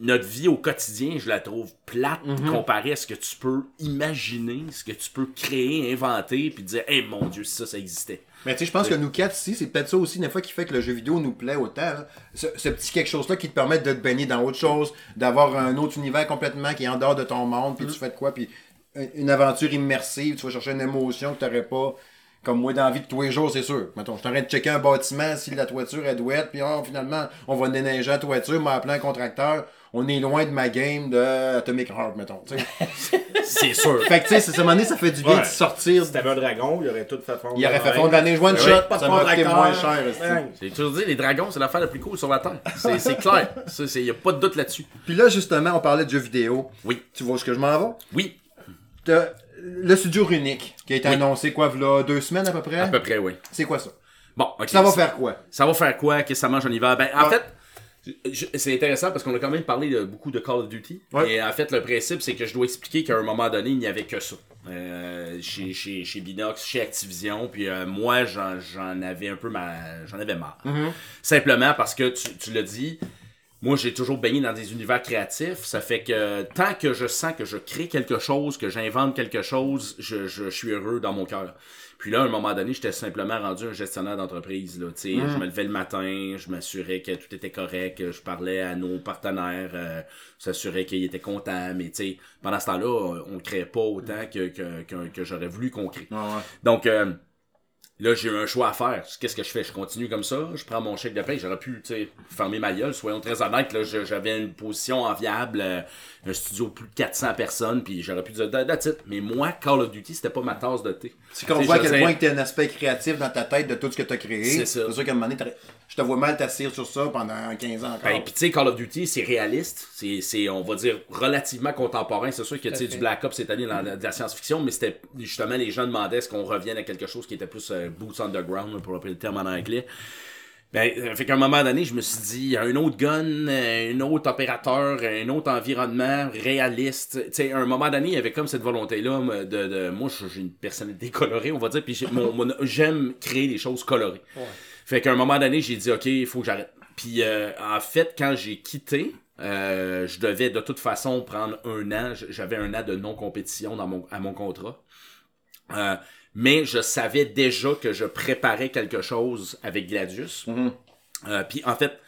[SPEAKER 4] notre vie au quotidien, je la trouve plate comparée à ce que tu peux imaginer, ce que tu peux créer, inventer, puis dire, hey mon dieu, si ça, ça existait.
[SPEAKER 1] Mais tu sais, je pense que nous quatre ici, c'est peut-être ça aussi, une fois qui fait que le jeu vidéo nous plaît autant. là. Ce, ce petit quelque chose-là qui te permet de te baigner dans autre chose, d'avoir un autre univers complètement qui est en dehors de ton monde, puis tu fais de quoi, puis une- aventure immersive, tu vas chercher une émotion que tu n'aurais pas, comme moi dans la vie de tous les jours, c'est sûr. Mettons, je t'arrête de checker un bâtiment si la toiture est douette, puis oh, finalement, on va déneiger la toiture, m'a appelé un contracteur. On est loin de ma game de Atomic Heart, mettons. tu sais.
[SPEAKER 4] C'est sûr.
[SPEAKER 1] fait que tu sais, c'est- à un moment donné, ça fait du bien
[SPEAKER 2] Ouais.
[SPEAKER 1] de sortir.
[SPEAKER 2] Si t'avais un dragon, il aurait tout fait fondre.
[SPEAKER 1] Il aurait fait
[SPEAKER 2] Ouais.
[SPEAKER 1] fondre la neige one
[SPEAKER 2] Ouais,
[SPEAKER 1] shot,
[SPEAKER 2] pas de
[SPEAKER 1] ça m'aurait coûté moins cher.
[SPEAKER 2] Ouais.
[SPEAKER 4] J'ai toujours dit, les dragons, c'est l'affaire la plus cool sur la Terre. C'est c'est clair. Il n'y a pas de doute là-dessus.
[SPEAKER 1] Puis là, justement, on parlait de jeux vidéo.
[SPEAKER 4] Oui.
[SPEAKER 1] Tu vois est-ce que je m'en vais?
[SPEAKER 4] Oui,
[SPEAKER 1] T'as le studio Runic, qui a été
[SPEAKER 4] Oui.
[SPEAKER 1] annoncé, quoi, là, deux semaines à peu près?
[SPEAKER 4] à peu près, oui.
[SPEAKER 1] C'est quoi ça?
[SPEAKER 4] Bon, ok.
[SPEAKER 1] Ça va faire quoi?
[SPEAKER 4] Ça va faire quoi? Qu'est-ce que ça mange en hiver? Ben, en
[SPEAKER 1] Ouais.
[SPEAKER 4] fait, c'est intéressant parce qu'on a quand même parlé de, beaucoup de Call of Duty.
[SPEAKER 1] Ouais.
[SPEAKER 4] Et en fait, le principe, c'est que je dois expliquer qu'à un moment donné, il n'y avait que ça. Euh, chez, chez, chez Binox, chez Activision. Puis euh, moi, j'en, avais un peu ma... J'en avais marre. Simplement parce que, tu, tu l'as dit, moi, j'ai toujours baigné dans des univers créatifs. Ça fait que tant que je sens que je crée quelque chose, que j'invente quelque chose, je, je, je suis heureux dans mon cœur. Puis là, à un moment donné, j'étais simplement rendu un gestionnaire d'entreprise. Là, tu sais. Je me levais le matin, je m'assurais que tout était correct, que je parlais à nos partenaires, euh, s'assurer qu'ils étaient contents. Mais tu sais, pendant ce temps-là, on ne créait pas autant que, que, que, que j'aurais voulu qu'on crée. Donc, euh, là, j'ai eu un choix à faire. Qu'est-ce que je fais? Je continue comme ça, je prends mon chèque de paie, j'aurais pu, tu sais, fermer ma gueule, soyons très honnêtes, là, j'avais une position enviable, euh, un studio de plus de 400 personnes, puis j'aurais pu dire, that's it. Mais moi, Call of Duty, c'était pas ma tasse de thé.
[SPEAKER 1] Tu comprends
[SPEAKER 4] Tu sais,
[SPEAKER 1] à quel point que t'as un aspect créatif dans ta tête de tout ce que t'as créé?
[SPEAKER 4] C'est ça.
[SPEAKER 1] C'est sûr qu'à un moment donné, je te vois mal t'assire sur ça pendant 15 ans encore.
[SPEAKER 4] Ben, puis tu sais, Call of Duty, c'est réaliste, c'est, c'est, on va dire, relativement contemporain. C'est sûr que tu sais, du Black Ops cette année dans la, de la science-fiction, mais c'était justement, les gens demandaient est-ce qu'on revienne à quelque chose qui était plus euh, boots underground, pour appeler le terme en anglais. Ben, fait qu'à un moment donné, je me suis dit, il y a un autre gun, euh, un autre opérateur, un autre environnement réaliste. Tu sais, à un moment donné, il y avait comme cette volonté-là moi, de, de- moi, j'ai une personnalité colorée, on va dire, puis j'aime créer des choses colorées.
[SPEAKER 3] Ouais.
[SPEAKER 4] Fait qu'à un moment donné, j'ai dit, OK, il faut que j'arrête. Puis euh, en fait, quand j'ai quitté, euh, je devais de toute façon prendre un an. J'avais un an de non-compétition dans mon, à mon contrat. Euh, mais je savais déjà que je préparais quelque chose avec Gladius. Euh, Puis en fait,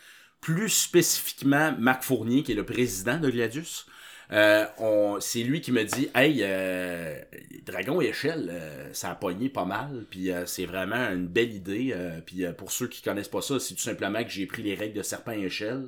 [SPEAKER 4] plus spécifiquement, Marc Fournier, qui est le président de Gladius, euh, c'est lui qui me dit Hey, euh, Dragon et Échelle, euh, ça a pogné pas mal, puis euh, c'est vraiment une belle idée. euh, puis euh, pour ceux qui connaissent pas ça, c'est tout simplement que j'ai pris les règles de Serpent et Échelle,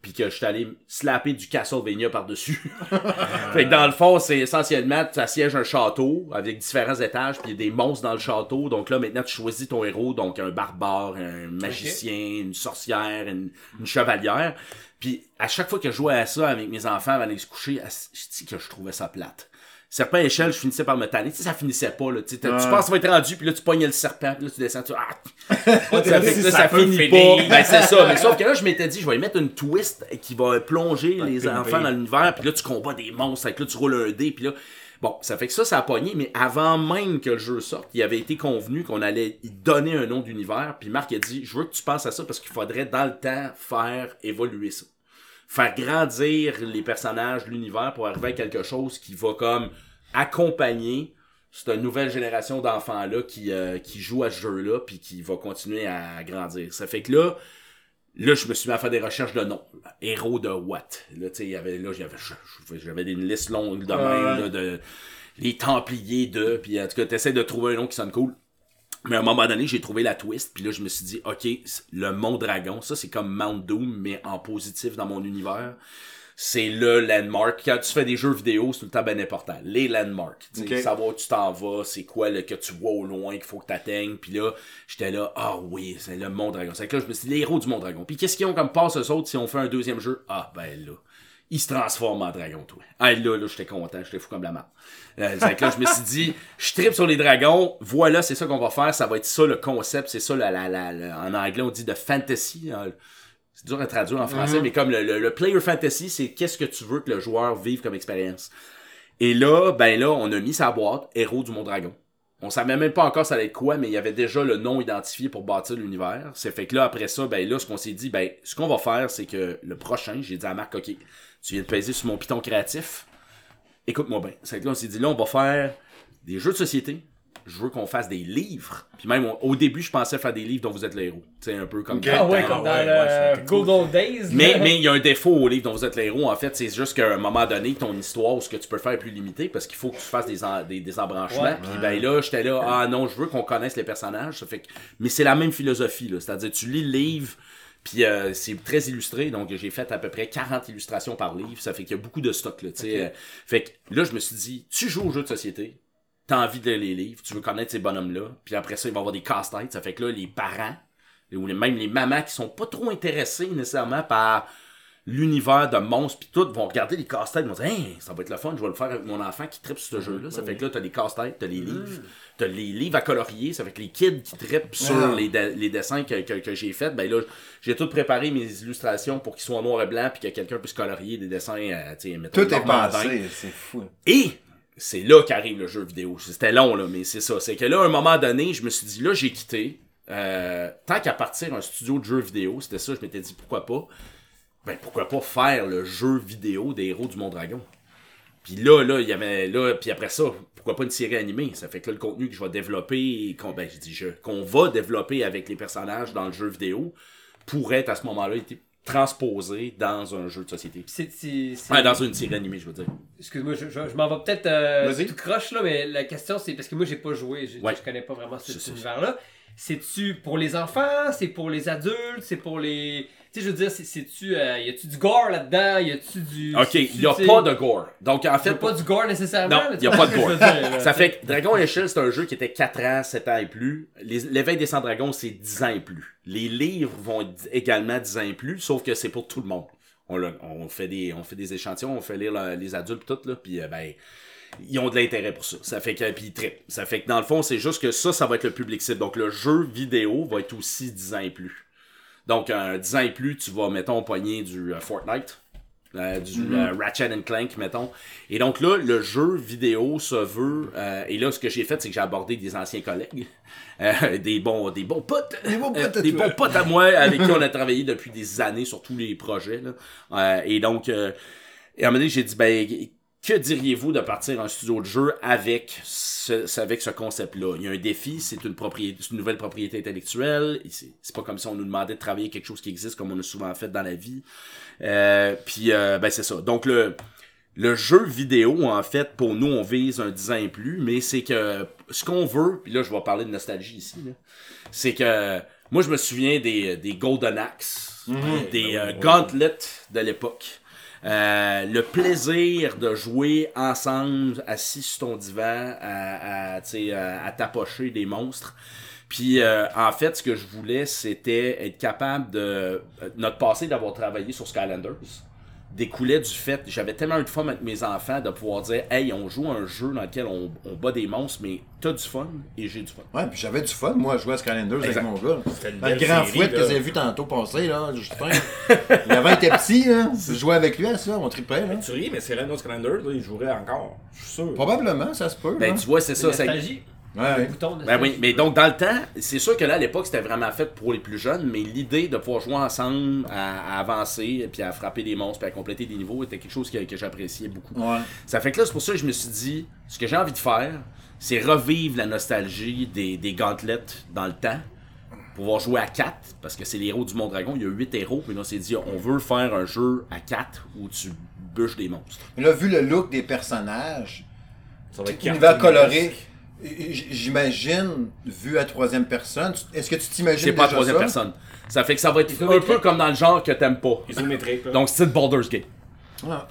[SPEAKER 4] puis que je suis allé slapper du Castlevania par-dessus. fait que dans le fond, c'est essentiellement, tu assièges un château avec différents étages, puis il y a des monstres dans le château. Donc là, maintenant, tu choisis ton héros, donc un barbare, un magicien, une sorcière, une, une chevalière. Puis à chaque fois que je jouais à ça avec mes enfants avant d'aller se coucher, je dis que je trouvais ça plate. Serpent échelle, je finissais par me tanner. Tu sais, ça finissait pas, là. Tu, sais, tu penses que ça va être rendu, puis là, tu pognais le serpent, puis là, tu descends, tu... Ah! Ça, fait que là, ça, finit
[SPEAKER 3] finir.
[SPEAKER 4] pas. Ben, c'est ça. Mais sauf que là, je m'étais dit, je vais y mettre une twist qui va plonger les enfants dans l'univers. Puis là, tu combats des monstres. Que là, tu roules un dé. Puis là, bon, ça fait que ça, ça a pogné. Mais avant même que le jeu sorte, il avait été convenu qu'on allait y donner un nom d'univers. Puis Marc a dit, je veux que tu penses à ça parce qu'il faudrait, dans le temps, faire évoluer ça. Faire grandir les personnages, l'univers pour arriver à quelque chose qui va comme accompagner cette nouvelle génération d'enfants-là qui, euh, qui jouent à ce jeu-là puis qui va continuer à grandir. Ça fait que là, là, je me suis mis à faire des recherches de noms. Héros de what? Là, tu sais, il y avait, là, j'avais une liste longue de même, là, de les Templiers de, puis en tout cas, t'essaies de trouver un nom qui sonne cool. Mais à un moment donné, j'ai trouvé la twist, puis là, je me suis dit, OK, le Mont Dragon, ça, c'est comme Mount Doom, mais en positif dans mon univers. C'est le landmark. Quand tu fais des jeux vidéo, c'est tout le temps bien important. Les landmarks. Tu sais,
[SPEAKER 1] Ok.
[SPEAKER 4] Savoir où tu t'en vas, c'est quoi le, que tu vois au loin qu'il faut que tu atteignes. Puis là, j'étais là, ah oui, c'est le Mont Dragon. C'est que là, je me suis dit, les héros du Mont Dragon. Puis qu'est-ce qu'ils ont comme passe eux autres si on fait un deuxième jeu? Ah, ben là. Ils se transforment en dragon, toi. Ah, là, là, j'étais content, j'étais fou comme la marde. Euh, c'est que là, je me suis dit, je tripe sur les dragons, voilà, c'est ça qu'on va faire, ça va être ça le concept, c'est ça, la, la, la, la- en anglais, on dit de fantasy. hein. C'est dur à traduire en français, mais comme le, le, le player fantasy, c'est qu'est-ce que tu veux que le joueur vive comme expérience. Et là, ben là, on a mis sa boîte, Héros du Mont Dragon. On savait même pas encore ça allait être quoi, mais il y avait déjà le nom identifié pour bâtir l'univers. C'est fait que là, après ça, ben là, ce qu'on s'est dit, ben, ce qu'on va faire, c'est que le prochain, j'ai dit à Marc, OK, tu viens de peser sur mon piton créatif. Écoute-moi bien. C'est que là, on s'est dit, là, on va faire des jeux de société. Je veux qu'on fasse des livres. Puis même, on- au début, je pensais faire des livres dont vous êtes le héros. Tu sais, un peu comme
[SPEAKER 3] Ah ouais,
[SPEAKER 4] Catan.
[SPEAKER 3] comme dans
[SPEAKER 2] ouais,
[SPEAKER 3] le
[SPEAKER 2] ouais, ça a été
[SPEAKER 3] Good Old Days.
[SPEAKER 4] Mais il y a un défaut au livre dont vous êtes le héros. En fait, c'est juste qu'à un moment donné, ton histoire, ce que tu peux faire est plus limité parce qu'il faut que tu fasses des, en- des, des embranchements. Puis ben là, j'étais là, ah non, je veux qu'on connaisse les personnages. Ça fait que... Mais c'est la même philosophie. là. C'est-à-dire, tu lis le livre, puis euh, c'est très illustré. Donc, j'ai fait à peu près 40 illustrations par livre. Ça fait qu'il y a beaucoup de stock. Là, tu sais. Euh, Fait que là, je me suis dit, tu joues aux jeux de société, t'as envie de lire les livres, tu veux connaître ces bonhommes-là. Puis après ça, il va y avoir des casse-têtes. Ça fait que là, les parents, ou même les mamans qui sont pas trop intéressées nécessairement par l'univers de monstres pis tout vont regarder les casse-têtes vont dire hey, ça va être le fun je vais le faire avec mon enfant qui tripe sur ce jeu là ça fait que là t'as les casse-têtes t'as les livres t'as les livres à colorier ça fait que les kids qui trippent sur les, de- les dessins que, que, que j'ai fait ben là j'ai tout préparé mes illustrations pour qu'ils soient en noir et blanc puis que quelqu'un puisse colorier des dessins euh, tu sais
[SPEAKER 1] Tout est passé, c'est fou.
[SPEAKER 4] Et c'est là qu'arrive le jeu vidéo. C'était long, là, mais c'est ça. C'est que là, à un moment donné, je me suis dit, là, j'ai quitté. Euh, tant qu'à partir un studio de jeux vidéo, c'était ça, je m'étais dit, pourquoi pas? Ben, pourquoi pas faire le jeu vidéo des héros du Mont Dragon? Puis là, là, il y avait, là, puis après ça, pourquoi pas une série animée? Ça fait que là, le contenu que je vais développer, qu'on, ben, je dis, je- qu'on va développer avec les personnages dans le jeu vidéo, pourrait à ce moment-là être transposé dans un jeu de société.
[SPEAKER 3] C'est- c'est- c'est-
[SPEAKER 4] Ouais, dans une série animée, je veux dire.
[SPEAKER 3] Excuse-moi, je, je- je m'en vais peut-être euh, tout croche là, mais la question c'est parce que moi j'ai pas joué, je,
[SPEAKER 4] Ouais.
[SPEAKER 3] je connais pas vraiment cet univers-là. C'est-tu pour les enfants, c'est pour les adultes, c'est pour les. Sais, je veux dire, c'est- c'est-tu. euh, y a-tu du gore là-dedans, y a-tu du.
[SPEAKER 4] Ok, n'y a pas de gore. Donc en
[SPEAKER 3] y a
[SPEAKER 4] fait,
[SPEAKER 3] pas du gore nécessairement.
[SPEAKER 4] Non, y a pas de gore.
[SPEAKER 3] dire,
[SPEAKER 4] ça fait que Dragon Échelle, c'est un jeu qui était 4 ans, 7 ans et plus. Les- L'éveil des 100 dragons, c'est 10 ans et plus. Les livres vont être également 10 ans et plus, sauf que c'est pour tout le monde. On, l'a- on fait des on fait des échantillons, on fait lire les adultes tout là, puis euh, ben ils ont de l'intérêt pour ça. Ça fait que puis ils trippent. Ça fait que dans le fond, c'est juste que ça ça va être le public cible. Donc le jeu vidéo va être aussi 10 ans et plus. Donc, un 10 ans et plus, tu vas, mettons, pogner du euh, Fortnite. euh, du euh, Ratchet and Clank, mettons. Et donc là, le jeu vidéo se veut. euh, et là, ce que j'ai fait, c'est que j'ai abordé des anciens collègues, euh, des bons, des bons potes,
[SPEAKER 1] Des bons potes
[SPEAKER 4] euh,
[SPEAKER 1] à
[SPEAKER 4] des
[SPEAKER 1] toi.
[SPEAKER 4] bons potes à moi avec qui on a travaillé depuis des années sur tous les projets. Là. Euh, et donc, euh, et à un moment donné, j'ai dit, ben, que diriez-vous de partir un studio de jeu avec ce, avec ce concept-là? Il y a un défi, c'est une propriété, c'est une nouvelle propriété intellectuelle. C'est pas comme si on nous demandait de travailler quelque chose qui existe comme on a souvent fait dans la vie. Euh, puis, euh, ben, c'est ça. Donc, le, le jeu vidéo, en fait, pour nous, on vise un 10 ans et plus, mais c'est que ce qu'on veut, puis là, je vais parler de nostalgie ici, c'est que moi, je me souviens des, des Golden Axe, des euh, Gauntlets de l'époque. Euh, le plaisir de jouer ensemble, assis sur ton divan, à, à, à, des monstres. Puis euh, en fait, ce que je voulais, c'était être capable de... euh, Notre passé d'avoir travaillé sur Skylanders découlait du fait, j'avais tellement eu de fun avec mes enfants de pouvoir dire, hey, on joue à un jeu dans lequel on, on bat des monstres, mais t'as du fun et j'ai du fun.
[SPEAKER 1] Ouais, puis j'avais du fun, moi, à jouer à Skylanders
[SPEAKER 4] Exact.
[SPEAKER 1] avec mon gars. Dans le grand fouette que avez vu tantôt passer, là, Justin. il avait été petit, là. Je jouais avec lui à ça, on tripait, là.
[SPEAKER 2] Tu ris, mais c'est Skylanders, là, il jouerait encore. Je suis sûr.
[SPEAKER 1] Probablement, ça se peut.
[SPEAKER 4] Ben,
[SPEAKER 1] là.
[SPEAKER 4] tu vois, c'est ça. Ça-
[SPEAKER 3] Nostalgie.
[SPEAKER 1] Ouais.
[SPEAKER 3] Bouton de
[SPEAKER 4] Ben oui, mais donc dans le temps, c'est sûr que là à l'époque c'était vraiment fait pour les plus jeunes, mais l'idée de pouvoir jouer ensemble, à, à avancer, puis à frapper des monstres, puis à compléter des niveaux était quelque chose que, que j'appréciais beaucoup.
[SPEAKER 1] Ouais.
[SPEAKER 4] Ça fait que là, c'est pour ça que je me suis dit, ce que j'ai envie de faire, c'est revivre la nostalgie des, des gauntlets dans le temps. Pouvoir jouer à 4, parce que c'est les héros du Mont Dragon, il y a 8 héros, puis là on s'est dit, on veut faire un jeu à 4 où tu bûches des monstres.
[SPEAKER 1] Mais là, vu le look des personnages,
[SPEAKER 2] Ça va être
[SPEAKER 1] univers coloré, j'imagine, vu à troisième personne, tu- est-ce que tu t'imagines
[SPEAKER 4] C'est pas à
[SPEAKER 1] déjà
[SPEAKER 4] troisième
[SPEAKER 1] ça?
[SPEAKER 4] personne. Ça fait que ça va être un peu comme dans le genre que t'aimes pas.
[SPEAKER 2] Isométrique, là.
[SPEAKER 4] Donc, style Baldur's Gate.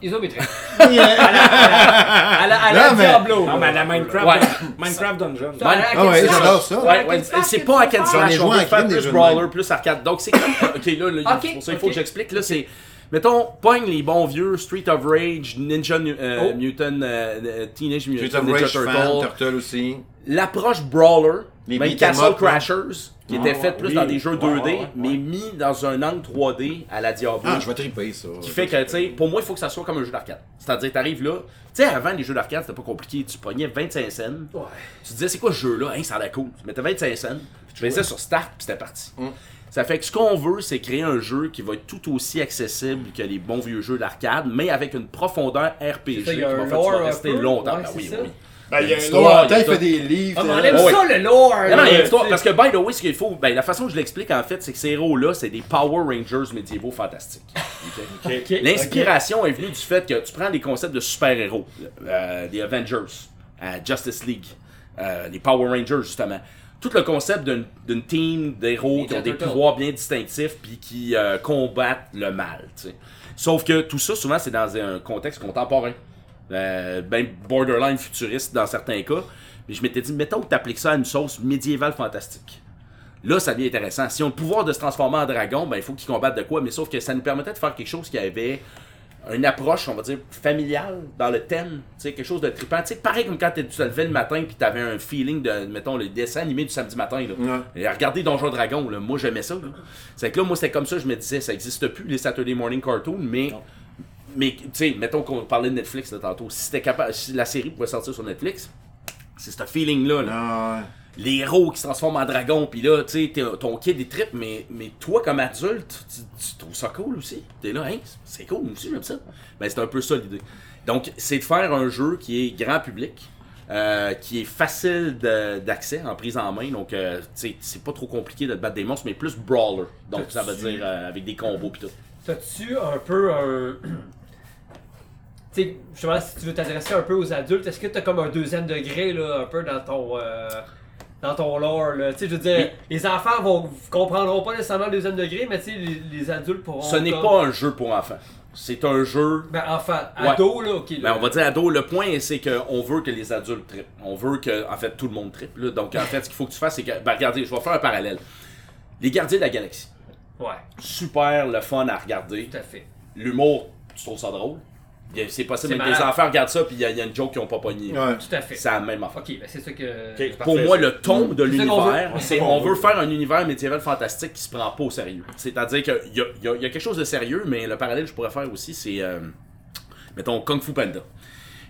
[SPEAKER 3] Isométrique.
[SPEAKER 1] Yeah.
[SPEAKER 3] À la, à la
[SPEAKER 1] Non, mais-
[SPEAKER 3] Diablo.
[SPEAKER 2] Non, mais à la Minecraft,
[SPEAKER 4] Ouais.
[SPEAKER 2] Minecraft Dungeon.
[SPEAKER 1] Ah ouais,
[SPEAKER 3] Hack and
[SPEAKER 1] j'adore ça.
[SPEAKER 4] Ouais, ouais, c'est pas hack and slash,
[SPEAKER 1] joué
[SPEAKER 4] on
[SPEAKER 1] des
[SPEAKER 4] plus brawler, plus arcade. Donc c'est comme, ok là, là,
[SPEAKER 3] Ok,
[SPEAKER 4] pour ça il faut que j'explique, là c'est, mettons, pogne les bons vieux Street of Rage, Ninja euh,
[SPEAKER 3] Oh.
[SPEAKER 4] Mutant, euh, euh, Teenage Mutant
[SPEAKER 1] Street of
[SPEAKER 4] Ninja
[SPEAKER 1] Rage fan,
[SPEAKER 4] Turtle,
[SPEAKER 1] aussi.
[SPEAKER 4] l'approche brawler,
[SPEAKER 1] Les
[SPEAKER 4] même Castle
[SPEAKER 1] up.
[SPEAKER 4] Crashers, qui
[SPEAKER 2] Ah,
[SPEAKER 4] était fait plus
[SPEAKER 2] oui.
[SPEAKER 4] dans des jeux
[SPEAKER 2] Ouais,
[SPEAKER 4] 2D,
[SPEAKER 2] ouais, ouais.
[SPEAKER 4] mais mis dans un angle 3D à la Diablo.
[SPEAKER 1] Ah, je vais triper ça.
[SPEAKER 4] Qui fait que, tu sais, pour moi, il faut que ça soit comme un jeu d'arcade. C'est-à-dire, t'arrives là, tu sais, avant, les jeux d'arcade, c'était pas compliqué. Tu pognais 25 cents.
[SPEAKER 3] Ouais.
[SPEAKER 4] Tu te disais, c'est quoi ce jeu-là? Hein, ça a l'air cool. Tu mettais 25 cents, tu faisais sur Start, puis c'était parti.
[SPEAKER 1] Mm.
[SPEAKER 4] Ça fait que ce qu'on veut, c'est créer un jeu qui va être tout aussi accessible que les bons vieux jeux d'arcade, mais avec une profondeur RPG
[SPEAKER 3] ça, il
[SPEAKER 4] qui va faire que tu vas rester
[SPEAKER 3] peu.
[SPEAKER 4] longtemps.
[SPEAKER 3] Ouais,
[SPEAKER 4] Ben oui,
[SPEAKER 3] ça.
[SPEAKER 4] oui.
[SPEAKER 2] Ben, il y a une
[SPEAKER 4] L'histoire,
[SPEAKER 1] Peut-être
[SPEAKER 4] il y a
[SPEAKER 1] fait des livres.
[SPEAKER 3] Ah, on aime
[SPEAKER 4] Ouais.
[SPEAKER 3] ça, le lore.
[SPEAKER 4] Non, non, il y a
[SPEAKER 3] là,
[SPEAKER 4] une histoire,
[SPEAKER 3] tu sais.
[SPEAKER 4] parce que, by the way, ce qu'il faut, ben, la façon que je l'explique, en fait, c'est que ces héros-là, c'est des Power Rangers médiévaux fantastiques. L'inspiration est venue du fait que tu prends les concepts de super-héros, euh, des Avengers, euh, Justice League, euh, les Power Rangers, justement. Tout le concept d'une team d'héros qui ont des pouvoirs bien distinctifs puis qui euh, combattent le mal. tu sais. Sauf que tout ça, souvent, c'est dans un contexte contemporain. Euh, ben borderline futuriste dans certains cas. Mais je m'étais dit, mettons que tu appliques ça à une sauce médiévale fantastique. Là, ça devient intéressant. Si on a le pouvoir de se transformer en dragon, ben il faut qu'ils combattent de quoi, mais sauf que ça nous permettait de faire quelque chose qui avait une approche, on va dire, familiale dans le thème, tu sais, quelque chose de trippant. Tu sais, pareil comme quand tu te levais le matin puis t'avais un feeling de, mettons, le dessin animé du samedi matin, là.
[SPEAKER 1] Ouais.
[SPEAKER 4] Et regarder Donjon Dragon, là, moi j'aimais ça. C'est que là, moi c'était comme ça, je me disais, ça existe plus, les Saturday Morning Cartoons, mais... Mais, tu sais, mettons qu'on parlait de Netflix là, tantôt. Si, capable, si la série pouvait sortir sur Netflix, c'est ce feeling-là. là
[SPEAKER 1] Ah.
[SPEAKER 4] Les héros qui se transforment en dragon, puis là, tu sais, ton kid est trip, mais, mais toi, comme adulte, tu, tu trouves ça cool aussi. T'es là, hein, c'est cool, moi aussi, j'aime ça. Ben, c'est un peu ça l'idée. Donc, c'est de faire un jeu qui est grand public, euh, qui est facile d'accès en prise en main. Donc, euh, tu sais, c'est pas trop compliqué de te battre des monstres, mais plus brawler. Donc, ça veut dire euh, avec des combos pis tout.
[SPEAKER 3] T'as-tu un peu un. tu sais, justement, si tu veux t'adresser un peu aux adultes, est-ce que t'as comme un deuxième degré, là, un peu dans ton. Dans ton lore, là. Tu sais, je veux dire, les enfants vont comprendront pas nécessairement le deuxième degré, mais tu sais, les, les adultes pourront.
[SPEAKER 4] Ce n'est
[SPEAKER 3] comme-
[SPEAKER 4] pas un jeu pour enfants. C'est un jeu
[SPEAKER 3] Ben,
[SPEAKER 4] Ouais.
[SPEAKER 3] ado, là, ok.
[SPEAKER 4] Ben, on va dire ado, le point c'est qu'on veut que les adultes trippent. On veut que, en fait, tout le monde trippe. là. Donc, en fait, ce qu'il faut que tu fasses, c'est que, ben, regardez, je vais faire un parallèle. Les Gardiens de la Galaxie.
[SPEAKER 3] Ouais,
[SPEAKER 4] Super le fun à regarder.
[SPEAKER 3] tout à fait.
[SPEAKER 4] L'humour, tu trouves ça drôle? C'est possible que des
[SPEAKER 3] malade.
[SPEAKER 4] enfants regardent ça, puis il y, a- il y a une joke qu'ils ont pas pogné.
[SPEAKER 1] Ouais.
[SPEAKER 3] Tout à fait.
[SPEAKER 4] C'est la même affaire.
[SPEAKER 3] Ok, ben c'est ça que.
[SPEAKER 4] Pour
[SPEAKER 2] Parfait,
[SPEAKER 4] moi, le ton de l'univers, c'est
[SPEAKER 2] qu'on
[SPEAKER 4] on
[SPEAKER 2] veut.
[SPEAKER 4] faire un univers médiéval fantastique qui se prend pas au sérieux. C'est-à-dire qu'il y a, il y a- il y a quelque chose de sérieux, mais le parallèle que je pourrais faire aussi, c'est, euh, mettons, Kung Fu Panda.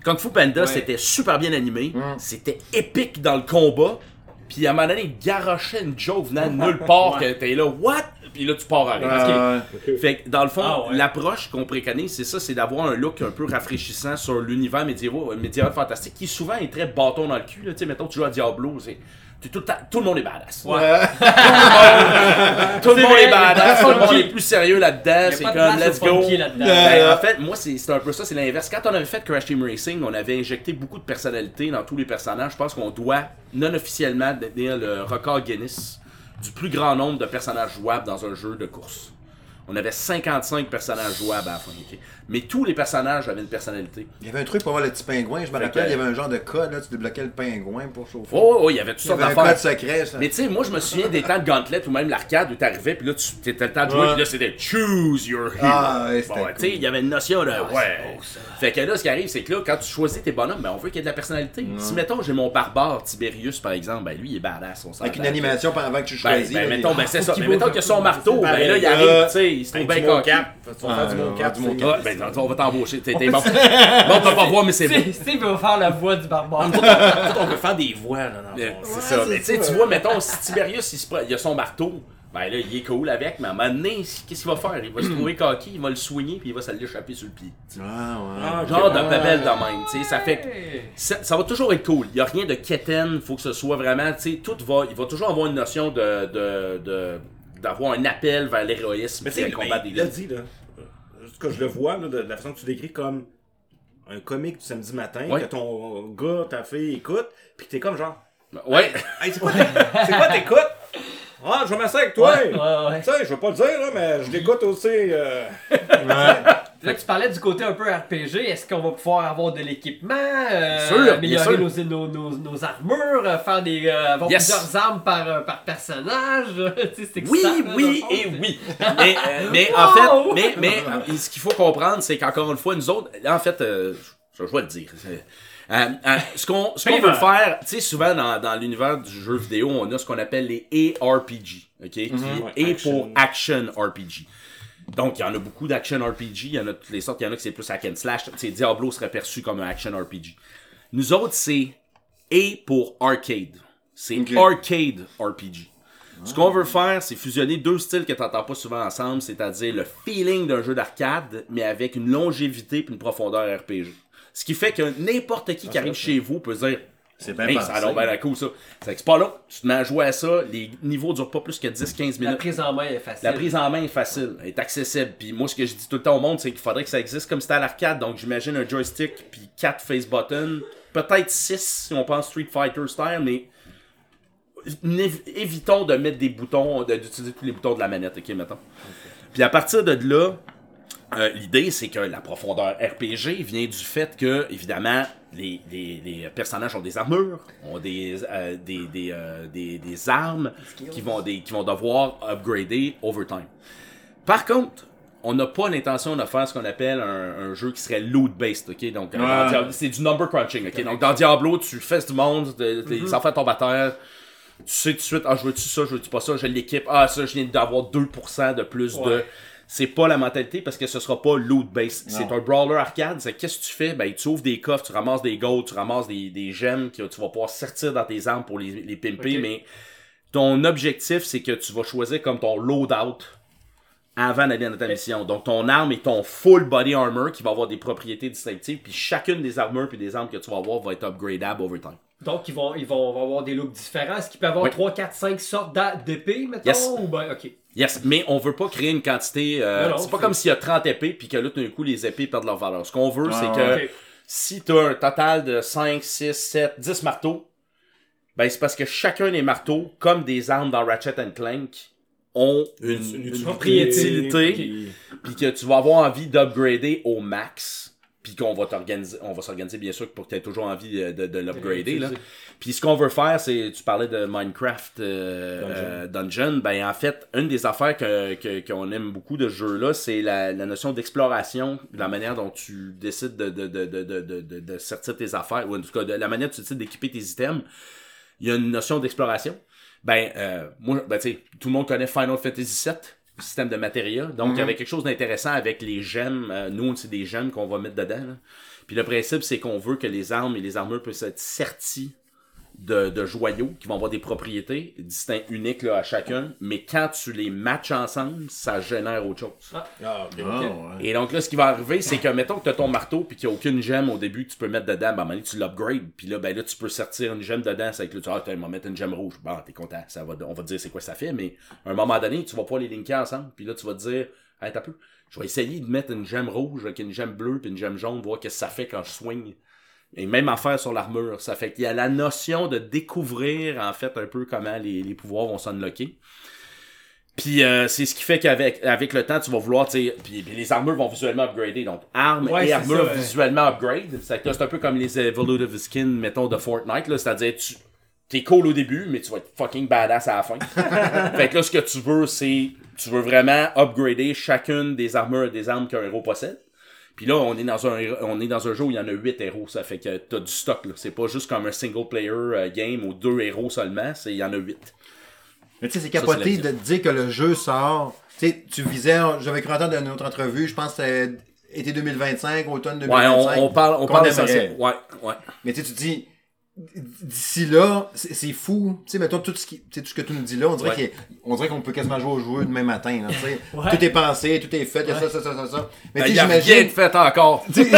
[SPEAKER 4] Kung Fu Panda,
[SPEAKER 3] Ouais.
[SPEAKER 4] c'était super bien animé, c'était épique dans le combat, puis à un moment donné, il garochait une joke venant de nulle part, que t'es là, what? Puis là, tu pars à. Fait que dans le fond,
[SPEAKER 3] Ah ouais.
[SPEAKER 4] l'approche qu'on préconise, c'est ça, c'est d'avoir un look un peu rafraîchissant sur l'univers médiéval, médiéval fantastique, qui souvent est très bâton dans le cul. Là. Tu sais, mettons, tu joues à Diablo, c'est. T'es Tout, le temps- tout le monde est badass.
[SPEAKER 3] Ouais.
[SPEAKER 4] Tout le monde est badass. Tout le monde est plus sérieux là-dedans. C'est comme, let's go.
[SPEAKER 3] là-dedans.
[SPEAKER 4] Ben, en fait, moi, c'est c'est un peu ça, c'est l'inverse. Quand on avait fait Crash Team Racing, on avait injecté beaucoup de personnalité dans tous les personnages. Je pense qu'on doit, non officiellement, détenir le record Guinness du plus grand nombre de personnages jouables dans un jeu de course. On avait 55 personnages jouables à la fin. ok? Mais tous les personnages avaient une personnalité.
[SPEAKER 1] Il y avait un truc pour avoir le petit pingouin, je me
[SPEAKER 4] Fait
[SPEAKER 1] rappelle,
[SPEAKER 4] que-
[SPEAKER 1] il y avait un genre de code, là, tu débloquais le pingouin pour chauffer.
[SPEAKER 4] Oh, oh, oh, il y avait toutes
[SPEAKER 1] il y
[SPEAKER 4] sortes
[SPEAKER 1] avait un
[SPEAKER 4] d'affaires.
[SPEAKER 1] code secret, ça.
[SPEAKER 4] Mais tu sais, moi je me souviens des temps de Gauntlet ou même l'arcade où t'arrivais, puis là tu t'étais le temps de jouer,
[SPEAKER 1] Ouais.
[SPEAKER 4] puis là c'était Choose your hero.
[SPEAKER 1] Ah, ouais, c'était
[SPEAKER 4] Bon,
[SPEAKER 1] cool.
[SPEAKER 4] tu sais, il y avait une notion de.
[SPEAKER 3] Ah,
[SPEAKER 4] ouais.
[SPEAKER 3] c'est beau, ça.
[SPEAKER 4] Fait que là, ce qui arrive, c'est que là, quand tu choisis tes bonhommes, ben on veut qu'il y ait de la personnalité. Si mettons, j'ai mon barbare Tiberius par exemple, ben lui il est badass. On
[SPEAKER 1] Avec une animation pendant avant que tu
[SPEAKER 4] Ben,
[SPEAKER 1] choisis.
[SPEAKER 4] ben, mettons,
[SPEAKER 1] il-
[SPEAKER 4] ben c'est ça. Mais mettons
[SPEAKER 3] bouge
[SPEAKER 4] que
[SPEAKER 3] un
[SPEAKER 4] son marteau, ben là, il
[SPEAKER 1] Euh,
[SPEAKER 4] arrive, tu sais, il se trouve
[SPEAKER 2] Avec
[SPEAKER 4] bien
[SPEAKER 2] faire du
[SPEAKER 1] Ah,
[SPEAKER 2] mocap.
[SPEAKER 1] mocap.
[SPEAKER 4] Ah, ben, on va t'embaucher. T'es t'es bon. Bon, on peut pas voir, mais c'est bon.
[SPEAKER 3] Steve va faire la voix du barbare.
[SPEAKER 2] on peut faire des voix, là, dans le fond.
[SPEAKER 4] C'est ça. Mais tu sais,
[SPEAKER 1] ça.
[SPEAKER 4] tu vois, mettons, si Tiberius, il, se pre- il a son marteau, ben là, il est cool avec, mais à un moment donné, qu'est-ce qu'il va faire? Il va se trouver coquille, il va le soigner, puis il va se l'échapper sur le pied.
[SPEAKER 1] Ah, ouais.
[SPEAKER 2] Ah.
[SPEAKER 4] Genre de
[SPEAKER 2] Ouais.
[SPEAKER 4] bebelle de même, tu sais, ça fait que ça, ça va toujours être cool. Il y a rien de quétaine, faut que ce soit vraiment, tu sais, tout va, il va toujours avoir une notion de, de, de- d'avoir un appel vers l'héroïsme
[SPEAKER 2] Mais
[SPEAKER 4] le combat des
[SPEAKER 2] il l'a dit, là. Tout cas, je le vois, là, de, la façon que tu décris comme un comique du samedi matin,
[SPEAKER 4] Ouais.
[SPEAKER 2] que ton gars, ta fille écoute, pis t'es comme genre,
[SPEAKER 4] Ouais.
[SPEAKER 2] hey, c'est quoi, c'est quoi t'écoutes? Ah, je vais m'asseoir avec toi!
[SPEAKER 3] Ouais, ouais, ouais.
[SPEAKER 2] Tu sais, je veux pas le dire, là, mais je l'écoute aussi. euh,
[SPEAKER 3] Là, tu parlais du côté un peu RPG. Est-ce qu'on va pouvoir avoir de l'équipement, euh,
[SPEAKER 4] sûr,
[SPEAKER 3] améliorer
[SPEAKER 4] sûr.
[SPEAKER 3] nos, nos, nos, nos armures, euh, faire des, euh, avoir
[SPEAKER 4] Yes.
[SPEAKER 3] plusieurs armes par, par personnage? C'est
[SPEAKER 4] Oui, oui et oui. Mais, euh, mais en fait, mais, mais ce qu'il faut comprendre, c'est qu'encore une fois, nous autres, en fait, euh, je, je vais le dire. euh, euh, ce qu'on ce qu'on veut faire, tu sais, souvent dans, dans l'univers du jeu vidéo, on a ce qu'on appelle les ARPG, ok, qui est
[SPEAKER 2] Ouais,
[SPEAKER 4] A pour
[SPEAKER 2] action.
[SPEAKER 4] Action RPG. Donc, il y en a beaucoup d'action RPG, il y en a toutes les sortes, il y en a qui c'est plus hack and slash, Diablo serait perçu comme un action RPG. Nous autres, c'est A pour arcade. C'est arcade RPG. Ce qu'on veut faire, c'est fusionner deux styles que tu n'entends pas souvent ensemble, c'est-à-dire le feeling d'un jeu d'arcade, mais avec une longévité et une profondeur RPG. Ce qui fait que n'importe qui qui arrive chez vous peut se dire
[SPEAKER 1] C'est bien
[SPEAKER 4] Hey,
[SPEAKER 1] pensé.
[SPEAKER 4] ça a l'air bien la cool ça. C'est que c'est pas long, tu te mets à jouer à ça, les niveaux durent pas plus que 10-15
[SPEAKER 3] La
[SPEAKER 4] minutes.
[SPEAKER 3] prise en main est facile.
[SPEAKER 4] La prise en main est facile, elle est accessible. Puis moi, ce que je dis tout le temps au monde, c'est qu'il faudrait que ça existe comme c'était à l'arcade. Donc j'imagine un joystick, puis 4 face buttons, peut-être 6 si on pense Street Fighter style, mais évitons de mettre des boutons, d'utiliser tous les boutons de la manette, ok, mettons. Puis à partir de là, euh, l'idée, c'est que la profondeur RPG vient du fait que, évidemment, les, les- les personnages ont des armures, ont des, euh, des, des, euh, des- des armes qui vont, des, qui vont devoir upgrader over time. Par contre, on n'a pas l'intention de faire ce qu'on appelle un, un jeu qui serait loot-based, ok? Donc,
[SPEAKER 1] Ouais.
[SPEAKER 4] C'est du number crunching, ok? Donc, dans Diablo, tu fais du monde, de- de- les enfants tombent à terre, tu sais tout de suite, ah, je veux-tu ça, je veux-tu pas ça, je l'équipe, ah, ça, je viens d'avoir 2% de plus de. C'est pas la mentalité parce que ce sera pas loot-based. C'est un brawler arcade. C'est qu'est-ce que tu fais? Ben, tu ouvres des coffres, tu ramasses des golds, tu ramasses des, des gemmes que tu vas pouvoir sortir dans tes armes pour les, les pimper, mais ton objectif, c'est que tu vas choisir comme ton loadout avant d'aller dans ta mission. Donc, ton arme est ton full body armor qui va avoir des propriétés distinctives, puis chacune des armures puis des armes que tu vas avoir va être upgradable over time.
[SPEAKER 3] Donc, ils vont, ils vont avoir des looks différents. Est-ce qu'ils peuvent avoir
[SPEAKER 4] Oui.
[SPEAKER 3] 3, 4, 5 sortes d'épées, mettons?
[SPEAKER 4] Yes.
[SPEAKER 3] Ou ben, ok.
[SPEAKER 4] Yes, mais on veut pas créer une quantité. euh, c'est pas comme s'il y a 30 épées puis que là, tout d'un coup, les épées perdent leur valeur. Ce qu'on veut, c'est
[SPEAKER 1] Ah,
[SPEAKER 4] que si tu as un total de 5, 6, 7, 10 marteaux, ben c'est parce que chacun des marteaux, comme des armes dans Ratchet and Clank, ont une, une
[SPEAKER 3] propriété.
[SPEAKER 2] puis
[SPEAKER 4] que tu vas avoir envie d'upgrader au max. Puis qu'on va t'organiser, on va s'organiser bien sûr pour que tu aies toujours envie de, de, de l'upgrader. là. Puis ce qu'on veut faire, c'est, tu parlais de Minecraft euh, euh, Dungeon. ben en fait, une des affaires que, que- qu'on aime beaucoup de ce jeu-là, c'est la, la notion d'exploration, la manière dont tu décides de, de, de, de, de, de, sortir tes affaires, ou en tout cas de la manière dont tu décides d'équiper tes items. Il y a une notion d'exploration. Ben, euh, moi, ben, tu sais, tout le monde connaît Final Fantasy VII, système de matériaux. Donc, il y avait quelque chose d'intéressant avec les gemmes. Euh, nous, c'est des gemmes qu'on va mettre dedans. là. Puis le principe, c'est qu'on veut que les armes et les armures puissent être serties de, de joyaux qui vont avoir des propriétés distinctes, uniques là, à chacun. Mais quand tu les matches ensemble, ça génère autre chose.
[SPEAKER 2] Ah.
[SPEAKER 1] Ah, ouais.
[SPEAKER 4] Et donc là, ce qui va arriver, c'est que mettons que tu as ton marteau puis qu'il n'y a aucune gemme au début que tu peux mettre dedans, ben, à un moment donné, tu l'upgrades. Puis là, ben là, tu peux sortir une gemme dedans. C'est que là, tu ah, tiens, on va mettre une gemme rouge. Bon, t'es content. Ça va, on va te dire c'est quoi ça fait. Mais à un moment donné, tu vas pouvoir les linker ensemble. Puis là, tu vas te dire, hey, t'as peu. Je vais essayer de mettre une gemme rouge avec une gemme bleue puis une gemme jaune, voir qu'est-ce que ça fait quand je swing. Et même affaire sur l'armure. Ça fait qu'il y a la notion de découvrir, en fait, un peu comment les, les pouvoirs vont s'unlocker. Puis euh, c'est ce qui fait qu'avec avec le temps, tu vas vouloir, tu sais, puis, puis les armures vont visuellement upgrader. Donc, armes
[SPEAKER 3] Ouais,
[SPEAKER 4] et armures
[SPEAKER 3] ça, ouais.
[SPEAKER 4] visuellement upgrade. C'est un peu comme les evolutive skins, mettons, de Fortnite. là. C'est-à-dire, tu t'es cool au début, mais tu vas être fucking badass à la fin. fait que là, ce que tu veux, c'est, tu veux vraiment upgrader chacune des armures et des armes qu'un héros possède. Puis là, on est dans un on est dans un jeu où il y en a 8 héros, ça fait que t'as du stock là. C'est pas juste comme un single player euh, game où deux héros seulement, c'est il y en a 8.
[SPEAKER 1] Mais tu sais, c'est
[SPEAKER 4] Ça,
[SPEAKER 1] capoté
[SPEAKER 4] c'est
[SPEAKER 1] de te dire que le jeu sort. Tu sais, tu visais, j'avais cru entendre dans une autre entrevue, je pense que c'était été 2025, automne
[SPEAKER 4] Ouais,
[SPEAKER 1] 2025.
[SPEAKER 4] on, on parle on parle. Ouais, ouais.
[SPEAKER 1] Mais tu sais, tu dis, d'ici là, c'est c'est fou. Tu sais, mettons, tout ce, qui, tout ce que tu nous dis là, on dirait
[SPEAKER 4] Ouais.
[SPEAKER 1] qu'il- on dirait qu'on peut quasiment jouer au jeu demain matin. Là, tu sais.
[SPEAKER 3] Ouais.
[SPEAKER 1] Tout est pensé, tout est fait, il y a ça, ça, ça, ça, ça. Mais
[SPEAKER 4] Ben,
[SPEAKER 1] tu
[SPEAKER 4] Il
[SPEAKER 1] sais,
[SPEAKER 4] y a rien de fait encore.
[SPEAKER 2] C'est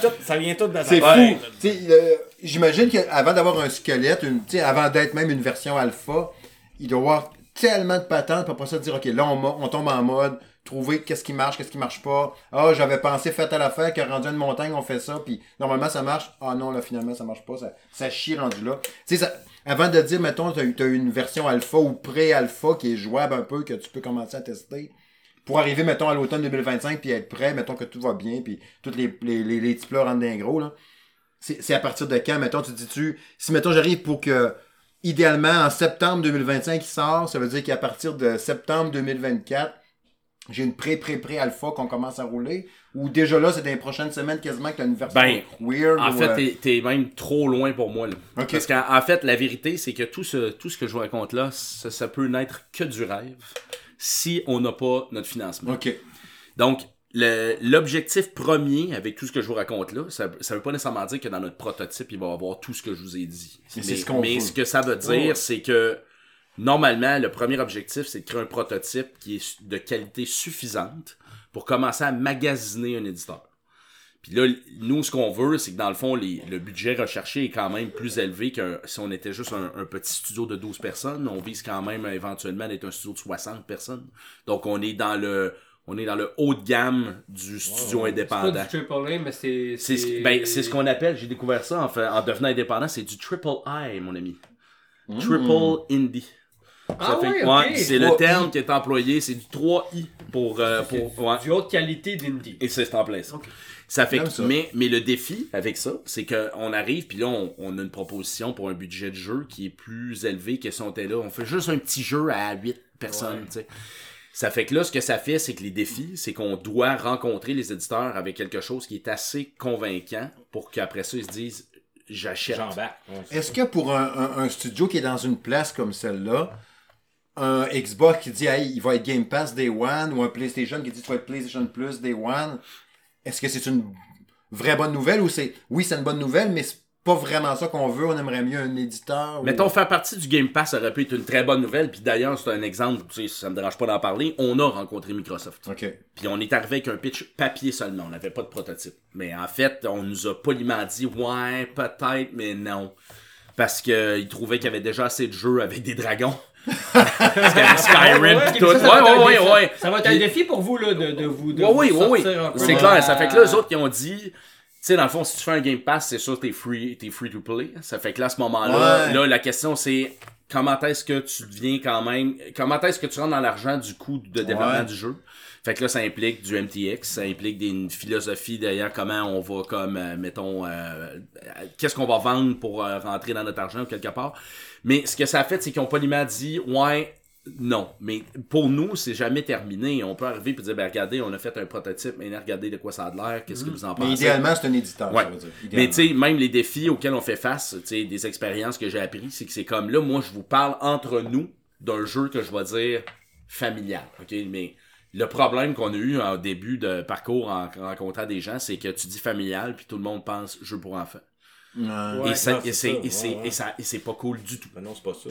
[SPEAKER 2] tout- ça vient tout dans
[SPEAKER 1] C'est
[SPEAKER 2] ta
[SPEAKER 1] fou.
[SPEAKER 2] tête.
[SPEAKER 1] Tu sais, euh, J'imagine qu'avant d'avoir un squelette, une, tu sais, avant d'être même une version alpha, il doit y avoir tellement de patentes pour après ça dire, OK, là, on, on tombe en mode, trouver qu'est-ce qui marche, qu'est-ce qui marche pas. Ah, j'avais pensé fait à l'affaire, que rendu à une montagne, on fait ça, puis normalement, ça marche. Ah non, là, finalement, ça marche pas. Ça, ça chie rendu là. Tu sais, avant de dire, mettons, tu as, une version alpha ou pré-alpha qui est jouable un peu, que tu peux commencer à tester pour arriver, mettons, à l'automne 2025, puis être prêt, mettons que tout va bien, puis toutes les, les, les, les petits rentrent d'un gros, là. C'est à partir de quand, mettons, tu dis-tu, si, mettons, j'arrive pour que, idéalement, en septembre 2025, il sort, ça veut dire qu'à partir de septembre 2024, j'ai une pré-pré-pré-alpha qu'on commence à rouler, ou déjà là, c'est dans les prochaines semaines quasiment que t'as une version
[SPEAKER 4] Ben,
[SPEAKER 1] weird,
[SPEAKER 4] En
[SPEAKER 1] ou,
[SPEAKER 4] fait,
[SPEAKER 1] euh,
[SPEAKER 4] t'es- t'es même trop loin pour moi. Là.
[SPEAKER 1] Ok.
[SPEAKER 4] Parce qu'en en fait, la vérité, c'est que tout ce, tout ce que je vous raconte là, ça, ça peut n'être que du rêve si on n'a pas notre financement.
[SPEAKER 1] OK.
[SPEAKER 4] Donc, l'objectif premier avec tout ce que je vous raconte là, ça ne veut pas nécessairement dire que dans notre prototype, il va y avoir tout ce que je vous ai dit.
[SPEAKER 1] Mais ce qu'on
[SPEAKER 4] mais
[SPEAKER 1] veut.
[SPEAKER 4] ce que ça veut dire,
[SPEAKER 3] ouais.
[SPEAKER 4] c'est que normalement, le premier objectif, c'est de créer un prototype qui est de qualité suffisante pour commencer à magasiner un éditeur. Puis là, nous, ce qu'on veut, c'est que dans le fond, les- le budget recherché est quand même plus élevé que si on était juste un, un petit studio de 12 personnes. On vise quand même éventuellement d'être un studio de 60 personnes. Donc, on est dans le, on est dans le haut de gamme du studio
[SPEAKER 3] C'est pas
[SPEAKER 4] indépendant.
[SPEAKER 3] du mais c'est.
[SPEAKER 4] C'est ce, ben, c'est ce qu'on appelle, j'ai découvert ça en, fait, en devenant indépendant, c'est du triple I, mon ami. Triple Indie.
[SPEAKER 3] Ah ouais,
[SPEAKER 4] c'est le
[SPEAKER 1] 3I.
[SPEAKER 4] terme qui est employé, c'est du 3I pour, euh, pour ouais.
[SPEAKER 3] Du haute qualité d'indie.
[SPEAKER 4] Et c'est en plein ça. Fait
[SPEAKER 1] J'aime
[SPEAKER 4] que-
[SPEAKER 1] ça.
[SPEAKER 4] mais, mais le défi avec ça, c'est qu'on arrive, puis là, on, on a une proposition pour un budget de jeu qui est plus élevé que si on était là. On fait juste un petit jeu à 8 personnes,
[SPEAKER 3] Ouais.
[SPEAKER 4] tu sais. Ça fait que là, ce que ça fait, c'est que les défis, c'est qu'on doit rencontrer les éditeurs avec quelque chose qui est assez convaincant pour qu'après ça, ils se disent j'achète.
[SPEAKER 1] Est-ce que pour un, un- un studio qui est dans une place comme celle-là, un Xbox qui dit hey, il va être Game Pass Day One ou un PlayStation qui dit tu vas être PlayStation Plus Day One, est-ce que c'est une vraie bonne nouvelle ou c'est oui c'est une bonne nouvelle mais c'est pas vraiment ça qu'on veut, on aimerait mieux un éditeur ou-
[SPEAKER 4] Mettons, faire partie du Game Pass aurait pu être une très bonne nouvelle. Puis d'ailleurs, c'est un exemple, tu sais, ça me dérange pas d'en parler. On a rencontré Microsoft.
[SPEAKER 1] OK.
[SPEAKER 4] Puis on est arrivé avec un pitch papier seulement. On n'avait pas de prototype. Mais en fait, on nous a poliment dit ouais, peut-être, mais non. Parce qu'ils trouvaient qu'il y avait déjà assez de jeux avec des dragons. Skyrim
[SPEAKER 3] Ouais,
[SPEAKER 4] pis
[SPEAKER 3] ouais,
[SPEAKER 4] tout.
[SPEAKER 3] ça, ça va être
[SPEAKER 4] Ouais,
[SPEAKER 3] un
[SPEAKER 4] ouais,
[SPEAKER 3] défi.
[SPEAKER 4] ouais, ouais.
[SPEAKER 3] Ça va être un défi pour vous, là, de, de vous. De
[SPEAKER 4] Oui,
[SPEAKER 3] vous
[SPEAKER 4] C'est clair. Ça fait que là, eux autres, ils ont dit, tu sais, dans le fond, si tu fais un Game Pass, c'est sûr, t'es free, t'es free to play. Ça fait que là, à ce moment-là,
[SPEAKER 1] Ouais.
[SPEAKER 4] là, la question, c'est, comment est-ce que tu deviens quand même, comment est-ce que tu rentres dans l'argent du coût de développement
[SPEAKER 1] Ouais.
[SPEAKER 4] du jeu? Fait que là, ça implique du MTX, ça implique des, une philosophie derrière comment on va comme, euh, mettons, euh, euh, qu'est-ce qu'on va vendre pour euh, rentrer dans notre argent quelque part. Mais ce que ça a fait, c'est qu'ils ont poliment dit, ouais, non. Mais pour nous, c'est jamais terminé. On peut arriver et dire, ben regardez, on a fait un prototype, mais regardez de quoi ça a l'air, qu'est-ce que vous en pensez?
[SPEAKER 1] Mais idéalement, c'est un éditeur,
[SPEAKER 4] Ouais.
[SPEAKER 1] ça veut dire.
[SPEAKER 4] Mais tu sais, même les défis auxquels on fait face, tu sais, des expériences que j'ai appris, c'est que c'est comme là, moi, je vous parle entre nous d'un jeu que je vais dire familial, ok? Mais le problème qu'on a eu en début de parcours en rencontrant des gens, c'est que tu dis familial, puis tout le monde pense jeu pour enfants.
[SPEAKER 1] Ouais.
[SPEAKER 4] Et, ça-
[SPEAKER 2] non,
[SPEAKER 4] et
[SPEAKER 2] c'est
[SPEAKER 4] c'est
[SPEAKER 2] ça,
[SPEAKER 4] et c'est-
[SPEAKER 2] ouais, ouais.
[SPEAKER 4] et ça- et c'est pas cool du tout.
[SPEAKER 2] Non, c'est pas ça.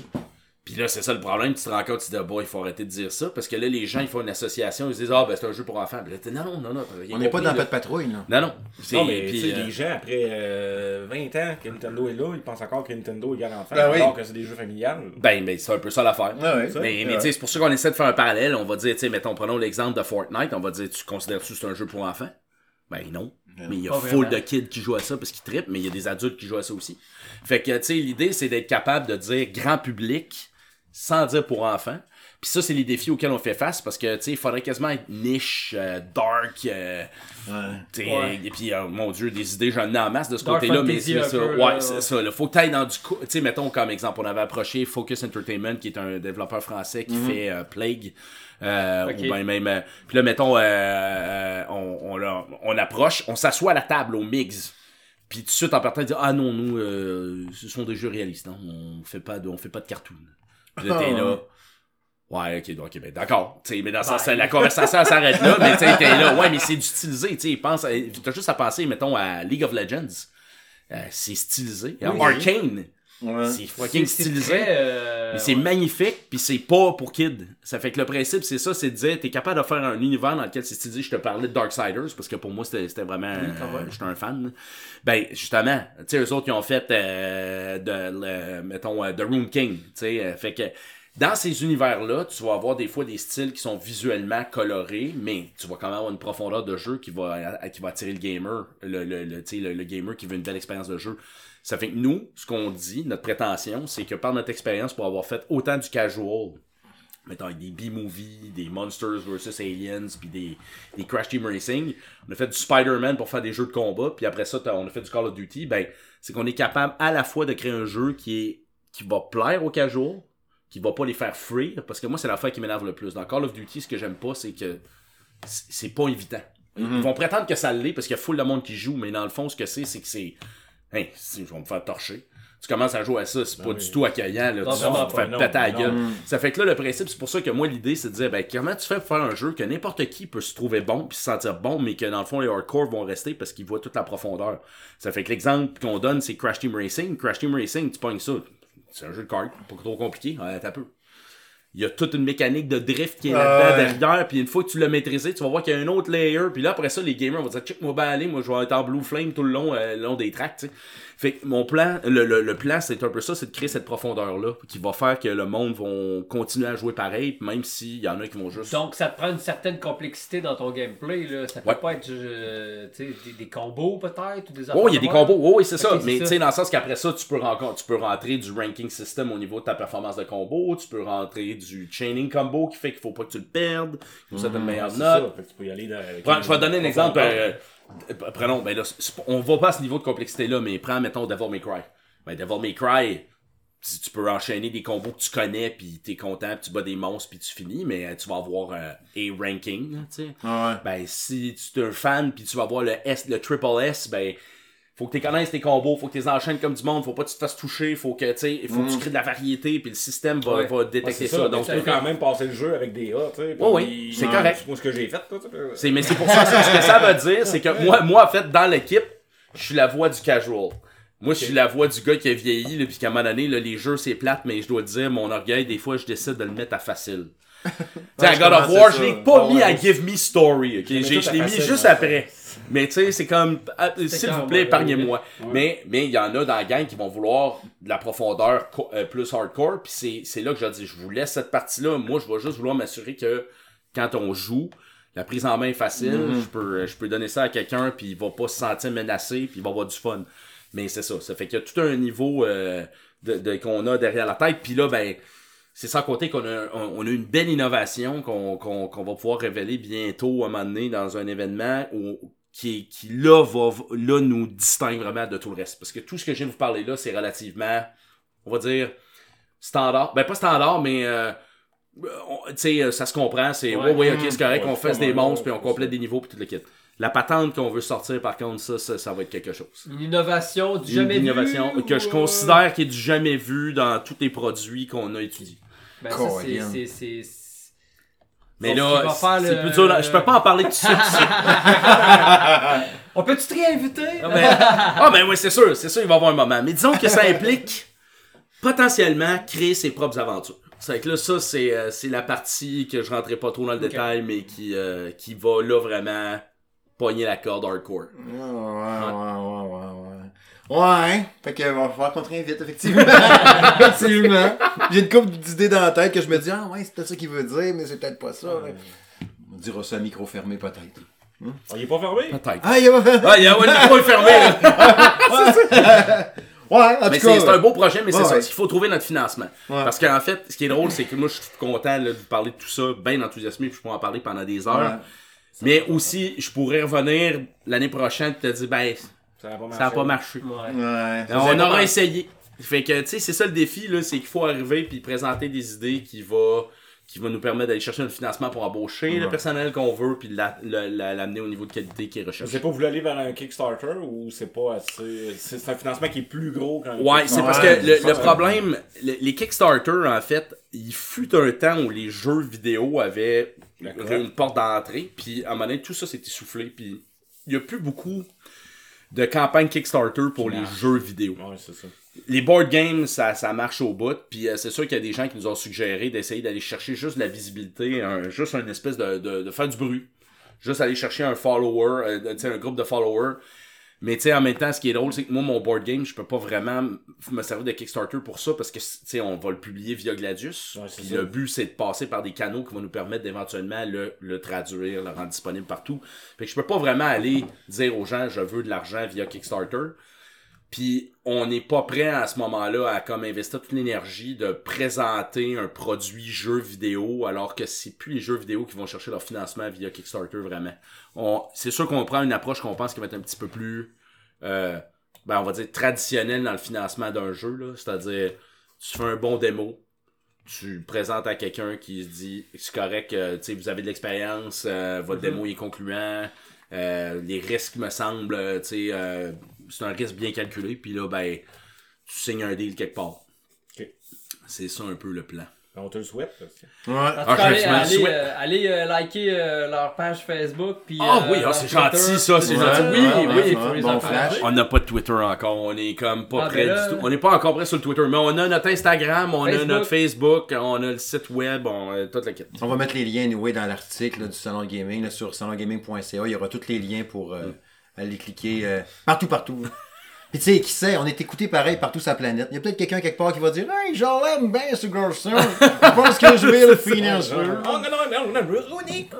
[SPEAKER 4] Puis là, c'est ça le problème, tu te rends compte, tu te dis, ah, bon, il faut arrêter de dire ça, parce que là, les gens, ils font une association, ils se disent, ah, ben, c'est un jeu pour enfants. Puis là, non, non, non, non,
[SPEAKER 1] On n'est pas dans de patrouille, là.
[SPEAKER 4] Non, non. C'est-
[SPEAKER 2] Non, mais
[SPEAKER 4] puis,
[SPEAKER 2] tu sais,
[SPEAKER 4] euh,
[SPEAKER 2] les gens, après euh, 20 ans que Nintendo est là, ils pensent encore que Nintendo est égal enfant,
[SPEAKER 1] Ben oui.
[SPEAKER 2] alors que c'est des jeux familiales.
[SPEAKER 4] Ben, mais c'est un peu ça l'affaire. Mais,
[SPEAKER 1] c'est
[SPEAKER 4] mais tu sais, c'est pour ça qu'on essaie de faire un parallèle. On va dire, tu sais, mettons, prenons l'exemple de Fortnite. On va dire, tu considères-tu que c'est un jeu pour enfants? Ben non. Mais il y a full de kids qui jouent à ça parce qu'ils trippent, mais il y a des adultes qui jouent à ça aussi. Fait que, tu sais, l'idée, c'est d'être capable de dire grand public sans dire pour enfants. Puis ça, c'est les défis auxquels on fait face parce que, tu sais, il faudrait quasiment être niche, euh, dark, euh,
[SPEAKER 1] Ouais.
[SPEAKER 4] tu sais,
[SPEAKER 3] Ouais.
[SPEAKER 4] et puis, euh, mon Dieu, des idées, j'en ai en masse de ce côté-là, mais c'est ça.
[SPEAKER 3] peu,
[SPEAKER 4] ouais,
[SPEAKER 3] là,
[SPEAKER 4] c'est ça. Il faut que dans du coup. Tu sais, mettons comme exemple, on avait approché Focus Entertainment, qui est un développeur français qui fait euh, Plague. Euh, ou ben même euh, puis là mettons euh, on, on, on approche on s'assoit à la table au mix puis tout de suite en partant il dit ah non nous euh, ce sont des jeux réalistes hein. on fait pas de on fait pas de cartoon puis là t'es là Ouais, ok, donc, ok, ben d'accord. Mais dans
[SPEAKER 3] Ouais.
[SPEAKER 4] la conversation s'arrête là, mais tu t'es là, ouais, mais c'est du stylisé, tu sais, pense, t'as juste à penser, mettons, à League of Legends. Euh, c'est stylisé.
[SPEAKER 3] Oui.
[SPEAKER 4] Arcane,
[SPEAKER 1] Ouais.
[SPEAKER 4] c'est fucking stylisé.
[SPEAKER 3] très, euh,
[SPEAKER 4] Mais c'est
[SPEAKER 3] ouais.
[SPEAKER 4] magnifique, puis c'est pas pour kids. Ça fait que le principe, c'est ça, c'est de dire, t'es capable de faire un univers dans lequel c'est stylisé. Je te parlais de Darksiders, parce que pour moi, c'était c'était vraiment...
[SPEAKER 3] même.
[SPEAKER 4] euh, J'étais un fan. Ben, justement, tu sais, eux autres, ils ont fait, euh, de, le- mettons, euh, The Room King, tu sais. euh, fait que dans ces univers-là, tu vas avoir des fois des styles qui sont visuellement colorés, mais tu vas quand même avoir une profondeur de jeu qui va, qui va attirer le gamer, le, le, le, tu sais, le, le gamer qui veut une belle expérience de jeu. Ça fait que nous, ce qu'on dit, notre prétention, c'est que par notre expérience, pour avoir fait autant du casual, mettons avec des B-movies, des Monsters vs Aliens, puis des, des Crash Team Racing, on a fait du Spider-Man pour faire des jeux de combat, puis après ça, on a fait du Call of Duty, ben, c'est qu'on est capable à la fois de créer un jeu qui est qui va plaire aux casual, qui va pas les faire fuir, parce que moi, c'est l'affaire qui m'énerve le plus. Dans Call of Duty, ce que j'aime pas, c'est que c'est pas évident. Ils vont prétendre que ça l'est parce qu'il y a full de monde qui joue, mais dans le fond, ce que c'est, c'est que c'est. Hein, si je vais me faire torcher. Tu commences à jouer à ça, c'est pas
[SPEAKER 2] oui.
[SPEAKER 4] du tout accueillant, là.
[SPEAKER 3] Non,
[SPEAKER 4] tu vas te
[SPEAKER 2] non,
[SPEAKER 4] péter à la
[SPEAKER 2] non.
[SPEAKER 4] gueule. Ça fait que là, le principe, c'est pour ça que moi, l'idée, c'est de dire, ben, comment tu fais pour faire un jeu que n'importe qui peut se trouver bon puis se sentir bon, mais que dans le fond, les hardcore vont rester parce qu'ils voient toute la profondeur. Ça fait que l'exemple qu'on donne, c'est Crash Team Racing. Crash Team Racing, tu pognes ça. C'est un jeu de cartes, pas trop compliqué. Ouais, t'as peu. Il y a toute une mécanique de drift qui est là-dedans
[SPEAKER 1] Ouais.
[SPEAKER 4] derrière, puis une fois que tu l'as maîtrisé, tu vas voir qu'il y a un autre layer, puis là après ça, les gamers vont dire check moi ben aller, moi je vais être en blue flame tout le long, euh, le long des tracks, tu sais. Fait que mon plan, le, le, le plan c'est un peu ça, c'est de créer cette profondeur-là, qui va faire que le monde va continuer à jouer pareil, puis même s'il y en a qui vont juste.
[SPEAKER 3] Donc, ça te prend une certaine complexité dans ton gameplay. Là. Ça peut
[SPEAKER 4] Ouais.
[SPEAKER 3] pas être euh, tu sais, des, des combos peut-être ou des
[SPEAKER 4] Oh, il y a des combos, oh, oui, c'est ça. Mais tu sais, dans le sens qu'après ça, tu peux, tu peux rentrer du ranking system au niveau de ta performance de combo, tu peux rentrer du chaining combo qui fait qu'il faut pas que tu le perdes, qu'il faut que ça te une meilleure
[SPEAKER 2] C'est
[SPEAKER 4] note.
[SPEAKER 2] ça, tu peux y aller avec
[SPEAKER 4] je vais te donner un exemple. euh, euh, prenons, ben là, on va pas à ce niveau de complexité-là, mais prends, mettons, Devil May Cry. Ben, Devil May Cry, si tu peux enchaîner des combos que tu connais, puis t'es content, puis tu bats des monstres, puis tu finis, mais euh, tu vas avoir euh, A ranking, tu sais.
[SPEAKER 1] Ouais.
[SPEAKER 4] Ben, si tu es un fan, puis tu vas avoir le S, le triple S, ben, faut que tu connaisses tes combos, faut que tu les enchaînes comme du monde, faut pas que tu te fasses toucher, faut que, il faut que tu crées de la variété, puis le système va,
[SPEAKER 3] Ouais.
[SPEAKER 4] va
[SPEAKER 2] Ouais,
[SPEAKER 4] détecter ça.
[SPEAKER 2] ça,
[SPEAKER 4] Donc,
[SPEAKER 2] tu peux quand même passer le jeu avec des A, tu sais.
[SPEAKER 4] Oui,
[SPEAKER 2] puis-
[SPEAKER 4] c'est correct.
[SPEAKER 2] Moi, ce que j'ai fait, toi, tu sais.
[SPEAKER 4] C'est, mais c'est pour ça, ce que ça veut dire, c'est que moi, moi, en fait, dans l'équipe, je suis la voix du casual. Moi, je suis la voix du gars qui a vieilli, là, puis qu'à un moment donné, là, les jeux, c'est plate, mais je dois te dire, mon orgueil, des fois, je décide de le mettre à facile. tu sais, God of War, je l'ai pas mis à. Give Me Story, ok? Je l'ai mis
[SPEAKER 2] facile,
[SPEAKER 4] juste après. Mais tu sais, c'est comme, ah, s'il vous plaît, épargnez-moi. Mais, mais il y en a dans la gang qui vont vouloir de la profondeur euh, plus hardcore, puis c'est, c'est là que je dis, je vous laisse cette partie-là. Moi, je vais juste vouloir m'assurer que quand on joue, la prise en main est facile.
[SPEAKER 1] Mm-hmm.
[SPEAKER 4] Je peux, je peux donner ça à quelqu'un, puis il va pas se sentir menacé, puis il va avoir du fun. Mais c'est ça. Ça fait qu'il y a tout un niveau euh, de, de- qu'on a derrière la tête. Puis là, ben, c'est sans compter qu'on a, on, on a une belle innovation qu'on, qu'on, qu'on va pouvoir révéler bientôt à un moment donné dans un événement où, qui, qui là, va, là, nous distingue vraiment de tout le reste. Parce que tout ce que je viens de vous parler là, c'est relativement, on va dire, standard. Ben, pas standard, mais, euh, tu sais, ça se comprend. C'est, ouais,
[SPEAKER 3] Ouais.
[SPEAKER 4] ouais, ok, c'est correct,
[SPEAKER 2] Ouais,
[SPEAKER 4] on fait des monstres, puis on complète des niveaux, puis tout le kit. La patente qu'on veut sortir, par contre, ça, ça, ça va être quelque chose.
[SPEAKER 3] Une innovation du
[SPEAKER 4] Une
[SPEAKER 3] jamais
[SPEAKER 4] innovation
[SPEAKER 3] vu.
[SPEAKER 4] que
[SPEAKER 3] ou,
[SPEAKER 4] je
[SPEAKER 3] euh,
[SPEAKER 4] considère qui est du jamais vu dans tous les produits qu'on a étudiés.
[SPEAKER 3] Ben, c'est-
[SPEAKER 1] Colin.
[SPEAKER 3] c'est- c'est. c'est-
[SPEAKER 4] Mais là, c'est
[SPEAKER 3] le-
[SPEAKER 4] plus dur. là. Je peux pas en parler tout de suite.
[SPEAKER 3] On peut-tu te réinviter?
[SPEAKER 4] Ah ben, ah, ben oui, c'est sûr, c'est sûr, il va y avoir un moment. Mais disons que ça implique potentiellement créer ses propres aventures. C'est que là, ça, c'est euh, c'est la partie que je rentrerai pas trop dans le détail, mais qui, euh, qui va là vraiment pogner la corde hardcore.
[SPEAKER 1] Ouais, ouais, ouais, ouais, ouais, ouais. Ouais, fait que va falloir qu'on te réinvite, effectivement. effectivement. J'ai une couple d'idées dans la tête que je me dis, ah ouais, c'est peut-être ça qu'il veut dire, mais c'est peut-être pas ça. là. On dira ça à micro fermé, peut-être.
[SPEAKER 2] Ah, il est pas fermé?
[SPEAKER 4] Peut-être.
[SPEAKER 1] Ah, il y a pas
[SPEAKER 4] Ah, il y a ouais, le micro est fermé, là.
[SPEAKER 1] Ouais, en
[SPEAKER 4] Mais c'est un beau projet, mais c'est
[SPEAKER 1] Ouais,
[SPEAKER 4] ça.
[SPEAKER 1] ouais.
[SPEAKER 4] Il faut trouver notre financement.
[SPEAKER 1] Ouais.
[SPEAKER 4] Parce qu'en fait, ce qui est drôle, c'est que moi, je suis content là, de vous parler de tout ça, bien enthousiassé, puis je pourrais en parler pendant des heures.
[SPEAKER 1] Ouais.
[SPEAKER 4] Mais aussi, je pourrais revenir l'année prochaine et te dire, ben,
[SPEAKER 2] Ça n'a pas marché.
[SPEAKER 4] ça n'a pas marché.
[SPEAKER 3] Ouais.
[SPEAKER 1] Ouais.
[SPEAKER 4] On aura essayé. Fait que, tu sais, c'est ça le défi, là, c'est qu'il faut arriver puis présenter des idées qui va, qui va nous permettre d'aller chercher un financement pour embaucher le personnel qu'on veut puis la- la- la- l'amener au niveau de qualité qui est recherché.
[SPEAKER 2] sais pas, vous aller vers un Kickstarter ou c'est pas assez. C'est c'est un financement qui est plus gros qu'un.
[SPEAKER 4] Ouais, c'est parce que le, problème, le- les Kickstarter, en fait, il fut un temps où les jeux vidéo avaient une porte d'entrée, puis à un moment donné, tout ça s'est essoufflé, puis il y a plus beaucoup de campagnes Kickstarter pour les jeux vidéo.
[SPEAKER 2] Ouais, c'est ça.
[SPEAKER 4] Les board games, ça, ça marche au bout, puis euh, c'est sûr qu'il y a des gens qui nous ont suggéré d'essayer d'aller chercher juste de la visibilité, un, juste une espèce de, de, de faire du bruit. Juste aller chercher un follower, euh, un groupe de followers. Mais tu sais, en même temps, ce qui est drôle, c'est que moi, mon board game, je peux pas vraiment me servir de Kickstarter pour ça parce que, tu sais, on va le publier via Gladius.
[SPEAKER 2] Ouais,
[SPEAKER 4] puis le but, c'est de passer par des canaux qui vont nous permettre d'éventuellement le, le traduire, le rendre disponible partout. Fait que je peux pas vraiment aller dire aux gens, je veux de l'argent via Kickstarter. Puis on n'est pas prêt à ce moment-là à comme investir toute l'énergie de présenter un produit jeu vidéo alors que c'est plus les jeux vidéo qui vont chercher leur financement via Kickstarter vraiment. On, c'est sûr qu'on prend une approche qu'on pense qui va être un petit peu plus euh, ben on va dire traditionnelle dans le financement d'un jeu là, c'est-à-dire tu fais un bon démo, tu le présentes à quelqu'un qui se dit c'est correct, euh, tu sais vous avez de l'expérience, euh, votre démo est concluant, les risques me semblent, tu sais, c'est un risque bien calculé, puis là, ben, tu signes un deal quelque part. C'est ça un peu le plan.
[SPEAKER 2] On te le souhaite. parce que-
[SPEAKER 1] Ouais.
[SPEAKER 3] En tout
[SPEAKER 4] Ah,
[SPEAKER 3] cas, allez, euh, allez, euh, liker euh, leur page Facebook. Puis,
[SPEAKER 4] Ah
[SPEAKER 3] euh,
[SPEAKER 4] oui, ah, c'est gentil, ça, c'est
[SPEAKER 3] Ouais,
[SPEAKER 4] gentil.
[SPEAKER 3] ouais,
[SPEAKER 4] Oui,
[SPEAKER 3] ouais,
[SPEAKER 4] oui,
[SPEAKER 1] bon
[SPEAKER 3] encourager.
[SPEAKER 1] flash.
[SPEAKER 4] On n'a pas de Twitter encore, on est comme pas
[SPEAKER 3] Ah,
[SPEAKER 4] prêt
[SPEAKER 3] ben là-
[SPEAKER 4] du tout. On n'est pas encore prêt sur le Twitter, mais on a notre Instagram, on a notre Facebook, on a le site web, on a toute la quête.
[SPEAKER 1] On va mettre les liens anyway, dans l'article du Salon Gaming là, sur salongaming.ca. Il y aura tous les liens pour euh, aller cliquer euh, partout, partout. Puis tu sais, qui sait, on est écouté pareil partout sur la planète. Il y a peut-être quelqu'un quelque part qui va dire Hey, j'en l'aime bien ce garçon. Je pense que je vais le finir.
[SPEAKER 2] Oh, non, non, non, non, Runic,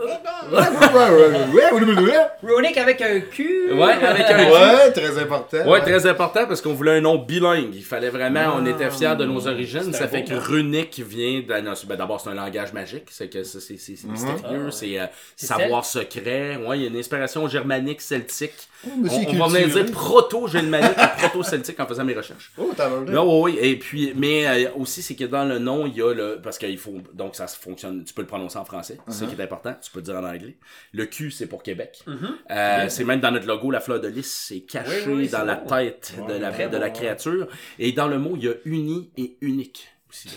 [SPEAKER 3] Runic avec un cul.
[SPEAKER 4] Ouais, avec un
[SPEAKER 1] Ouais, très important.
[SPEAKER 4] Ouais, très important parce qu'on voulait un nom bilingue. Il fallait vraiment, on était fiers de nos origines. Ça fait que runique vient d'un. Ben, D'abord, c'est un langage magique. C'est que c'est c'est- c'est mystérieux.
[SPEAKER 3] Ah,
[SPEAKER 4] C'est euh,
[SPEAKER 3] C'est
[SPEAKER 4] savoir secret. Ouais, il y a une inspiration germanique, celtique. on, va venir dire proto-germanique proto-celtique en faisant mes recherches.
[SPEAKER 1] Oh, t'as
[SPEAKER 4] oui, oui. Et puis, mais euh, aussi, c'est que dans le nom, il y a le. Parce qu'il faut. Donc, ça se fonctionne. Tu peux le prononcer en français. C'est ça qui est important. Tu peux le dire en anglais. Le Q, c'est pour Québec. Euh, c'est même dans notre logo, la fleur de lys, c'est caché
[SPEAKER 3] Oui, oui,
[SPEAKER 4] dans la tête de la, de la créature. Et dans le mot, il y a uni et unique. aussi.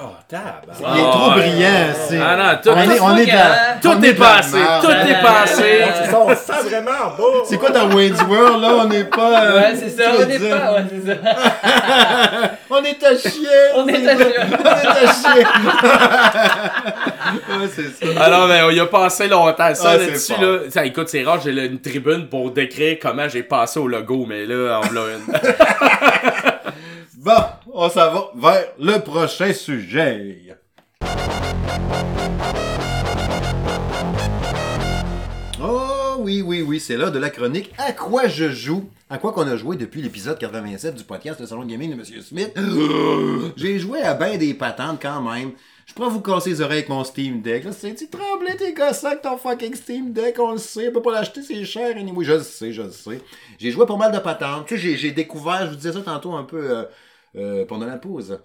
[SPEAKER 2] Oh, tabac.
[SPEAKER 1] Il est trop
[SPEAKER 4] Ah, ouais.
[SPEAKER 1] brillant, c'est.
[SPEAKER 4] Ah non, tout,
[SPEAKER 1] on est, on est dans.
[SPEAKER 4] tout
[SPEAKER 1] on
[SPEAKER 4] est passé. Tout est passé.
[SPEAKER 2] C'est ça, on sent vraiment en bas.
[SPEAKER 1] C'est quoi dans Wayne's World, là? On n'est pas. euh,
[SPEAKER 3] Ouais, c'est ça, on
[SPEAKER 1] veux
[SPEAKER 3] est
[SPEAKER 1] dire,
[SPEAKER 3] pas. Ouais, c'est ça.
[SPEAKER 1] On est à chier!
[SPEAKER 3] On est à chier.
[SPEAKER 1] On est à chier! ouais, c'est ça.
[SPEAKER 4] Alors, ben, on y a passé longtemps. Ça,
[SPEAKER 1] Ah,
[SPEAKER 4] là-dessus, là. Ça, écoute, c'est rare, j'ai là, une tribune pour décrire comment j'ai passé au logo, mais là, on l'a une.
[SPEAKER 1] Bon, on s'en va vers le prochain sujet. Oh oui, oui, oui, c'est l'heure de la chronique. À quoi je joue? À quoi qu'on a joué depuis l'épisode 87 du podcast Le Salon de Gaming de M. Smith? J'ai joué à ben des patentes quand même. Je pourrais vous casser les oreilles avec mon Steam Deck. Là, c'est tu tremblais tes gossins avec ton fucking Steam Deck, on le sait, on peut pas l'acheter, c'est cher. Anyway, je le sais, je le sais. J'ai joué pas mal de patentes. Tu sais, j'ai- j'ai découvert, je vous disais ça tantôt un peu euh, euh, pendant la pause.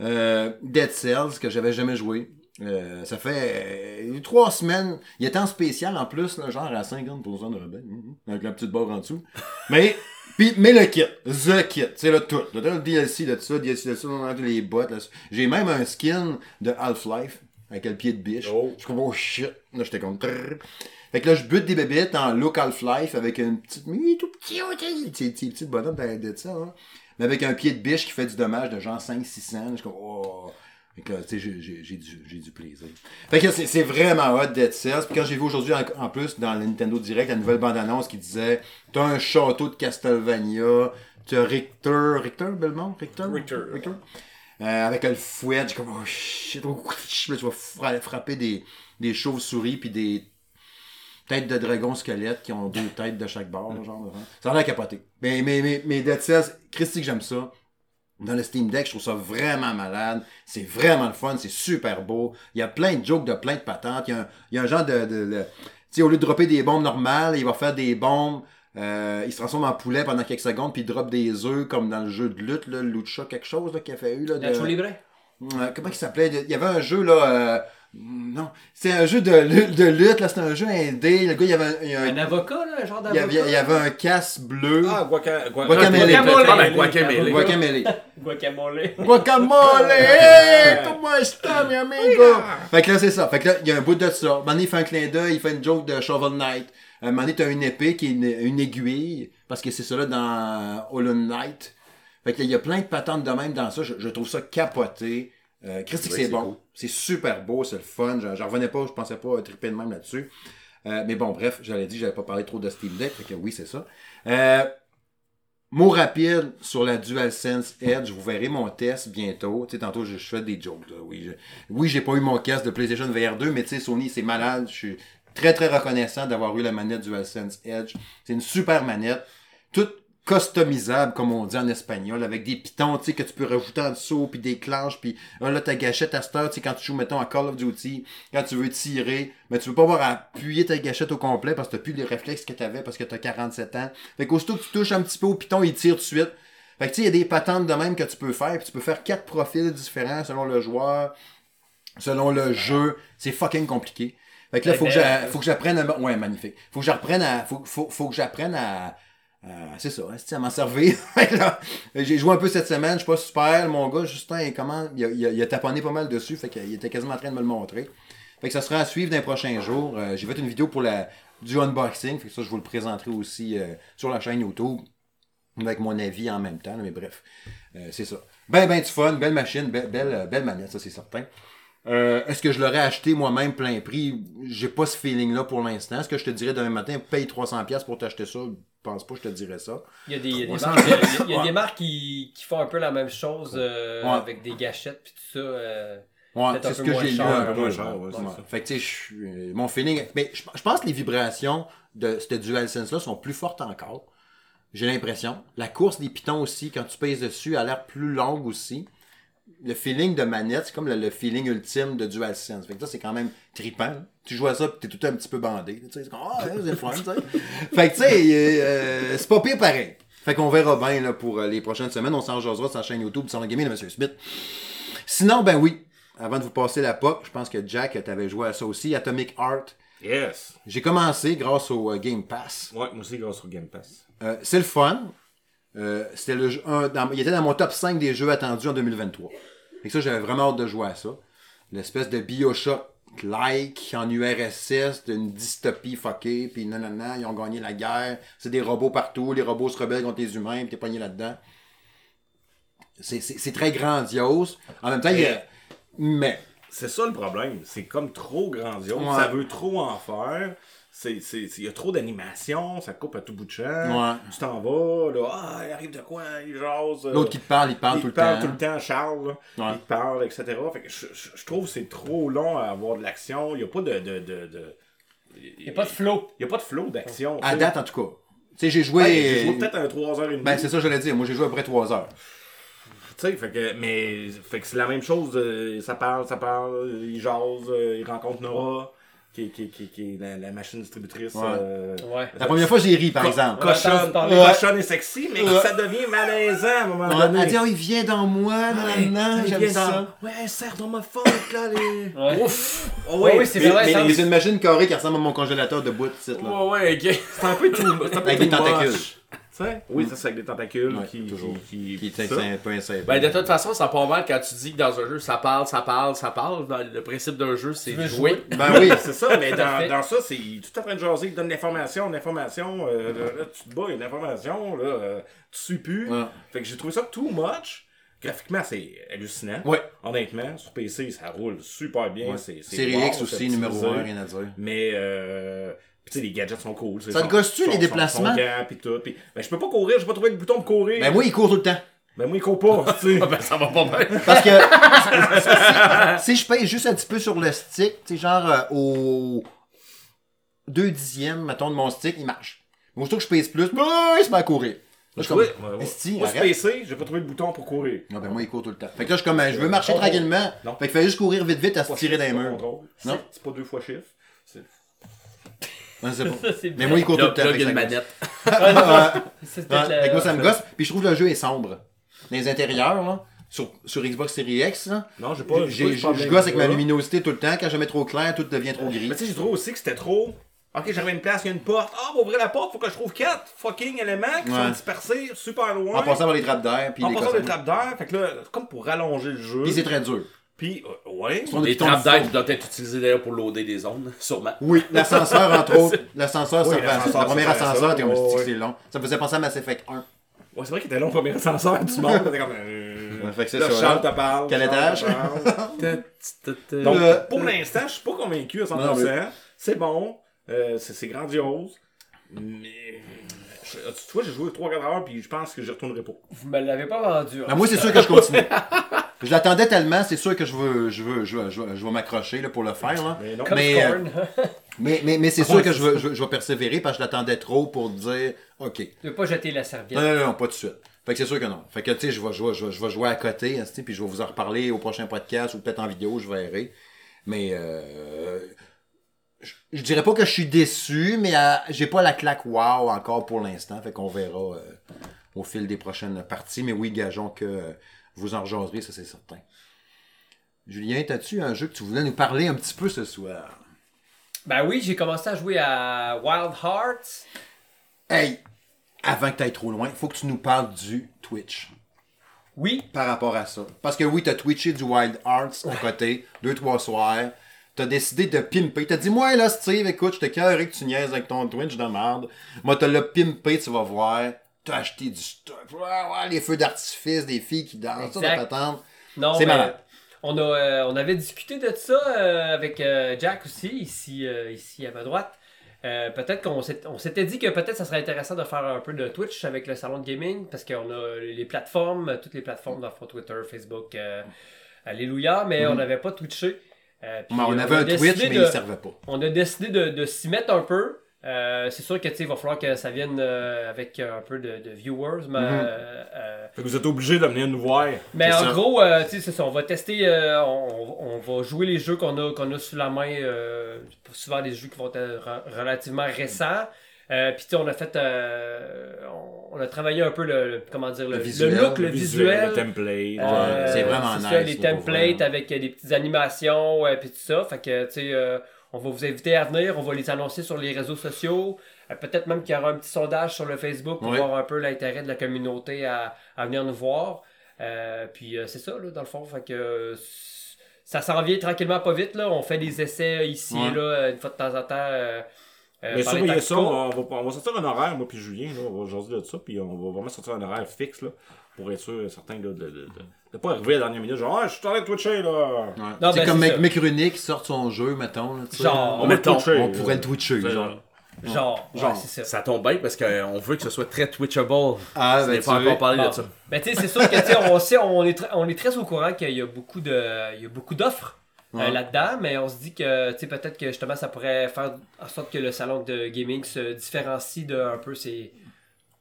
[SPEAKER 1] Euh, Dead Cells, que j'avais jamais joué. Euh, ça fait trois semaines. Il était en spécial en plus, là, genre à 50% de rabais, mhm, avec la petite barre en dessous. Mais, puis, mais le kit, the kit, c'est le tout. Le, DLC de ça, DLC de ça, on a les bottes. J'ai même un skin de Half-Life avec le pied de biche.
[SPEAKER 2] Oh.
[SPEAKER 1] Je comme, oh shit. Là, j'étais comme. Fait que là, je bute des bébêtes en look Half-Life avec une petite. mais tout petit, petit, petit, petit, bonhomme de, de ça, hein. Mais avec un pied de biche qui fait du dommage de genre 500-600. Je suis comme, oh. J'ai- du, plaisir. Fait que c'est vraiment hot Dead Cells. Puis quand j'ai vu aujourd'hui, en, en plus, dans le Nintendo Direct, la nouvelle bande-annonce qui disait T'as un château de Castlevania, t'as Richter, Richter, Belmont? Richter?
[SPEAKER 2] Richter.
[SPEAKER 1] Euh, avec le fouet, j'ai comme, oh shit, oh, tu vas fra- frapper des, des chauves-souris puis des têtes de dragon squelettes qui ont deux têtes de chaque bord, là, genre. hein. Ça a l'air capoté. Mais, mais, mais, mais Dead Cells, Christy que j'aime ça. Dans le Steam Deck, je trouve ça vraiment malade. C'est vraiment le fun, c'est super beau. Il y a plein de jokes de plein de patentes. Il y a un, il y a un genre de... de, de- tu sais, au lieu de dropper des bombes normales, il va faire des bombes... euh, il se transforme en poulet pendant quelques secondes, puis il drop des œufs comme dans le jeu de lutte, là, Lucha quelque chose là, qu'il a fait eu. Là, de...
[SPEAKER 3] Nacho Libre?
[SPEAKER 1] Euh, comment il s'appelait? Il y avait un jeu là. euh, Non, c'est un jeu de, lu- de lutte, là, c'était un jeu indé. Le gars, il y avait un, il y a un-
[SPEAKER 3] Un avocat, là, un genre
[SPEAKER 1] il y
[SPEAKER 3] d'avocat?
[SPEAKER 1] avait, il y avait un casse bleu.
[SPEAKER 2] Ah, Guaca... Gua-
[SPEAKER 1] Guacamole.
[SPEAKER 3] Guacamole.
[SPEAKER 4] Ah, ben, Guacamole.
[SPEAKER 1] Guacamole.
[SPEAKER 3] Guacamole.
[SPEAKER 1] Guacamole! Hey, comment est-ce mi amigo? Fait que là, c'est ça. Fait que là, il y a un bout de ça. Il fait un clin d'œil, il fait une joke de Shovel Knight. Moment donné, t'as une épée qui est une, une aiguille, parce que c'est ça là dans Hollow Knight. Fait que là, il y a plein de patentes de même dans ça. Je, je trouve ça capoté. Euh, Christy, que
[SPEAKER 4] Oui,
[SPEAKER 1] c'est bon.
[SPEAKER 4] cool.
[SPEAKER 1] C'est super beau, c'est le fun. J'en revenais pas, je pensais pas triper de même là-dessus. Euh, mais bon, bref, j'allais dit, j'avais pas parlé trop de Steam Deck, fait que oui, c'est ça. Euh, mot rapide sur la DualSense Edge, vous verrez mon test bientôt. Tu sais, tantôt, je, je fais des jokes. là. Oui, je- oui, j'ai pas eu mon casque de PlayStation VR 2, mais tu sais, Sony, c'est malade. Je suis très, très reconnaissant d'avoir eu la manette DualSense Edge. C'est une super manette. Toute customisable, comme on dit en espagnol, avec des pitons, tu sais, que tu peux rajouter en dessous, puis des clenches, puis ah, là, ta gâchette à cette heure, tu sais, quand tu joues, mettons, à Call of Duty, quand tu veux tirer, mais tu veux pas avoir à appuyer ta gâchette au complet parce que t'as plus les réflexes que t'avais parce que t'as 47 ans. Fait qu'aussitôt que tu touches un petit peu au piton, il tire tout de suite. Fait que tu sais, il y a des patentes de même que tu peux faire, puis tu peux faire quatre profils différents selon le joueur, selon le jeu. C'est fucking compliqué. Fait que là, faut que j'a- faut que j'apprenne à... Ouais, magnifique. Faut que j'apprenne à... Faut, faut, faut que j'apprenne à... à- c'est ça, c'est à m'en servir. J'ai joué un peu cette semaine, je suis pas super. Mon gars, Justin, il, comment, il, a, taponné pas mal dessus, fait qu'il était quasiment en train de me le montrer. Fait que ça sera à suivre dans les prochains jours. Euh, J'ai fait une vidéo pour la, du unboxing, fait que ça, je vous le présenterai aussi euh, sur la chaîne YouTube avec mon avis en même temps, mais bref, euh, c'est ça. Ben, ben du fun, belle machine, belle, euh, belle manette, ça c'est certain. Euh, Est-ce que je l'aurais acheté moi-même plein prix? J'ai pas ce feeling-là pour l'instant. Est-ce que je te dirais demain matin, paye 300$ pour t'acheter ça? Je pense pas que je te dirais ça.
[SPEAKER 3] Il y a des, il y a des
[SPEAKER 1] Ouais,
[SPEAKER 3] marques,
[SPEAKER 1] ça-
[SPEAKER 3] il y a- il y a
[SPEAKER 1] Ouais.
[SPEAKER 3] des marques qui, qui font un peu la même chose euh,
[SPEAKER 1] Ouais.
[SPEAKER 3] avec des gâchettes puis tout ça. euh,
[SPEAKER 1] Ouais, c'est ce que j'ai lu un peu.
[SPEAKER 2] moins cher, ouais.
[SPEAKER 1] Fait que je euh, mon feeling. Mais je, je pense que les vibrations de cette DualSense-là sont plus fortes encore. J'ai l'impression. La course des pitons aussi, quand tu pèses dessus, a l'air plus longue aussi. Le feeling de manette, c'est comme le, le feeling ultime de DualSense. Fait que ça, c'est quand même trippant. là. Tu joues à ça, pis t'es tout un petit peu bandé. Tu sais, c'est comme, ah, ouais, c'est le fun, tu sais. Fait que, tu sais, euh, c'est pas pire pareil. Fait qu'on verra bien, là, pour euh, les prochaines semaines. On s'en jasera sur la chaîne YouTube du Salon Gaming de M. Smith. Sinon, ben oui, avant de vous passer la POC, je pense que Jack, t'avais joué à ça aussi, Atomic Heart.
[SPEAKER 2] Yes.
[SPEAKER 1] J'ai commencé grâce au euh, Game Pass.
[SPEAKER 2] Ouais, moi aussi, grâce au Game Pass.
[SPEAKER 1] Euh, c'est le fun. Euh, c'était le jeu- un- dans- il était dans mon top 5 des jeux attendus en 2023. Et ça, j'avais vraiment hâte de jouer à ça. L'espèce de Bioshock-like en URSS, d'une dystopie fuckée, puis non, non, non, ils ont gagné la guerre. C'est des robots partout, les robots se rebellent contre les humains, puis t'es pogné là-dedans. C'est- très grandiose. En même temps, il y a... Mais,
[SPEAKER 2] C'est ça le problème. C'est comme trop grandiose.
[SPEAKER 1] Ouais.
[SPEAKER 2] Ça veut trop en faire. C'est, c'est, c'est- il y a trop d'animation, ça coupe à tout bout de champ.
[SPEAKER 1] Ouais.
[SPEAKER 2] Tu t'en vas, là, ah, il arrive de quoi, il jase. euh,
[SPEAKER 1] l'autre qui te parle, il parle
[SPEAKER 2] il
[SPEAKER 1] tout le
[SPEAKER 2] parle
[SPEAKER 1] temps.
[SPEAKER 2] tout le temps, Charles.
[SPEAKER 1] Ouais.
[SPEAKER 2] Il te parle, etc. Fait que je, je- je trouve que c'est trop long à avoir de l'action. Il n'y a pas de. de, de, de-
[SPEAKER 3] Il n'y a pas de flow.
[SPEAKER 2] Il n'y a pas de flow d'action.
[SPEAKER 1] À date, en tout cas. Tu sais, j'ai joué.
[SPEAKER 2] Ouais, j'ai joué peut-être un 3h30.
[SPEAKER 1] Ben, c'est ça, je l'ai dit. Moi, j'ai joué à peu près 3 heures.
[SPEAKER 2] Tu sais, fait que, mais, fait que c'est la même chose. euh, ça parle, ça parle, il jase, euh, il rencontre Nora, qui, qui, qui, qui est la, la machine distributrice.
[SPEAKER 1] Ouais.
[SPEAKER 2] euh,
[SPEAKER 3] Ouais.
[SPEAKER 1] La première fois, j'ai ri, par
[SPEAKER 2] co-
[SPEAKER 1] exemple.
[SPEAKER 2] Cochonne,
[SPEAKER 3] parler.
[SPEAKER 2] cochonne et sexy, mais
[SPEAKER 1] Ouais.
[SPEAKER 2] ça devient malaisant à un moment
[SPEAKER 1] Ouais,
[SPEAKER 2] donné.
[SPEAKER 1] Elle dit, oh, il vient dans moi,
[SPEAKER 2] Ouais,
[SPEAKER 1] nanana,
[SPEAKER 2] il
[SPEAKER 1] j'aime ça.
[SPEAKER 2] dans- Ouais, serre dans ma fente, là, les.
[SPEAKER 3] Ouais.
[SPEAKER 2] Ouf! Oh,
[SPEAKER 3] Ouais,
[SPEAKER 2] ouais,
[SPEAKER 3] oui, c'est
[SPEAKER 1] Mais,
[SPEAKER 3] vrai.
[SPEAKER 1] mais
[SPEAKER 3] ça-
[SPEAKER 1] il y a une machine carrée qui ressemble à mon congélateur de bout, de site, là.
[SPEAKER 4] Ouais, ouais, ok.
[SPEAKER 2] c'est un peu tout. c'est
[SPEAKER 1] Avec des tentacules.
[SPEAKER 2] Sais? Oui, ça, c'est avec des tentacules
[SPEAKER 1] Ouais,
[SPEAKER 2] qui,
[SPEAKER 1] toujours.
[SPEAKER 2] qui,
[SPEAKER 1] Qui
[SPEAKER 2] qui,
[SPEAKER 1] est un peu insaisissable.
[SPEAKER 4] Ben, de toute façon, ça part mal quand tu dis que dans un jeu, ça parle, ça parle, ça parle. Dans le principe d'un jeu, c'est jouer.
[SPEAKER 3] jouer?
[SPEAKER 1] Ben oui.
[SPEAKER 2] C'est ça, mais dans, dans ça, c'est tout en train de jaser, il te donne l'information, l'information, euh, là, là, tu te bats, il y a une information, là, euh, tu suis plus.
[SPEAKER 1] Ouais.
[SPEAKER 2] Fait que j'ai trouvé ça too much. Graphiquement, c'est hallucinant.
[SPEAKER 1] Ouais.
[SPEAKER 2] Honnêtement, sur PC, ça roule super bien.
[SPEAKER 1] Ouais.
[SPEAKER 2] C'est, c'est
[SPEAKER 1] Série X
[SPEAKER 2] c'est
[SPEAKER 1] aussi, numéro
[SPEAKER 2] optimisé.
[SPEAKER 1] 1, rien à dire.
[SPEAKER 2] Mais, euh, tu sais, les gadgets sont cool.
[SPEAKER 1] Ça te
[SPEAKER 2] sont-
[SPEAKER 1] gosse-tu, les déplacements?
[SPEAKER 2] pis tout. Pis, ben, je peux pas courir, j'ai pas trouvé le bouton pour courir.
[SPEAKER 1] Ben moi, il court tout le temps.
[SPEAKER 2] Ben, moi, il court pas, tu sais.
[SPEAKER 4] Ah, ben, ça va pas bien.
[SPEAKER 1] Parce que si, si je pèse juste un petit peu sur le stick, tu sais, genre euh, au 2 dixièmes, mettons, de mon stick, il marche. Mais aussitôt que je pèse plus, ben, il se met à courir. Là, je suis comme,
[SPEAKER 2] Ouais, ouais, ouais.
[SPEAKER 1] Esti,
[SPEAKER 2] Moi, sur
[SPEAKER 1] arrête.
[SPEAKER 2] PC, j'ai pas trouvé le bouton pour courir.
[SPEAKER 1] Ah ben moi, il court tout le temps. Fait que là, je suis comme, ben, je veux marcher
[SPEAKER 2] Non.
[SPEAKER 1] tranquillement.
[SPEAKER 2] Non.
[SPEAKER 1] Fait qu'il fait juste courir vite, vite à se tirer d'un mur. Non?
[SPEAKER 2] C'est pas deux fois chiffre.
[SPEAKER 1] Ouais, c'est bon. Mais moi, il court tout le temps.
[SPEAKER 4] là,
[SPEAKER 1] fait
[SPEAKER 4] il y a
[SPEAKER 1] que
[SPEAKER 4] une manette.
[SPEAKER 1] Moi, ça me gosse. Puis je trouve que le jeu est sombre. Dans les intérieurs, là, sur, sur Xbox Series X, là,
[SPEAKER 2] Non, j'ai pas.
[SPEAKER 1] j'ai-
[SPEAKER 2] j'ai
[SPEAKER 1] je
[SPEAKER 2] pas
[SPEAKER 1] je
[SPEAKER 2] de
[SPEAKER 1] gosse avec ma luminosité tout le temps. Quand je mets trop clair, tout devient trop gris.
[SPEAKER 2] Mais tu sais, j'ai trouvé aussi que c'était trop. Ok, j'arrive à une place, il y a une porte. Ah, on va ouvrir la porte, faut que je trouve quatre fucking éléments qui
[SPEAKER 1] Ouais.
[SPEAKER 2] sont dispersés super loin.
[SPEAKER 1] En passant par les trappes d'air, puis
[SPEAKER 2] En
[SPEAKER 1] les
[SPEAKER 2] passant
[SPEAKER 1] cossins.
[SPEAKER 2] des trappes d'air. Fait que là, comme pour rallonger le jeu.
[SPEAKER 1] Puis c'est très dur.
[SPEAKER 2] Puis, euh, ouais.
[SPEAKER 4] Les trappes d'air qui doivent être utilisées d'ailleurs pour loader des zones, sûrement.
[SPEAKER 1] Oui, l'ascenseur, entre autres. L'ascenseur,
[SPEAKER 2] Oui,
[SPEAKER 1] Le premier ascenseur, t'es comme,
[SPEAKER 2] Ouais,
[SPEAKER 1] c'est long? Ça me faisait penser à Mass Effect 1.
[SPEAKER 2] Ouais, c'est vrai qu'il était long, le premier ascenseur du monde. T'es comme. euh,
[SPEAKER 1] fait que c'est
[SPEAKER 2] Charles
[SPEAKER 1] là.
[SPEAKER 2] te parle.
[SPEAKER 1] Quel étage?
[SPEAKER 4] Donc,
[SPEAKER 2] pour l'instant, je suis pas convaincu à 100%.
[SPEAKER 1] Non, mais-
[SPEAKER 2] C'est bon. euh, c'est grandiose. Mais. Je- Tu vois, j'ai joué 3-4 heures, puis je pense que j'y retournerai pas.
[SPEAKER 3] Vous me l'avez pas vendu. hein?
[SPEAKER 1] Ben, moi, c'est sûr que je continue. Je l'attendais tellement, c'est sûr que je veux, je veux, je veux, je veux, je vais m'accrocher là, pour le faire. Là.
[SPEAKER 2] Mais non.
[SPEAKER 3] Comme
[SPEAKER 1] mais, euh. Mais, mais, mais c'est
[SPEAKER 2] Ah,
[SPEAKER 1] sûr que je veux, je, je vais persévérer parce que je l'attendais trop pour dire OK.
[SPEAKER 3] Tu veux pas jeter la serviette.
[SPEAKER 1] non, non, non, pas tout de suite. Fait que c'est sûr que non. Fait que tu sais, je vais, je, vais, je, vais, je vais jouer à côté, hein, tu sais, puis je vais vous en reparler au prochain podcast ou peut-être en vidéo, je verrai. Mais euh, je, je dirais pas que je suis déçu, mais euh, j'ai pas la claque wow encore pour l'instant. Fait qu'on verra euh, au fil des prochaines parties. Mais oui, gageons que euh, vous en rejaserez, ça c'est certain. Julien, as-tu un jeu que tu voulais nous parler un petit peu ce soir?
[SPEAKER 3] Ben oui, j'ai commencé à jouer à Wild Hearts.
[SPEAKER 1] Hey! Avant que tu ailles trop loin, il faut que tu nous parles du Twitch.
[SPEAKER 3] Oui,
[SPEAKER 1] par rapport à ça. Parce que oui, t'as twitché du Wild Arts à côté, deux, trois soirs. T'as décidé de pimper. T'as dit, moi là, Steve, écoute, je te carré que tu niaises avec ton Twitch de merde. Moi, t'as le pimpé, tu vas voir. T'as acheté du ouais, les feux d'artifice, des filles qui dansent, ça, patente.
[SPEAKER 3] non,
[SPEAKER 1] C'est malade.
[SPEAKER 3] on, a, euh, on avait discuté de ça euh, avec euh, Jack aussi, ici, ici à ma droite. Peut-être qu'on s'était dit que peut-être ça serait intéressant de faire un peu de Twitch avec le salon de gaming parce qu'on a les plateformes, toutes les plateformes dans Twitter, Facebook, Alléluia, mais on n'avait pas Twitché. Euh, puis,
[SPEAKER 1] on
[SPEAKER 3] euh,
[SPEAKER 1] avait un Twitch, mais
[SPEAKER 3] de-
[SPEAKER 1] il servait pas.
[SPEAKER 3] on a décidé de, de s'y mettre un peu. Euh, c'est sûr que tu sais, il va falloir que ça vienne euh, avec un peu de, de viewers, mais,
[SPEAKER 1] Mhm.
[SPEAKER 3] euh,
[SPEAKER 2] Fait que vous êtes obligé de venir nous voir.
[SPEAKER 3] mais en
[SPEAKER 1] ça.
[SPEAKER 3] gros, euh, tu sais, c'est ça. On va tester, euh, on, on va jouer les jeux qu'on a, qu'on a sous la main. euh, souvent des jeux qui vont être re- relativement récents. Euh, Puis tu sais, on a fait, euh, on, on a travaillé un peu le, le- comment dire, le,
[SPEAKER 1] Le
[SPEAKER 3] le
[SPEAKER 1] visuel,
[SPEAKER 3] look, le,
[SPEAKER 2] Le
[SPEAKER 3] visuel.
[SPEAKER 2] le template.
[SPEAKER 3] Euh,
[SPEAKER 1] c'est vraiment nice,
[SPEAKER 3] ça, les templates avec euh, des petites animations et puis tout ça. Fait que, tu sais, euh, on va vous inviter à venir, on va les annoncer sur les réseaux sociaux. Peut-être même qu'il y aura un petit sondage sur le Facebook pour
[SPEAKER 1] Oui.
[SPEAKER 3] voir un peu l'intérêt de la communauté à, à venir nous voir. Euh, puis euh, c'est ça, là, dans le fond. Fait que euh, ça s'en vient tranquillement pas vite. Là. On fait des essais ici
[SPEAKER 1] Ouais.
[SPEAKER 3] et là, une fois de temps en temps. Euh, euh,
[SPEAKER 2] Mais surveillez ça, on va, on va sortir un horaire, moi puis Julien, là, on va jaser de ça, puis on va vraiment sortir un horaire fixe, là, pour être sûr, certain, là, de, de, de, de pas arriver à la dernière minute, genre, ah, je suis en train de twitcher, là.
[SPEAKER 1] Ouais.
[SPEAKER 3] Non,
[SPEAKER 1] c'est
[SPEAKER 3] ben,
[SPEAKER 1] comme Mec, Runic qui sort son jeu, mettons. Là.
[SPEAKER 3] Genre,
[SPEAKER 2] On
[SPEAKER 4] mettons,
[SPEAKER 2] twitcher.
[SPEAKER 1] on pourrait le twitcher. Genre.
[SPEAKER 3] Genre, ouais,
[SPEAKER 1] Genre.
[SPEAKER 3] ça.
[SPEAKER 4] Ça tombe bien parce qu'on veut que ce soit très twitchable.
[SPEAKER 1] Ah,
[SPEAKER 4] On
[SPEAKER 1] ben,
[SPEAKER 4] pas
[SPEAKER 1] veux.
[SPEAKER 4] encore parlé
[SPEAKER 3] Bon.
[SPEAKER 4] de ça.
[SPEAKER 3] Ben, tu sais, c'est sûr que, tu on sait, on est, on est très au courant qu'il y a beaucoup de, il y a beaucoup d'offres euh,
[SPEAKER 1] Ouais.
[SPEAKER 3] là-dedans, mais on se dit que tu sais, peut-être que justement ça pourrait faire en sorte que le salon de gaming se différencie de un peu ses.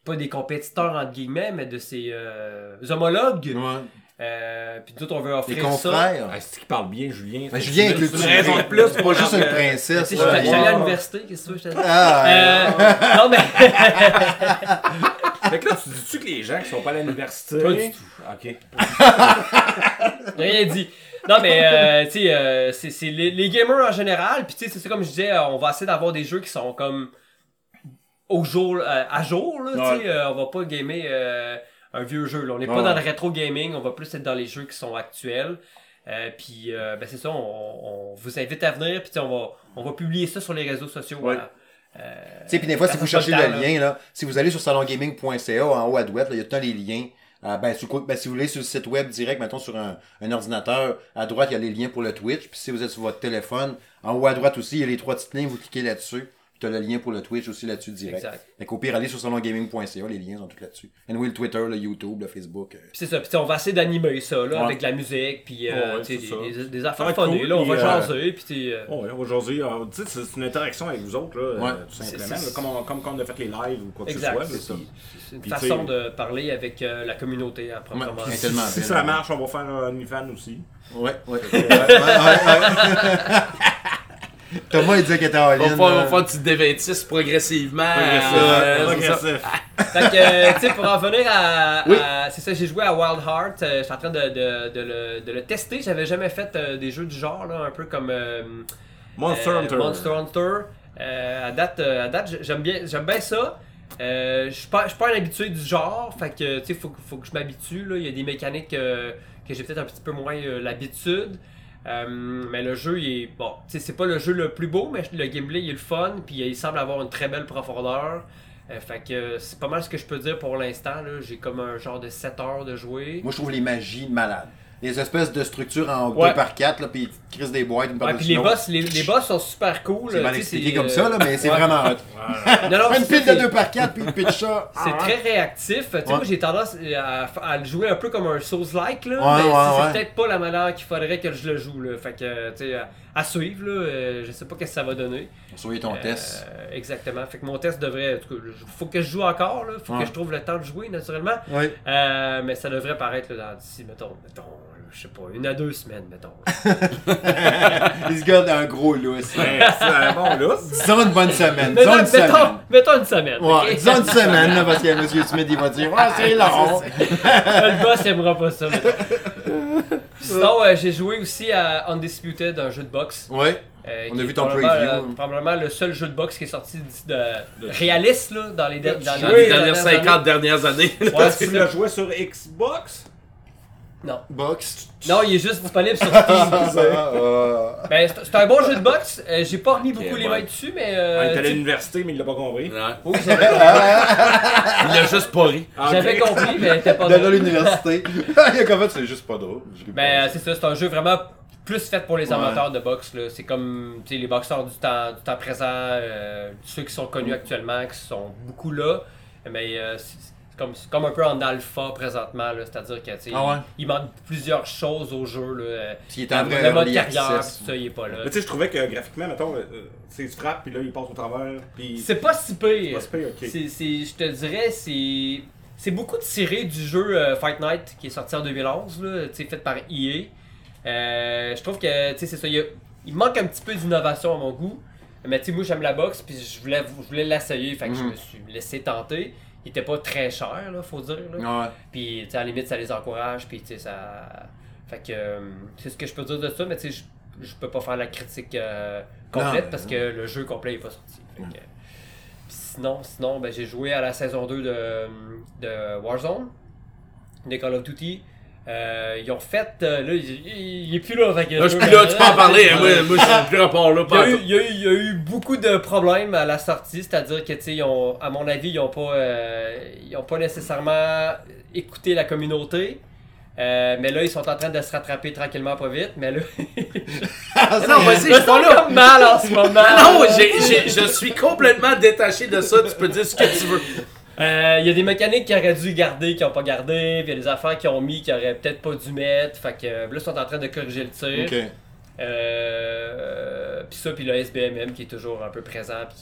[SPEAKER 3] pas des compétiteurs entre guillemets, mais de ses euh, homologues.
[SPEAKER 1] Ouais.
[SPEAKER 3] Euh, puis autres, on veut
[SPEAKER 1] Les
[SPEAKER 3] offrir ça.
[SPEAKER 1] confrères.
[SPEAKER 2] Ah, c'est qui parle bien, Julien?
[SPEAKER 1] Ben, Julien
[SPEAKER 2] C'est une raison de plus?
[SPEAKER 1] C'est pas juste une princesse.
[SPEAKER 3] allé à l'université, qu'est-ce que tu veux, je te dis?
[SPEAKER 1] Ah,
[SPEAKER 3] Euh, non, mais.
[SPEAKER 2] Fait que là, tu dis-tu que les gens qui sont pas à l'université?
[SPEAKER 3] Pas du
[SPEAKER 2] Ok.
[SPEAKER 3] Rien dit. Non, mais euh, tu sais, euh, c'est c'est les, les gamers en général. Puis tu sais, c'est ça comme je disais, euh, on va essayer d'avoir des jeux qui sont comme au jour, euh, à jour. Là, tu sais, on va pas gamer un vieux jeu. Là. On n'est pas
[SPEAKER 1] Ouais.
[SPEAKER 3] dans le rétro gaming, on va plus être dans les jeux qui sont actuels. Puis ben, c'est ça, on, on vous invite à venir. Puis on va, on va publier ça sur les réseaux sociaux.
[SPEAKER 1] Ouais.
[SPEAKER 3] voilà.
[SPEAKER 1] Tu sais, puis des fois, si vous cherchez
[SPEAKER 3] le
[SPEAKER 1] lien, là, si vous allez sur salongaming.ca, en haut à droite, il y a temps les liens. Euh, ben, sur ben, si vous voulez sur le site web direct, mettons sur un, un ordinateur, à droite, il y a les liens pour le Twitch. Puis si vous êtes sur votre téléphone, en haut à droite aussi, il y a les trois petites lignes, vous cliquez là-dessus. Tu as le lien pour le Twitch aussi là-dessus direct.
[SPEAKER 3] Exact.
[SPEAKER 1] Fait qu'au pire, allez sur salongaming.ca, les liens sont tous là-dessus. Anyway, le Twitter, le YouTube, le Facebook. euh,
[SPEAKER 3] Puis c'est ça, puis tu sais, on va essayer d'animer ça là,
[SPEAKER 2] Ouais.
[SPEAKER 3] avec de la musique, puis euh,
[SPEAKER 2] Ouais,
[SPEAKER 3] des, des, des
[SPEAKER 2] Ça
[SPEAKER 3] affaires funnées,
[SPEAKER 2] cool,
[SPEAKER 3] là, on va
[SPEAKER 2] euh,
[SPEAKER 3] jaser, puis tu sais, euh,
[SPEAKER 2] Oh, ouais, aujourd'hui, euh, tu sais, c'est une interaction avec vous autres, là,
[SPEAKER 1] Ouais.
[SPEAKER 2] euh, tout simplement. Là, comme, on, comme quand on a fait les lives ou quoi que
[SPEAKER 3] Exact,
[SPEAKER 2] ce soit.
[SPEAKER 3] c'est une
[SPEAKER 2] Puis,
[SPEAKER 3] façon de parler avec euh, la communauté à proprement
[SPEAKER 1] Ouais,
[SPEAKER 3] dit.
[SPEAKER 1] tellement
[SPEAKER 2] Si ça
[SPEAKER 1] hein.
[SPEAKER 2] marche, on va faire un OnlyFans aussi.
[SPEAKER 1] Ouais, ouais. Thomas, il disait qu'il était en
[SPEAKER 4] On
[SPEAKER 1] ligne.
[SPEAKER 4] va faire, on va faire une petite dévêtisse progressivement.
[SPEAKER 2] Progressif.
[SPEAKER 4] euh,
[SPEAKER 2] Progressif.
[SPEAKER 3] Fait que, euh, tu sais, pour en venir à.
[SPEAKER 1] Oui.
[SPEAKER 3] à- c'est ça, j'ai joué à Wild Heart. euh, je suis en train de, de, de le, de le tester. J'avais jamais fait euh, des jeux du genre, là, un peu comme. euh,
[SPEAKER 2] Monster
[SPEAKER 3] euh,
[SPEAKER 2] Hunter.
[SPEAKER 3] Monster Hunter. Euh, à date, euh, à date j'aime bien, j'aime bien ça. Euh, je suis pas, je suis pas un habitué du genre, fait que tu sais, faut, que- faut que je m'habitue. là. Il y a des mécaniques euh, que j'ai peut-être un petit peu moins euh, l'habitude. Euh, mais le jeu, il est bon. C'est pas le jeu le plus beau, mais le gameplay il est le fun, puis il semble avoir une très belle profondeur. Euh, fait que c'est pas mal ce que je peux dire pour l'instant. J'ai comme un genre de 7 heures de jouer.
[SPEAKER 1] Moi, je trouve les magies malades. Les espèces de structures en
[SPEAKER 3] Ouais.
[SPEAKER 1] 2 par 4 là, puis ils crissent des boîtes, une
[SPEAKER 3] Ouais, puis les boss, les, les boss sont super cool.
[SPEAKER 1] C'est mal expliqué comme
[SPEAKER 3] euh,
[SPEAKER 1] ça, là, mais c'est
[SPEAKER 3] ouais.
[SPEAKER 1] vraiment hot.
[SPEAKER 3] Non, non,
[SPEAKER 1] Une pile de
[SPEAKER 3] c'est-
[SPEAKER 1] 2 par 4 puis pitch ça.
[SPEAKER 3] C'est très réactif. Tu sais,
[SPEAKER 1] Ouais.
[SPEAKER 3] moi, j'ai tendance à, à le jouer un peu comme un Souls-like, là.
[SPEAKER 1] Ouais,
[SPEAKER 3] mais
[SPEAKER 1] ouais,
[SPEAKER 3] c'est
[SPEAKER 1] ouais.
[SPEAKER 3] peut-être pas la manière qu'il faudrait que je le joue, là. Fait que, tu sais, à, à suivre, là. euh, je sais pas qu'est-ce que ça va donner.
[SPEAKER 1] Soyez ton
[SPEAKER 3] Euh,
[SPEAKER 1] test.
[SPEAKER 3] exactement. Fait que mon test devrait. En tout cas, faut que je joue encore, là. Faut
[SPEAKER 1] Ouais.
[SPEAKER 3] que je trouve le temps de jouer, naturellement. Euh, mais ça devrait paraître, d'ici, mettons, mettons, je sais pas, une à deux semaines, mettons.
[SPEAKER 1] Il se garde un gros lousse.
[SPEAKER 2] Ouais, c'est un bon là.
[SPEAKER 1] Disons une bonne semaine.
[SPEAKER 3] mettons,
[SPEAKER 1] Disons une semaine.
[SPEAKER 3] mettons, mettons une semaine.
[SPEAKER 1] Ouais, disons une semaine, là, parce que M. Smith, il va dire Ah, c'est long.
[SPEAKER 3] le boss aimera pas ça. Sinon, euh, j'ai joué aussi à Undisputed, un jeu de boxe.
[SPEAKER 1] Ouais.
[SPEAKER 3] Euh,
[SPEAKER 1] On a vu ton preview.
[SPEAKER 3] euh, probablement le seul jeu de boxe qui est sorti d'ici de réaliste là, dans les, de- dans,
[SPEAKER 4] Dans
[SPEAKER 3] dans
[SPEAKER 4] les dernières 50 dernières années.
[SPEAKER 3] années. Ouais,
[SPEAKER 2] Tu l'as joué sur Xbox?
[SPEAKER 3] Non.
[SPEAKER 1] Box.
[SPEAKER 3] non, il est juste disponible sur Steam.
[SPEAKER 1] Euh,
[SPEAKER 3] ben, c'est un bon jeu de boxe. Euh, J'ai pas remis beaucoup les
[SPEAKER 4] ouais.
[SPEAKER 3] mains dessus, mais.
[SPEAKER 2] Ouais,
[SPEAKER 3] Euh,
[SPEAKER 2] il était à
[SPEAKER 3] tu-
[SPEAKER 2] l'université, mais il l'a pas compris.
[SPEAKER 4] Ouais.
[SPEAKER 3] oui, j'avais
[SPEAKER 4] Il a juste pas ri.
[SPEAKER 2] Ah,
[SPEAKER 3] j'avais compris, mais il était pas
[SPEAKER 1] Dans
[SPEAKER 3] drôle.
[SPEAKER 1] l'université. Il a qu'en fait, c'est juste pas drôle. Je
[SPEAKER 3] Ben, euh, c'est ça, c'est un jeu vraiment plus fait pour les
[SPEAKER 1] Ouais.
[SPEAKER 3] amateurs de boxe. là. C'est comme tu sais, les boxeurs du temps, du temps présent, euh, ceux qui sont connus actuellement, qui sont beaucoup là. Mais euh, c'est comme, c'est comme un peu en alpha présentement. là. C'est-à-dire que tu sais,
[SPEAKER 1] Ah ouais?
[SPEAKER 3] il, il manque plusieurs choses au jeu. Là.
[SPEAKER 1] S'il est en
[SPEAKER 3] le-
[SPEAKER 1] vrai
[SPEAKER 3] le mode carrière, tout ça, il est pas là.
[SPEAKER 2] Mais tu sais, je trouvais que graphiquement, mettons, euh, euh, tu sais, il se frappe, puis là, il passe au travers, puis.
[SPEAKER 3] C'est pas si pire.
[SPEAKER 2] pas si pire, ok.
[SPEAKER 3] C'est- c'est- je te dirais, c'est c'est beaucoup tiré du jeu euh, Fight Night qui est sorti en 2011, là, tu sais, fait par EA. Euh, je trouve que tu sais, c'est ça, il, a- il manque un petit peu d'innovation à mon goût. Mais tu sais, moi j'aime la boxe, puis je voulais, je voulais l'essayer, fait que je
[SPEAKER 1] Mhm.
[SPEAKER 3] me suis laissé tenter. Il était pas très cher, là, faut dire. là.
[SPEAKER 1] Ouais.
[SPEAKER 3] Puis, tu sais, à la limite, ça les encourage. Puis, tu sais, ça. Fait que. euh, c'est ce que je peux dire de ça, mais tu sais, je, peux pas faire la critique euh, complète
[SPEAKER 1] Non,
[SPEAKER 3] parce
[SPEAKER 1] non.
[SPEAKER 3] que le jeu complet est pas sorti. Fait que, puis sinon, sinon ben, j'ai joué à la saison 2 de, de Warzone, de Call of Duty. Euh, ils ont fait. euh, là, il, est plus là. Fait que
[SPEAKER 4] Là, je suis plus là, tu peux en parler. hein. Moi, moi, je suis plus rapport là.
[SPEAKER 3] il y, a
[SPEAKER 4] pas
[SPEAKER 3] il, y a eu, il y a eu beaucoup de problèmes à la sortie, c'est-à-dire que, tu sais, à mon avis, ils n'ont pas, euh, ils ont pas nécessairement écouté la communauté. Euh, mais là, ils sont en train de se rattraper tranquillement, pas vite. Mais là,
[SPEAKER 1] Ah,
[SPEAKER 4] Non, vas-y, je suis pas là.
[SPEAKER 3] mal en ce moment.
[SPEAKER 4] Non, j'ai- j'ai- je suis complètement détaché de ça. Tu peux dire ce que tu veux.
[SPEAKER 3] Euh, Il y a des mécaniques qui auraient dû garder, qui n'ont pas gardé. Puis il y a des affaires qui ont mis, qui auraient peut-être pas dû mettre. Fait que euh, là, ils sont en train de corriger le tir.
[SPEAKER 1] Ok.
[SPEAKER 3] Euh, puis ça, puis le SBMM qui est toujours un peu présent, puis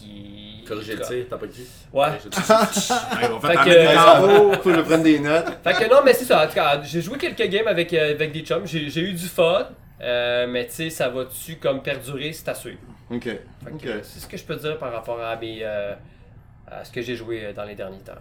[SPEAKER 3] qui...
[SPEAKER 4] Corriger le tir, t'as pas dit?
[SPEAKER 3] Ouais. Fait
[SPEAKER 2] faire
[SPEAKER 3] que-.
[SPEAKER 1] Faut que je prenne des notes.
[SPEAKER 3] Fait que non, mais c'est ça. En tout cas, j'ai joué quelques games avec, euh, avec des chums. J'ai j'ai eu du fun. Euh, mais tu sais, ça va-tu comme perdurer, c'est à suivre.
[SPEAKER 1] Ok.
[SPEAKER 3] Fait
[SPEAKER 1] Ok.
[SPEAKER 3] que, euh, c'est ce que je peux dire par rapport à mes. euh, à ce que j'ai joué euh, dans les derniers temps.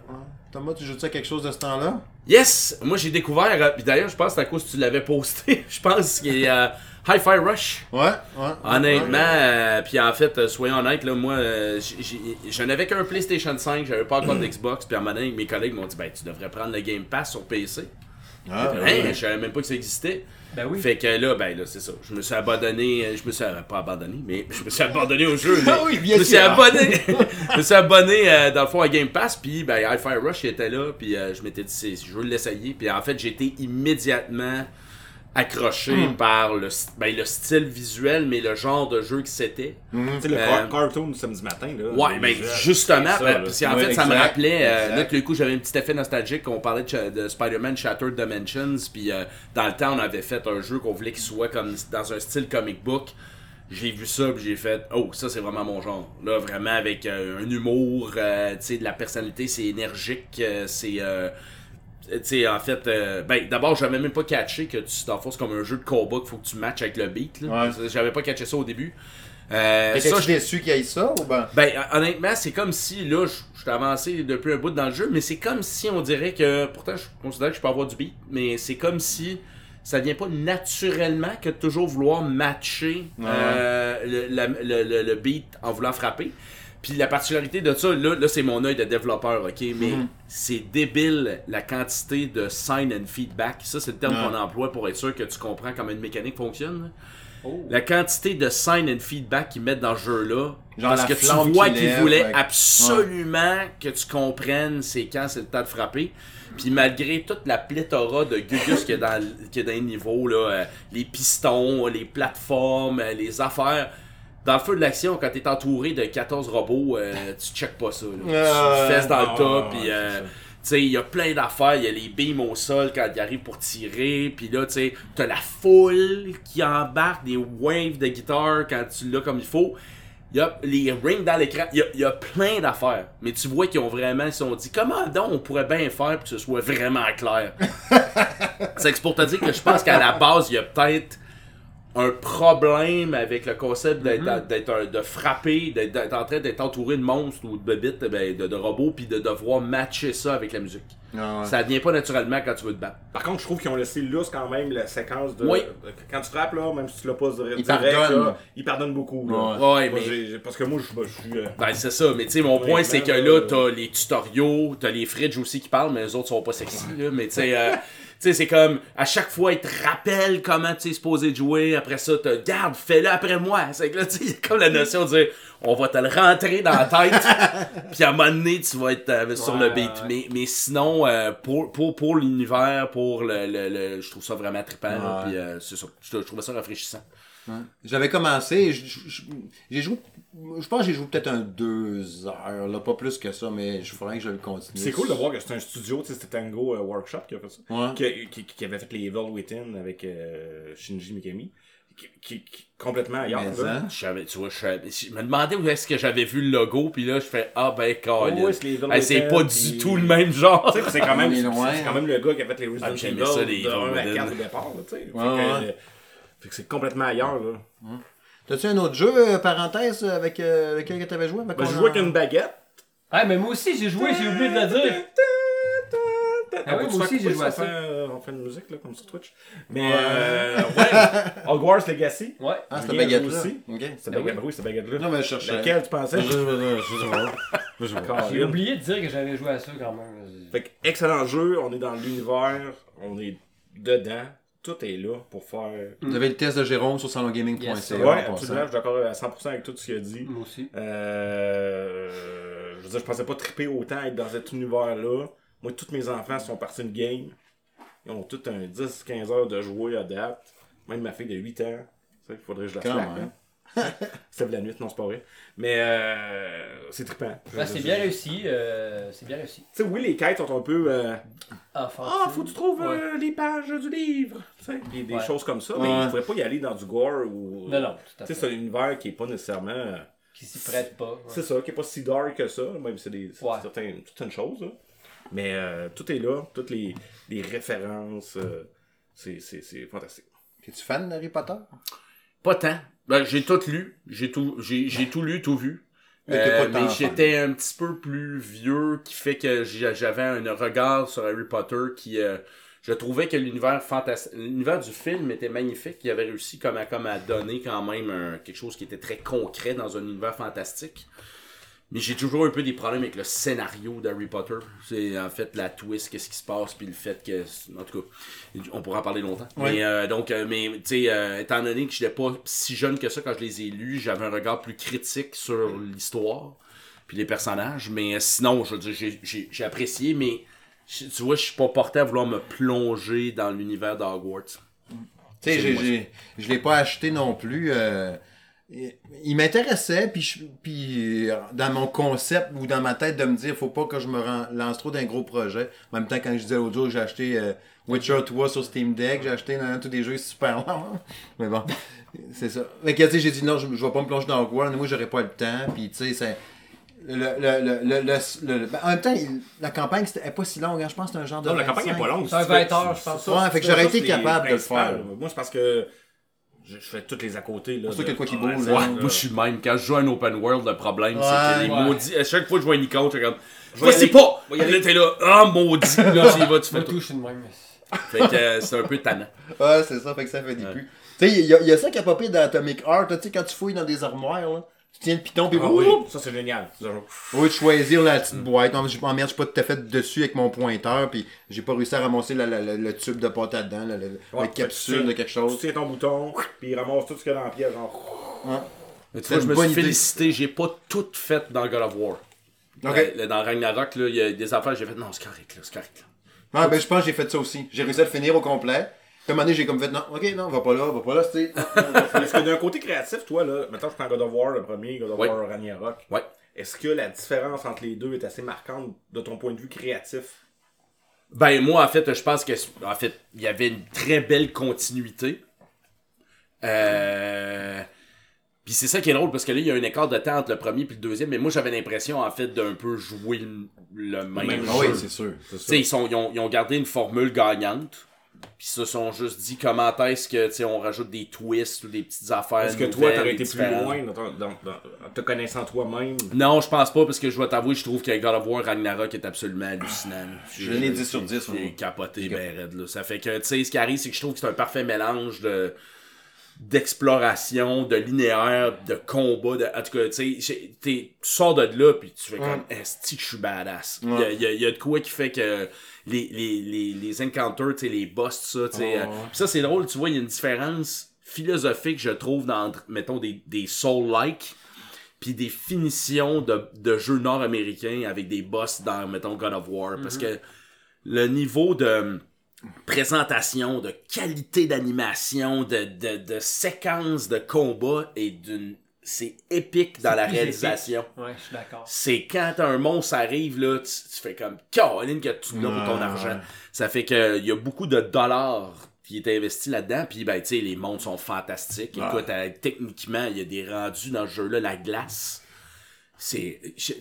[SPEAKER 1] Thomas, tu joues-tu à quelque chose de ce temps-là?
[SPEAKER 4] Yes! Moi j'ai découvert, euh, puis d'ailleurs je pense que c'est à cause que tu l'avais posté, je pense qu'il y a Hi-Fi Rush.
[SPEAKER 1] Ouais, ouais.
[SPEAKER 4] Honnêtement, euh, puis en fait, euh, soyons honnêtes, là, moi, euh, je n'avais qu'un PlayStation 5, j'avais pas encore d'Xbox, puis à un moment donné, mes collègues m'ont dit, ben, tu devrais prendre le Game Pass sur PC.
[SPEAKER 1] Ah,
[SPEAKER 4] Hein, je savais même pas que ça existait.
[SPEAKER 3] Ben oui.
[SPEAKER 4] Fait que là, ben là, c'est ça. Je me suis abandonné, euh, je me suis pas abandonné, mais je me suis abandonné au jeu.
[SPEAKER 1] Ah oui, bien
[SPEAKER 4] je me suis
[SPEAKER 1] sûr.
[SPEAKER 4] abonné, je me suis abonné euh, dans le fond à Game Pass, puis ben Hi-Fi Rush il était là, puis euh, je m'étais dit c'est- je veux l'essayer, puis en fait j'ai été immédiatement accroché
[SPEAKER 1] Hmm.
[SPEAKER 4] par le, st- ben, le style visuel, mais le genre de jeu que c'était.
[SPEAKER 2] Tu sais, le
[SPEAKER 4] Euh,
[SPEAKER 2] car- cartoon du samedi matin, là.
[SPEAKER 4] Ouais, ben
[SPEAKER 2] Visuel,
[SPEAKER 4] justement,
[SPEAKER 2] ça,
[SPEAKER 4] ben, parce qu'en
[SPEAKER 1] Ouais,
[SPEAKER 4] fait, ça me rappelait, euh, là, que le coup, j'avais un petit effet nostalgique, on parlait de, Spider-Man Shattered Dimensions, puis euh, dans le temps, on avait fait un jeu qu'on voulait qu'il soit comme dans un style comic book. J'ai vu ça, puis j'ai fait, oh, ça, c'est vraiment mon genre. Là, vraiment, avec euh, un humour, euh, tu sais, de la personnalité, c'est énergique, euh, c'est. Euh, tu sais, en fait, euh, ben, d'abord, j'avais même pas catché que tu, dans le fond, c'est comme un jeu de combat qu'il faut que tu matches avec le beat.
[SPEAKER 1] Ouais.
[SPEAKER 4] J'avais pas catché ça au début. Euh, ça,
[SPEAKER 1] T'étais-tu déçu qu'il y ait ça ou ben?
[SPEAKER 4] ben, honnêtement, c'est comme si, là, je je suis avancé depuis un bout dans le jeu, mais c'est comme si on dirait que, pourtant, je considère que je peux avoir du beat, mais c'est comme si ça vient pas naturellement que de toujours vouloir matcher
[SPEAKER 1] Ouais.
[SPEAKER 4] euh, le, la- le- le- le beat en voulant frapper. Puis la particularité de ça, là, là c'est mon œil de développeur, ok, mais
[SPEAKER 1] Mhm.
[SPEAKER 4] c'est débile la quantité de sign and feedback. Ça, c'est le terme qu'on emploie pour être sûr que tu comprends comment une mécanique fonctionne.
[SPEAKER 3] Oh.
[SPEAKER 4] La quantité de sign and feedback qu'ils mettent dans ce jeu-là. Parce que tu vois
[SPEAKER 1] qui
[SPEAKER 4] qu'ils
[SPEAKER 1] lève,
[SPEAKER 4] voulaient absolument que tu comprennes c'est quand c'est le temps de frapper. Puis malgré toute la pléthora de gugus qu'il y a dans, qu'il y a dans les niveaux, là, euh, les pistons, les plateformes, euh, les affaires, dans le feu de l'action, quand t'es entouré de 14 robots, euh, tu checkes pas ça. là.
[SPEAKER 1] Euh,
[SPEAKER 4] tu fesses dans
[SPEAKER 2] ah,
[SPEAKER 4] le tas,
[SPEAKER 2] ouais,
[SPEAKER 4] puis euh,
[SPEAKER 2] ça.
[SPEAKER 4] tu sais, il y a plein d'affaires. Il y a les beams au sol quand ils arrivent pour tirer. Puis là, tu sais, t'as la foule qui embarque des waves de guitare quand tu l'as comme il faut. Il y a les rings dans l'écran. Il y a, il y a plein d'affaires. Mais tu vois qu'ils ont vraiment, ils se sont dit, comment donc on pourrait bien faire pour que ce soit vraiment clair? c'est que pour te dire que je pense qu'à la base, il y a peut-être un problème avec le concept d'être, d'être un- de frapper, d'être, d'être en train d'être entouré de monstres ou de bébites, ben, de, de robots, puis de devoir matcher ça avec la musique.
[SPEAKER 1] Ah ouais.
[SPEAKER 4] Ça vient pas naturellement quand tu veux te battre.
[SPEAKER 2] Par contre, je trouve qu'ils ont laissé lousse quand même la séquence de.
[SPEAKER 4] Oui.
[SPEAKER 2] de- quand tu frappes, là, même si tu l'as pas direct,
[SPEAKER 1] Ils
[SPEAKER 2] direct,
[SPEAKER 1] pardonnent.
[SPEAKER 2] là, ils pardonnent beaucoup. Là.
[SPEAKER 1] Ouais.
[SPEAKER 4] Ouais,
[SPEAKER 2] Moi,
[SPEAKER 4] mais.
[SPEAKER 2] parce que moi, je, je suis. euh,
[SPEAKER 4] Ben, c'est ça, mais tu sais, mon point, c'est que là,
[SPEAKER 2] là,
[SPEAKER 4] t'as les tutoriaux, t'as les fridges aussi qui parlent, mais les autres sont pas sexy, là, mais tu sais, euh, sais, c'est comme, à chaque fois, ils te rappellent comment tu es supposé jouer, après ça, te garde, fais-le après moi. C'est que là, tu sais, il y a comme la notion de dire, on va te le rentrer dans la tête, puis à un moment donné, tu vas être euh, sur le beat.
[SPEAKER 2] ouais.
[SPEAKER 4] Mais, mais sinon, euh, pour, pour, pour l'univers, pour le, le, le- je trouve ça vraiment trippant,
[SPEAKER 1] Ouais.
[SPEAKER 4] puis euh, c'est ça, je, je trouvais ça rafraîchissant.
[SPEAKER 1] Ouais. J'avais commencé, j'ai joué, je pense que j'ai joué peut-être un deux heures, là, pas plus que ça, mais je ferais que je le continue.
[SPEAKER 2] C'est cool de voir que c'est un studio, tu sais, c'était Tango euh, Workshop qui a fait ça.
[SPEAKER 1] Ouais.
[SPEAKER 2] Qui, qui, qui avait fait les Evil Within avec euh, Shinji Mikami. Qui, qui, qui- complètement ailleurs.
[SPEAKER 1] Hein?
[SPEAKER 4] Je savais, tu vois, je, je me demandais où est-ce que j'avais vu le logo, puis là, je fais Ah ben,
[SPEAKER 2] Oh,
[SPEAKER 4] Colin.
[SPEAKER 2] c'est
[SPEAKER 4] Hey, pas
[SPEAKER 2] puis-
[SPEAKER 4] du tout le même genre.
[SPEAKER 2] Tu sais, c'est quand même, c'est quand même le gars qui a fait les Resident
[SPEAKER 4] Ah,
[SPEAKER 2] Evil
[SPEAKER 4] j'aimais ça, les
[SPEAKER 2] de 1 à
[SPEAKER 4] Evil
[SPEAKER 2] 4 au
[SPEAKER 4] Within.
[SPEAKER 2] départ, là, tu sais. Fait que,
[SPEAKER 1] Ouais, ouais.
[SPEAKER 2] Fait que c'est complètement ailleurs, là.
[SPEAKER 1] T'as-tu un autre jeu, euh, parenthèse, avec euh, lequel que t'avais joué? avec
[SPEAKER 2] Ben, je jouais avec une baguette.
[SPEAKER 3] Ah, mais moi aussi, j'ai joué, j'ai oublié de le dire. Ah oui,
[SPEAKER 2] On peut
[SPEAKER 3] moi aussi, j'ai joué à ça.
[SPEAKER 2] fait, euh, On fait une musique, là, comme sur Twitch. Mais, euh, ouais. Hogwarts Legacy.
[SPEAKER 3] Ouais.
[SPEAKER 1] Ah, cette
[SPEAKER 2] Bien
[SPEAKER 1] baguette-là.
[SPEAKER 2] aussi.
[SPEAKER 1] Ok.
[SPEAKER 2] C'est
[SPEAKER 3] Ah
[SPEAKER 2] baguette,
[SPEAKER 3] oui.
[SPEAKER 2] oui, c'est baguette-là.
[SPEAKER 1] Non, mais je cherchais.
[SPEAKER 2] Laquelle tu pensais?
[SPEAKER 3] J'ai oublié de dire que j'avais joué à ça quand même.
[SPEAKER 2] Fait que, excellent jeu, on est dans l'univers, on est dedans, tout est là pour faire.
[SPEAKER 1] Vous avez le test de Jérôme sur salongaming.ca.
[SPEAKER 3] Yes.
[SPEAKER 1] passant.
[SPEAKER 2] absolument, je suis d'accord à 100% avec tout ce qu'il a dit.
[SPEAKER 3] Moi aussi.
[SPEAKER 2] Euh, je veux dire, je pensais pas triper autant être dans cet univers-là. Moi, tous mes enfants sont partis de game. Ils ont tous un 10-15 heures de jouer à date. Même ma fille de 8 ans. Il faudrait que je la flaque.
[SPEAKER 1] même.
[SPEAKER 2] hein. C'est la nuit, non, c'est pas vrai. Mais euh, c'est trippant.
[SPEAKER 3] Ouais, c'est bien réussi. euh, c'est bien réussi.
[SPEAKER 2] Tu sais, oui, les quêtes sont un peu. euh,
[SPEAKER 3] Enfant.
[SPEAKER 2] Ah, faut que tu trouves
[SPEAKER 3] Ouais.
[SPEAKER 2] euh, les pages du livre. Tu sais, des, des
[SPEAKER 3] Ouais.
[SPEAKER 2] choses comme ça.
[SPEAKER 1] Ouais.
[SPEAKER 2] Mais il ne faudrait pas y aller dans du gore ou.
[SPEAKER 3] Non, non, tout à
[SPEAKER 2] Tu sais,
[SPEAKER 3] fait.
[SPEAKER 2] c'est un univers qui est pas nécessairement. euh,
[SPEAKER 3] Qui s'y prête pas. ouais.
[SPEAKER 2] C'est ça, qui est pas si dark que ça, même si c'est des c'est
[SPEAKER 3] Ouais.
[SPEAKER 2] certaines, certaines choses. là. Mais euh, tout est là, toutes les, les références. euh, c'est, c'est, c'est fantastique.
[SPEAKER 1] Es-tu fan d'Harry Potter?
[SPEAKER 4] Pas tant. Ben, j'ai tout lu. J'ai tout, j'ai, j'ai tout lu, tout vu.
[SPEAKER 1] Mais
[SPEAKER 4] Euh, mais j'étais un petit peu plus vieux, qui fait que j'avais un regard sur Harry Potter qui... euh, je trouvais que l'univers fantastique, l'univers du film était magnifique. Il avait réussi comme à, comme à donner quand même un- quelque chose qui était très concret dans un univers fantastique. Mais j'ai toujours un peu des problèmes avec le scénario d'Harry Potter. C'est en fait la twist, qu'est-ce qui se passe, puis le fait que. En tout cas, on pourra en parler longtemps.
[SPEAKER 1] Ouais.
[SPEAKER 4] Mais euh, donc, euh, mais tu sais, euh, étant donné que je n'étais pas si jeune que ça quand je les ai lus, j'avais un regard plus critique sur l'histoire, puis les personnages. Mais euh, sinon, je veux dire, j'ai- apprécié, mais tu vois, je suis pas porté à vouloir me plonger dans l'univers d'Hogwarts.
[SPEAKER 1] Tu sais, je l'ai pas acheté non plus. euh, il m'intéressait, puis, je- puis euh, dans mon concept ou dans ma tête de me dire, faut pas que je me lance trop d'un gros projet. En même temps, quand je disais l'autre jour que j'ai acheté euh, Witcher 3 sur Steam Deck, j'ai acheté euh, tous des jeux super longs. Mais bon, c'est ça. Mais que, tu sais, j'ai dit non, je, je vais pas me plonger dans Hogwarts, moi j'aurais pas le temps, puis tu sais, c'est. Le, le, le, le, le- le- ben, en même temps, il- la campagne c'était elle est pas si longue, hein. je pense que c'est un genre de.
[SPEAKER 2] Non, la campagne n'est
[SPEAKER 1] 25.
[SPEAKER 2] pas longue.
[SPEAKER 3] C'est un
[SPEAKER 2] tu
[SPEAKER 3] 20
[SPEAKER 2] fais-
[SPEAKER 3] heures, je pense.
[SPEAKER 2] ça,
[SPEAKER 1] Ouais, fait que
[SPEAKER 2] c'est
[SPEAKER 1] j'aurais été capable de le faire.
[SPEAKER 2] Moi, c'est parce que je, je fais toutes les à côté. Là,
[SPEAKER 1] Pour ça qu'il y a quoi qui bouge,
[SPEAKER 4] moi je suis le même. Quand je joue à un open world, le problème, c'est que les
[SPEAKER 3] Ouais.
[SPEAKER 4] maudits. À chaque fois que je vois une icône, je suis comme. Je
[SPEAKER 2] vais
[SPEAKER 4] pas!
[SPEAKER 2] Vais y.
[SPEAKER 4] Là, t'es là, ah maudit! Là, tu y vas, tu fais
[SPEAKER 3] Moi,
[SPEAKER 4] tout.
[SPEAKER 3] je suis de même.
[SPEAKER 4] Fait que euh, c'est un peu tannant.
[SPEAKER 1] Ouais, c'est ça, fait que ça fait des
[SPEAKER 4] Ouais.
[SPEAKER 1] plus. Tu sais, il y, a- il y a ça qui a popé dans Atomic Heart, tu sais, quand tu fouilles dans des armoires, là, tu tiens le piton, puis
[SPEAKER 2] Ah oui, ça c'est génial.
[SPEAKER 1] de choisir la petite boîte, non, je m'emmerde, je suis pas tout à fait dessus avec mon pointeur, puis j'ai pas réussi à ramasser la- la- la- le tube de pâte à dents, la, la- la
[SPEAKER 2] Ouais,
[SPEAKER 1] capsule
[SPEAKER 2] tu-
[SPEAKER 1] de quelque
[SPEAKER 2] Tu
[SPEAKER 1] chose.
[SPEAKER 2] tiens ton bouton, puis il ramasse tout ce qu'il y a dans la pièce. Genre...
[SPEAKER 1] Ouais.
[SPEAKER 4] Mais tu vois, je me suis
[SPEAKER 1] idée.
[SPEAKER 4] félicité, j'ai pas tout fait dans God of War. Là, dans Ragnarok, là, il y a des affaires, j'ai fait, non, c'est correct, là, c'est correct. là.
[SPEAKER 1] Ah, ben je pense que j'ai fait ça aussi. J'ai réussi à le finir au complet. Moment donné, j'ai comme fait, non, ok, non, va pas là, va pas là, tu sais.
[SPEAKER 2] Est-ce que d'un côté créatif, toi, là, maintenant je prends God of War, le premier, God of
[SPEAKER 4] Ouais.
[SPEAKER 2] War Ragnarok,
[SPEAKER 4] Ouais.
[SPEAKER 2] est-ce que la différence entre les deux est assez marquante de ton point de vue créatif?
[SPEAKER 4] Ben, moi, en fait, je pense que, en fait, il y avait une très belle continuité. Euh. Puis c'est ça qui est drôle parce que là, il y a un écart de temps entre le premier et le deuxième, mais moi j'avais l'impression en fait d'un peu jouer le, même,
[SPEAKER 2] même
[SPEAKER 4] jeu.
[SPEAKER 1] Ah oui, c'est sûr.
[SPEAKER 2] C'est
[SPEAKER 4] Tu sais, ils, sont, ils, ont, ils ont gardé une formule gagnante. Puis ils se sont juste dit comment est-ce que, tu sais, on rajoute des twists ou des petites affaires.
[SPEAKER 2] Est-ce que toi, t'aurais été plus loin dans, ton- dans- dans- en te connaissant toi-même?
[SPEAKER 4] Non, je pense pas, parce que je dois t'avouer, je trouve que God of War Ragnarok est absolument hallucinant.
[SPEAKER 1] Je l'ai 10 sur 10,
[SPEAKER 4] J'ai capoté ben raide, là. Ça fait que, tu sais, ce qui arrive, c'est que je trouve que c'est un parfait mélange de d'exploration, de linéaire, de combat, de... en tout cas, tu sais, tu sors de là, puis tu fais comme, est-ce que je suis badass? Il y a- il y, a, il y a de quoi qui fait que les, les, les, les encounters, les boss, tout ça, euh, puis ça, c'est drôle, tu vois, il y a une différence philosophique, je trouve, dans, mettons, des, des Soul-like, puis des finitions de, de jeux nord-américains avec des boss dans, mettons, God of War, parce que le niveau de présentation, de qualité d'animation, de, de, de séquence de combat est d'une... C'est épique dans la réalisation.
[SPEAKER 3] épique. Ouais, je suis d'accord.
[SPEAKER 4] C'est quand un monstre arrive, là, tu, tu fais comme Caroline que tu l'as pour ton argent. Ça fait que il y a beaucoup de dollars qui est investi là-dedans. Puis ben tu sais, les mondes sont fantastiques.
[SPEAKER 1] Ouais.
[SPEAKER 4] Écoute, euh, techniquement, il y a des rendus dans ce jeu-là, la glace. C'est. Je,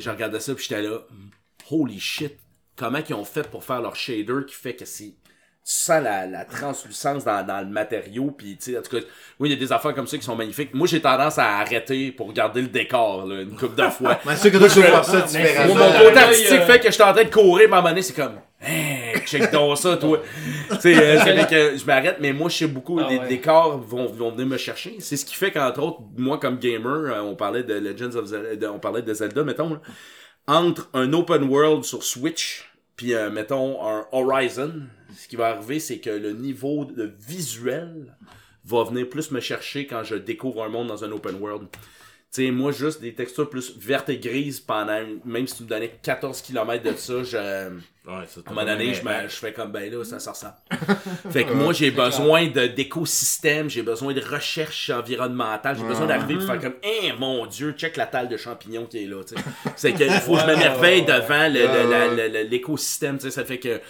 [SPEAKER 4] je regardais ça puis j'étais là. Holy shit! Comment ils ont fait pour faire leur shader qui fait que c'est. Tu sens la, la translucence dans, dans le matériau, puis tu sais, en tout cas, oui, il y a des affaires comme ça qui sont magnifiques. Moi, j'ai tendance à arrêter pour regarder le décor, là, une couple de fois.
[SPEAKER 1] Mais c'est que toi, tu ça
[SPEAKER 4] mon côté artistique fait que je suis en train de courir, mais à un moment donné, c'est comme, hey, check donc ça, toi. tu sais, euh, je m'arrête, mais moi, je sais beaucoup,
[SPEAKER 3] Ah
[SPEAKER 4] les
[SPEAKER 3] ouais.
[SPEAKER 4] décors vont, vont venir me chercher. C'est ce qui fait qu'entre autres, moi, comme gamer, euh, on parlait de Legends of Zelda, de- on parlait de Zelda, mettons, là. entre un open world sur Switch, puis, euh, mettons, un Horizon, ce qui va arriver, c'est que le niveau de visuel va venir plus me chercher quand je découvre un monde dans un open world. Tu sais, moi, juste des textures plus vertes et grises pendant, même si tu me donnais 14 km de ça, je, à
[SPEAKER 2] Ouais, ça,
[SPEAKER 4] un moment donné, je, me- je fais comme, ben là, ça, ça ressemble. fait que moi, j'ai besoin de- d'écosystème, j'ai besoin de recherche environnementale, j'ai besoin d'arriver et faire comme, eh mon dieu, check la talle de champignons qui est là, tu sais. C'est qu'il faut que je m'émerveille devant l'écosystème, tu sais, ça fait que.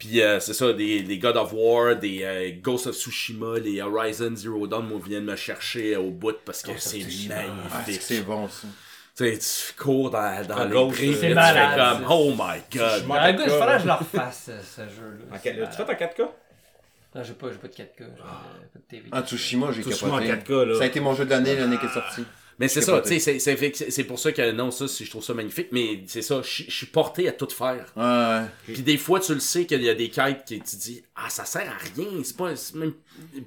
[SPEAKER 4] Puis euh, c'est ça, des, des God of War, des euh, Ghost of Tsushima, les Horizon Zero Dawn, moi, viennent me chercher au bout parce que c'est
[SPEAKER 1] Ah, c'est
[SPEAKER 4] magnifique.
[SPEAKER 1] que c'est bon, ça.
[SPEAKER 4] Tu sais, tu cours dans, dans
[SPEAKER 2] Ah,
[SPEAKER 4] les prix, tu
[SPEAKER 3] malade,
[SPEAKER 4] fais comme, oh my god.
[SPEAKER 3] Ah,
[SPEAKER 2] 4K,
[SPEAKER 3] gars, il faudrait que je le refasse, ce, ce jeu-là.
[SPEAKER 2] Tu fait en 4K?
[SPEAKER 3] Non, j'ai pas, pas de 4K, j'ai pas de TV.
[SPEAKER 1] Ah, Tsushima, j'ai capoté.
[SPEAKER 2] 4K, là.
[SPEAKER 1] Ça a été mon jeu de l'année l'année qui est sorti.
[SPEAKER 4] Mais c'est ça, tu sais, c'est- que pour ça que non, ça, je trouve ça magnifique, mais c'est ça, je suis porté à tout faire.
[SPEAKER 1] Ouais, ouais.
[SPEAKER 4] Puis des fois, tu le sais qu'il y a des quêtes qui tu dis, ah, ça sert à rien, c'est pas, même,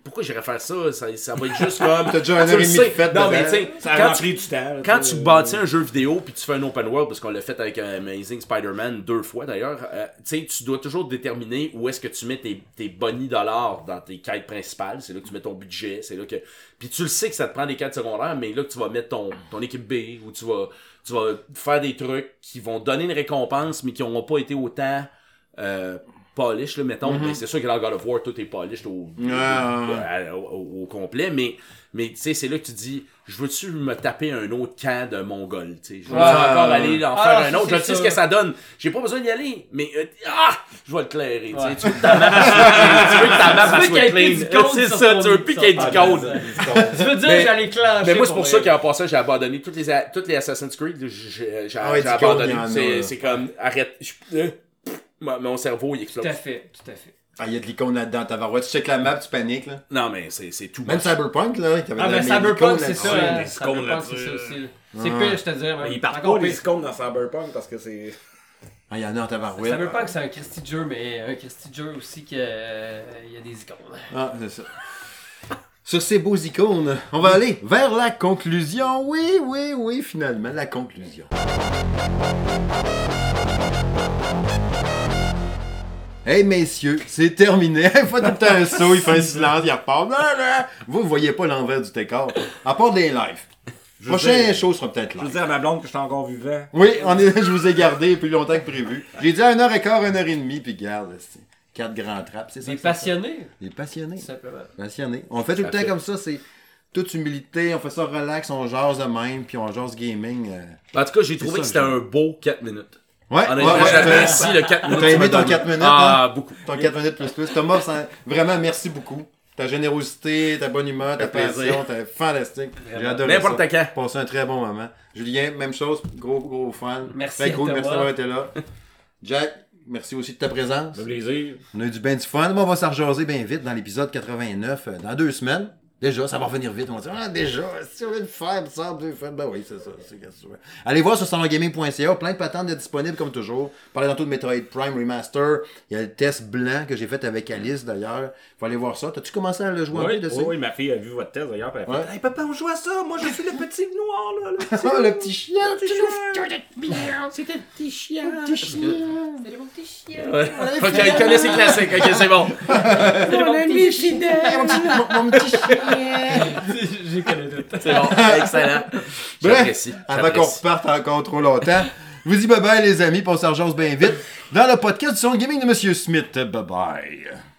[SPEAKER 4] pourquoi j'irais faire ça, ça, ça va être juste comme.
[SPEAKER 1] T'as déjà un heure et demie de fête
[SPEAKER 4] Non, mais tu sais, quand tu,
[SPEAKER 2] du temps.
[SPEAKER 4] quand
[SPEAKER 2] tu
[SPEAKER 4] bâtis un jeu vidéo puis tu fais un open world, parce qu'on l'a fait avec un Amazing Spider-Man deux fois d'ailleurs, euh, tu sais, tu dois toujours déterminer où est-ce que tu mets tes, tes bonnies dollars dans tes quêtes principales. C'est là que tu mets ton budget, c'est là que. Puis tu le sais que ça te prend des quêtes secondaires, mais là que tu vas mettre ton, ton équipe B ou tu vas, tu vas faire des trucs qui vont donner une récompense, mais qui n'auront pas été autant. Euh, polish, là, mettons. Mais c'est sûr que dans God of War, tout est polish au, au, au complet, mais, mais tu sais, c'est là que tu dis, je veux-tu me taper un autre camp de Mongol, tu sais, je veux
[SPEAKER 1] Ouais.
[SPEAKER 4] encore aller en
[SPEAKER 3] Ah,
[SPEAKER 4] faire un autre, je sais ce que ça donne, j'ai pas besoin d'y aller, mais euh, ah, je vais le clairer, tu sais, tu veux que ta map soit- tu veux que ta map
[SPEAKER 3] Tu veux
[SPEAKER 4] soit
[SPEAKER 3] qu'il y ait plus
[SPEAKER 4] clean,
[SPEAKER 3] de code
[SPEAKER 4] c'est ça, tu veux plus
[SPEAKER 3] ça.
[SPEAKER 4] qu'il y ait du
[SPEAKER 3] Ah,
[SPEAKER 4] code.
[SPEAKER 3] Tu veux dire
[SPEAKER 4] Mais-
[SPEAKER 3] que j'allais clencher
[SPEAKER 4] Mais moi, c'est pour ça qu'en passant, j'ai abandonné toutes les, toutes les Assassin's Creed. J'ai
[SPEAKER 1] Ah ouais,
[SPEAKER 4] abandonné. C'est comme, arrête. euh, mon mon cerveau, il explose.
[SPEAKER 3] Tout à fait, tout à fait.
[SPEAKER 1] Ah, il y a de l'icône là-dedans, ta varotte. Tu check la map, tu paniques, là.
[SPEAKER 4] Non, mais c'est c'est tout.
[SPEAKER 1] Même
[SPEAKER 4] moche.
[SPEAKER 1] Cyberpunk, là, qui avait
[SPEAKER 3] Ah,
[SPEAKER 1] la
[SPEAKER 3] ben
[SPEAKER 1] mais
[SPEAKER 3] Cyberpunk, c'est ça.
[SPEAKER 2] des icônes
[SPEAKER 3] Cyberpunk, c'est ça aussi. C'est pire, je te dirais.
[SPEAKER 2] Ils partent pas les icônes dans Cyberpunk parce que c'est.
[SPEAKER 1] Ah, il y en a en tabarouette.
[SPEAKER 3] Cyberpunk, c'est un Christy de jeu, mais un Christy de jeu aussi qu'il y a des icônes.
[SPEAKER 1] Ah, c'est ça. Sur ces beaux icônes, on va aller vers la conclusion. Oui, oui, oui, finalement, la conclusion. Hey messieurs, c'est terminé. Il fait tout le temps un saut, il fait un silence, il repart. Vous ne voyez pas l'envers du décor. À part des lives.
[SPEAKER 2] Je
[SPEAKER 1] Prochaine
[SPEAKER 2] dire-
[SPEAKER 1] chose sera peut-être
[SPEAKER 2] Je veux dire à ma blonde que je suis encore vivant.
[SPEAKER 1] Oui, on est, je vous ai gardé plus longtemps que prévu. J'ai dit à 1h15, 1h30, puis garde, quatre grands trappes, c'est ça?
[SPEAKER 3] Des passionnés,
[SPEAKER 1] Des passionnés.
[SPEAKER 3] simplement.
[SPEAKER 1] Passionné. On fait tout le temps
[SPEAKER 4] fait.
[SPEAKER 1] comme ça, c'est toute humilité, on fait ça relax, on jase de même, puis on jase gaming. euh.
[SPEAKER 4] En tout cas, j'ai trouvé
[SPEAKER 1] ça,
[SPEAKER 4] que c'était un beau 4 minutes.
[SPEAKER 1] Ouais,
[SPEAKER 4] Honnêtement,
[SPEAKER 1] ouais, ouais,
[SPEAKER 4] j'apprécie
[SPEAKER 1] t'as-
[SPEAKER 4] le 4 minutes.
[SPEAKER 1] T'as aimé ton
[SPEAKER 4] donné.
[SPEAKER 1] 4 minutes,
[SPEAKER 4] Ah,
[SPEAKER 1] hein?
[SPEAKER 4] beaucoup.
[SPEAKER 1] Ton 4 minutes plus plus. Thomas, vraiment, merci beaucoup. Ta générosité, ta bonne humeur, ta
[SPEAKER 4] fait
[SPEAKER 1] passion, t'es fantastique. J'ai adoré
[SPEAKER 4] N'importe
[SPEAKER 1] ça.
[SPEAKER 4] quand.
[SPEAKER 1] Passé un très bon moment. Julien, même chose, gros, gros fan.
[SPEAKER 3] Merci à
[SPEAKER 1] merci
[SPEAKER 3] Thomas.
[SPEAKER 1] d'avoir été là. Jack, merci aussi de ta présence.
[SPEAKER 2] Le plaisir.
[SPEAKER 1] On a eu du bien du fun. Bon, on va s'en rejaser bien vite dans l'épisode 89, euh, dans deux semaines. Déjà, ça va revenir vite. On va dire, ah, déjà, si on veut le faire, ça, on veut le faire. Ben oui, c'est ça. c'est veux. Allez voir sur salongaming.ca, plein de patentes de disponibles comme toujours. Parler tantôt de Metroid Prime Remaster. Il y a le test blanc que j'ai fait avec Alice d'ailleurs. Faut aller voir ça. T'as-tu commencé à le jouer un peu
[SPEAKER 2] Oui,
[SPEAKER 1] dessus?
[SPEAKER 2] oui, oui, ma fille a vu votre thèse d'ailleurs. puis Elle a fait
[SPEAKER 1] Ouais.
[SPEAKER 2] Hey papa, on joue à ça. Moi, je suis le petit noir là. Le petit,
[SPEAKER 1] Ah, le petit chien!
[SPEAKER 2] petit chien.
[SPEAKER 4] C'était le petit chien.
[SPEAKER 1] petit chien!
[SPEAKER 4] Ouais. Ok, il connaît ses classiques. Ok, c'est bon.
[SPEAKER 3] Mon ami fidèle!
[SPEAKER 1] Petit- mon petit chien!
[SPEAKER 3] J'ai connais tout.
[SPEAKER 4] C'est bon. Excellent.
[SPEAKER 1] Bref, avant qu'on reparte encore trop longtemps, je vous dis bye bye les amis, puis on rejase bien vite dans le podcast du son gaming de Monsieur Smith. Bye bye.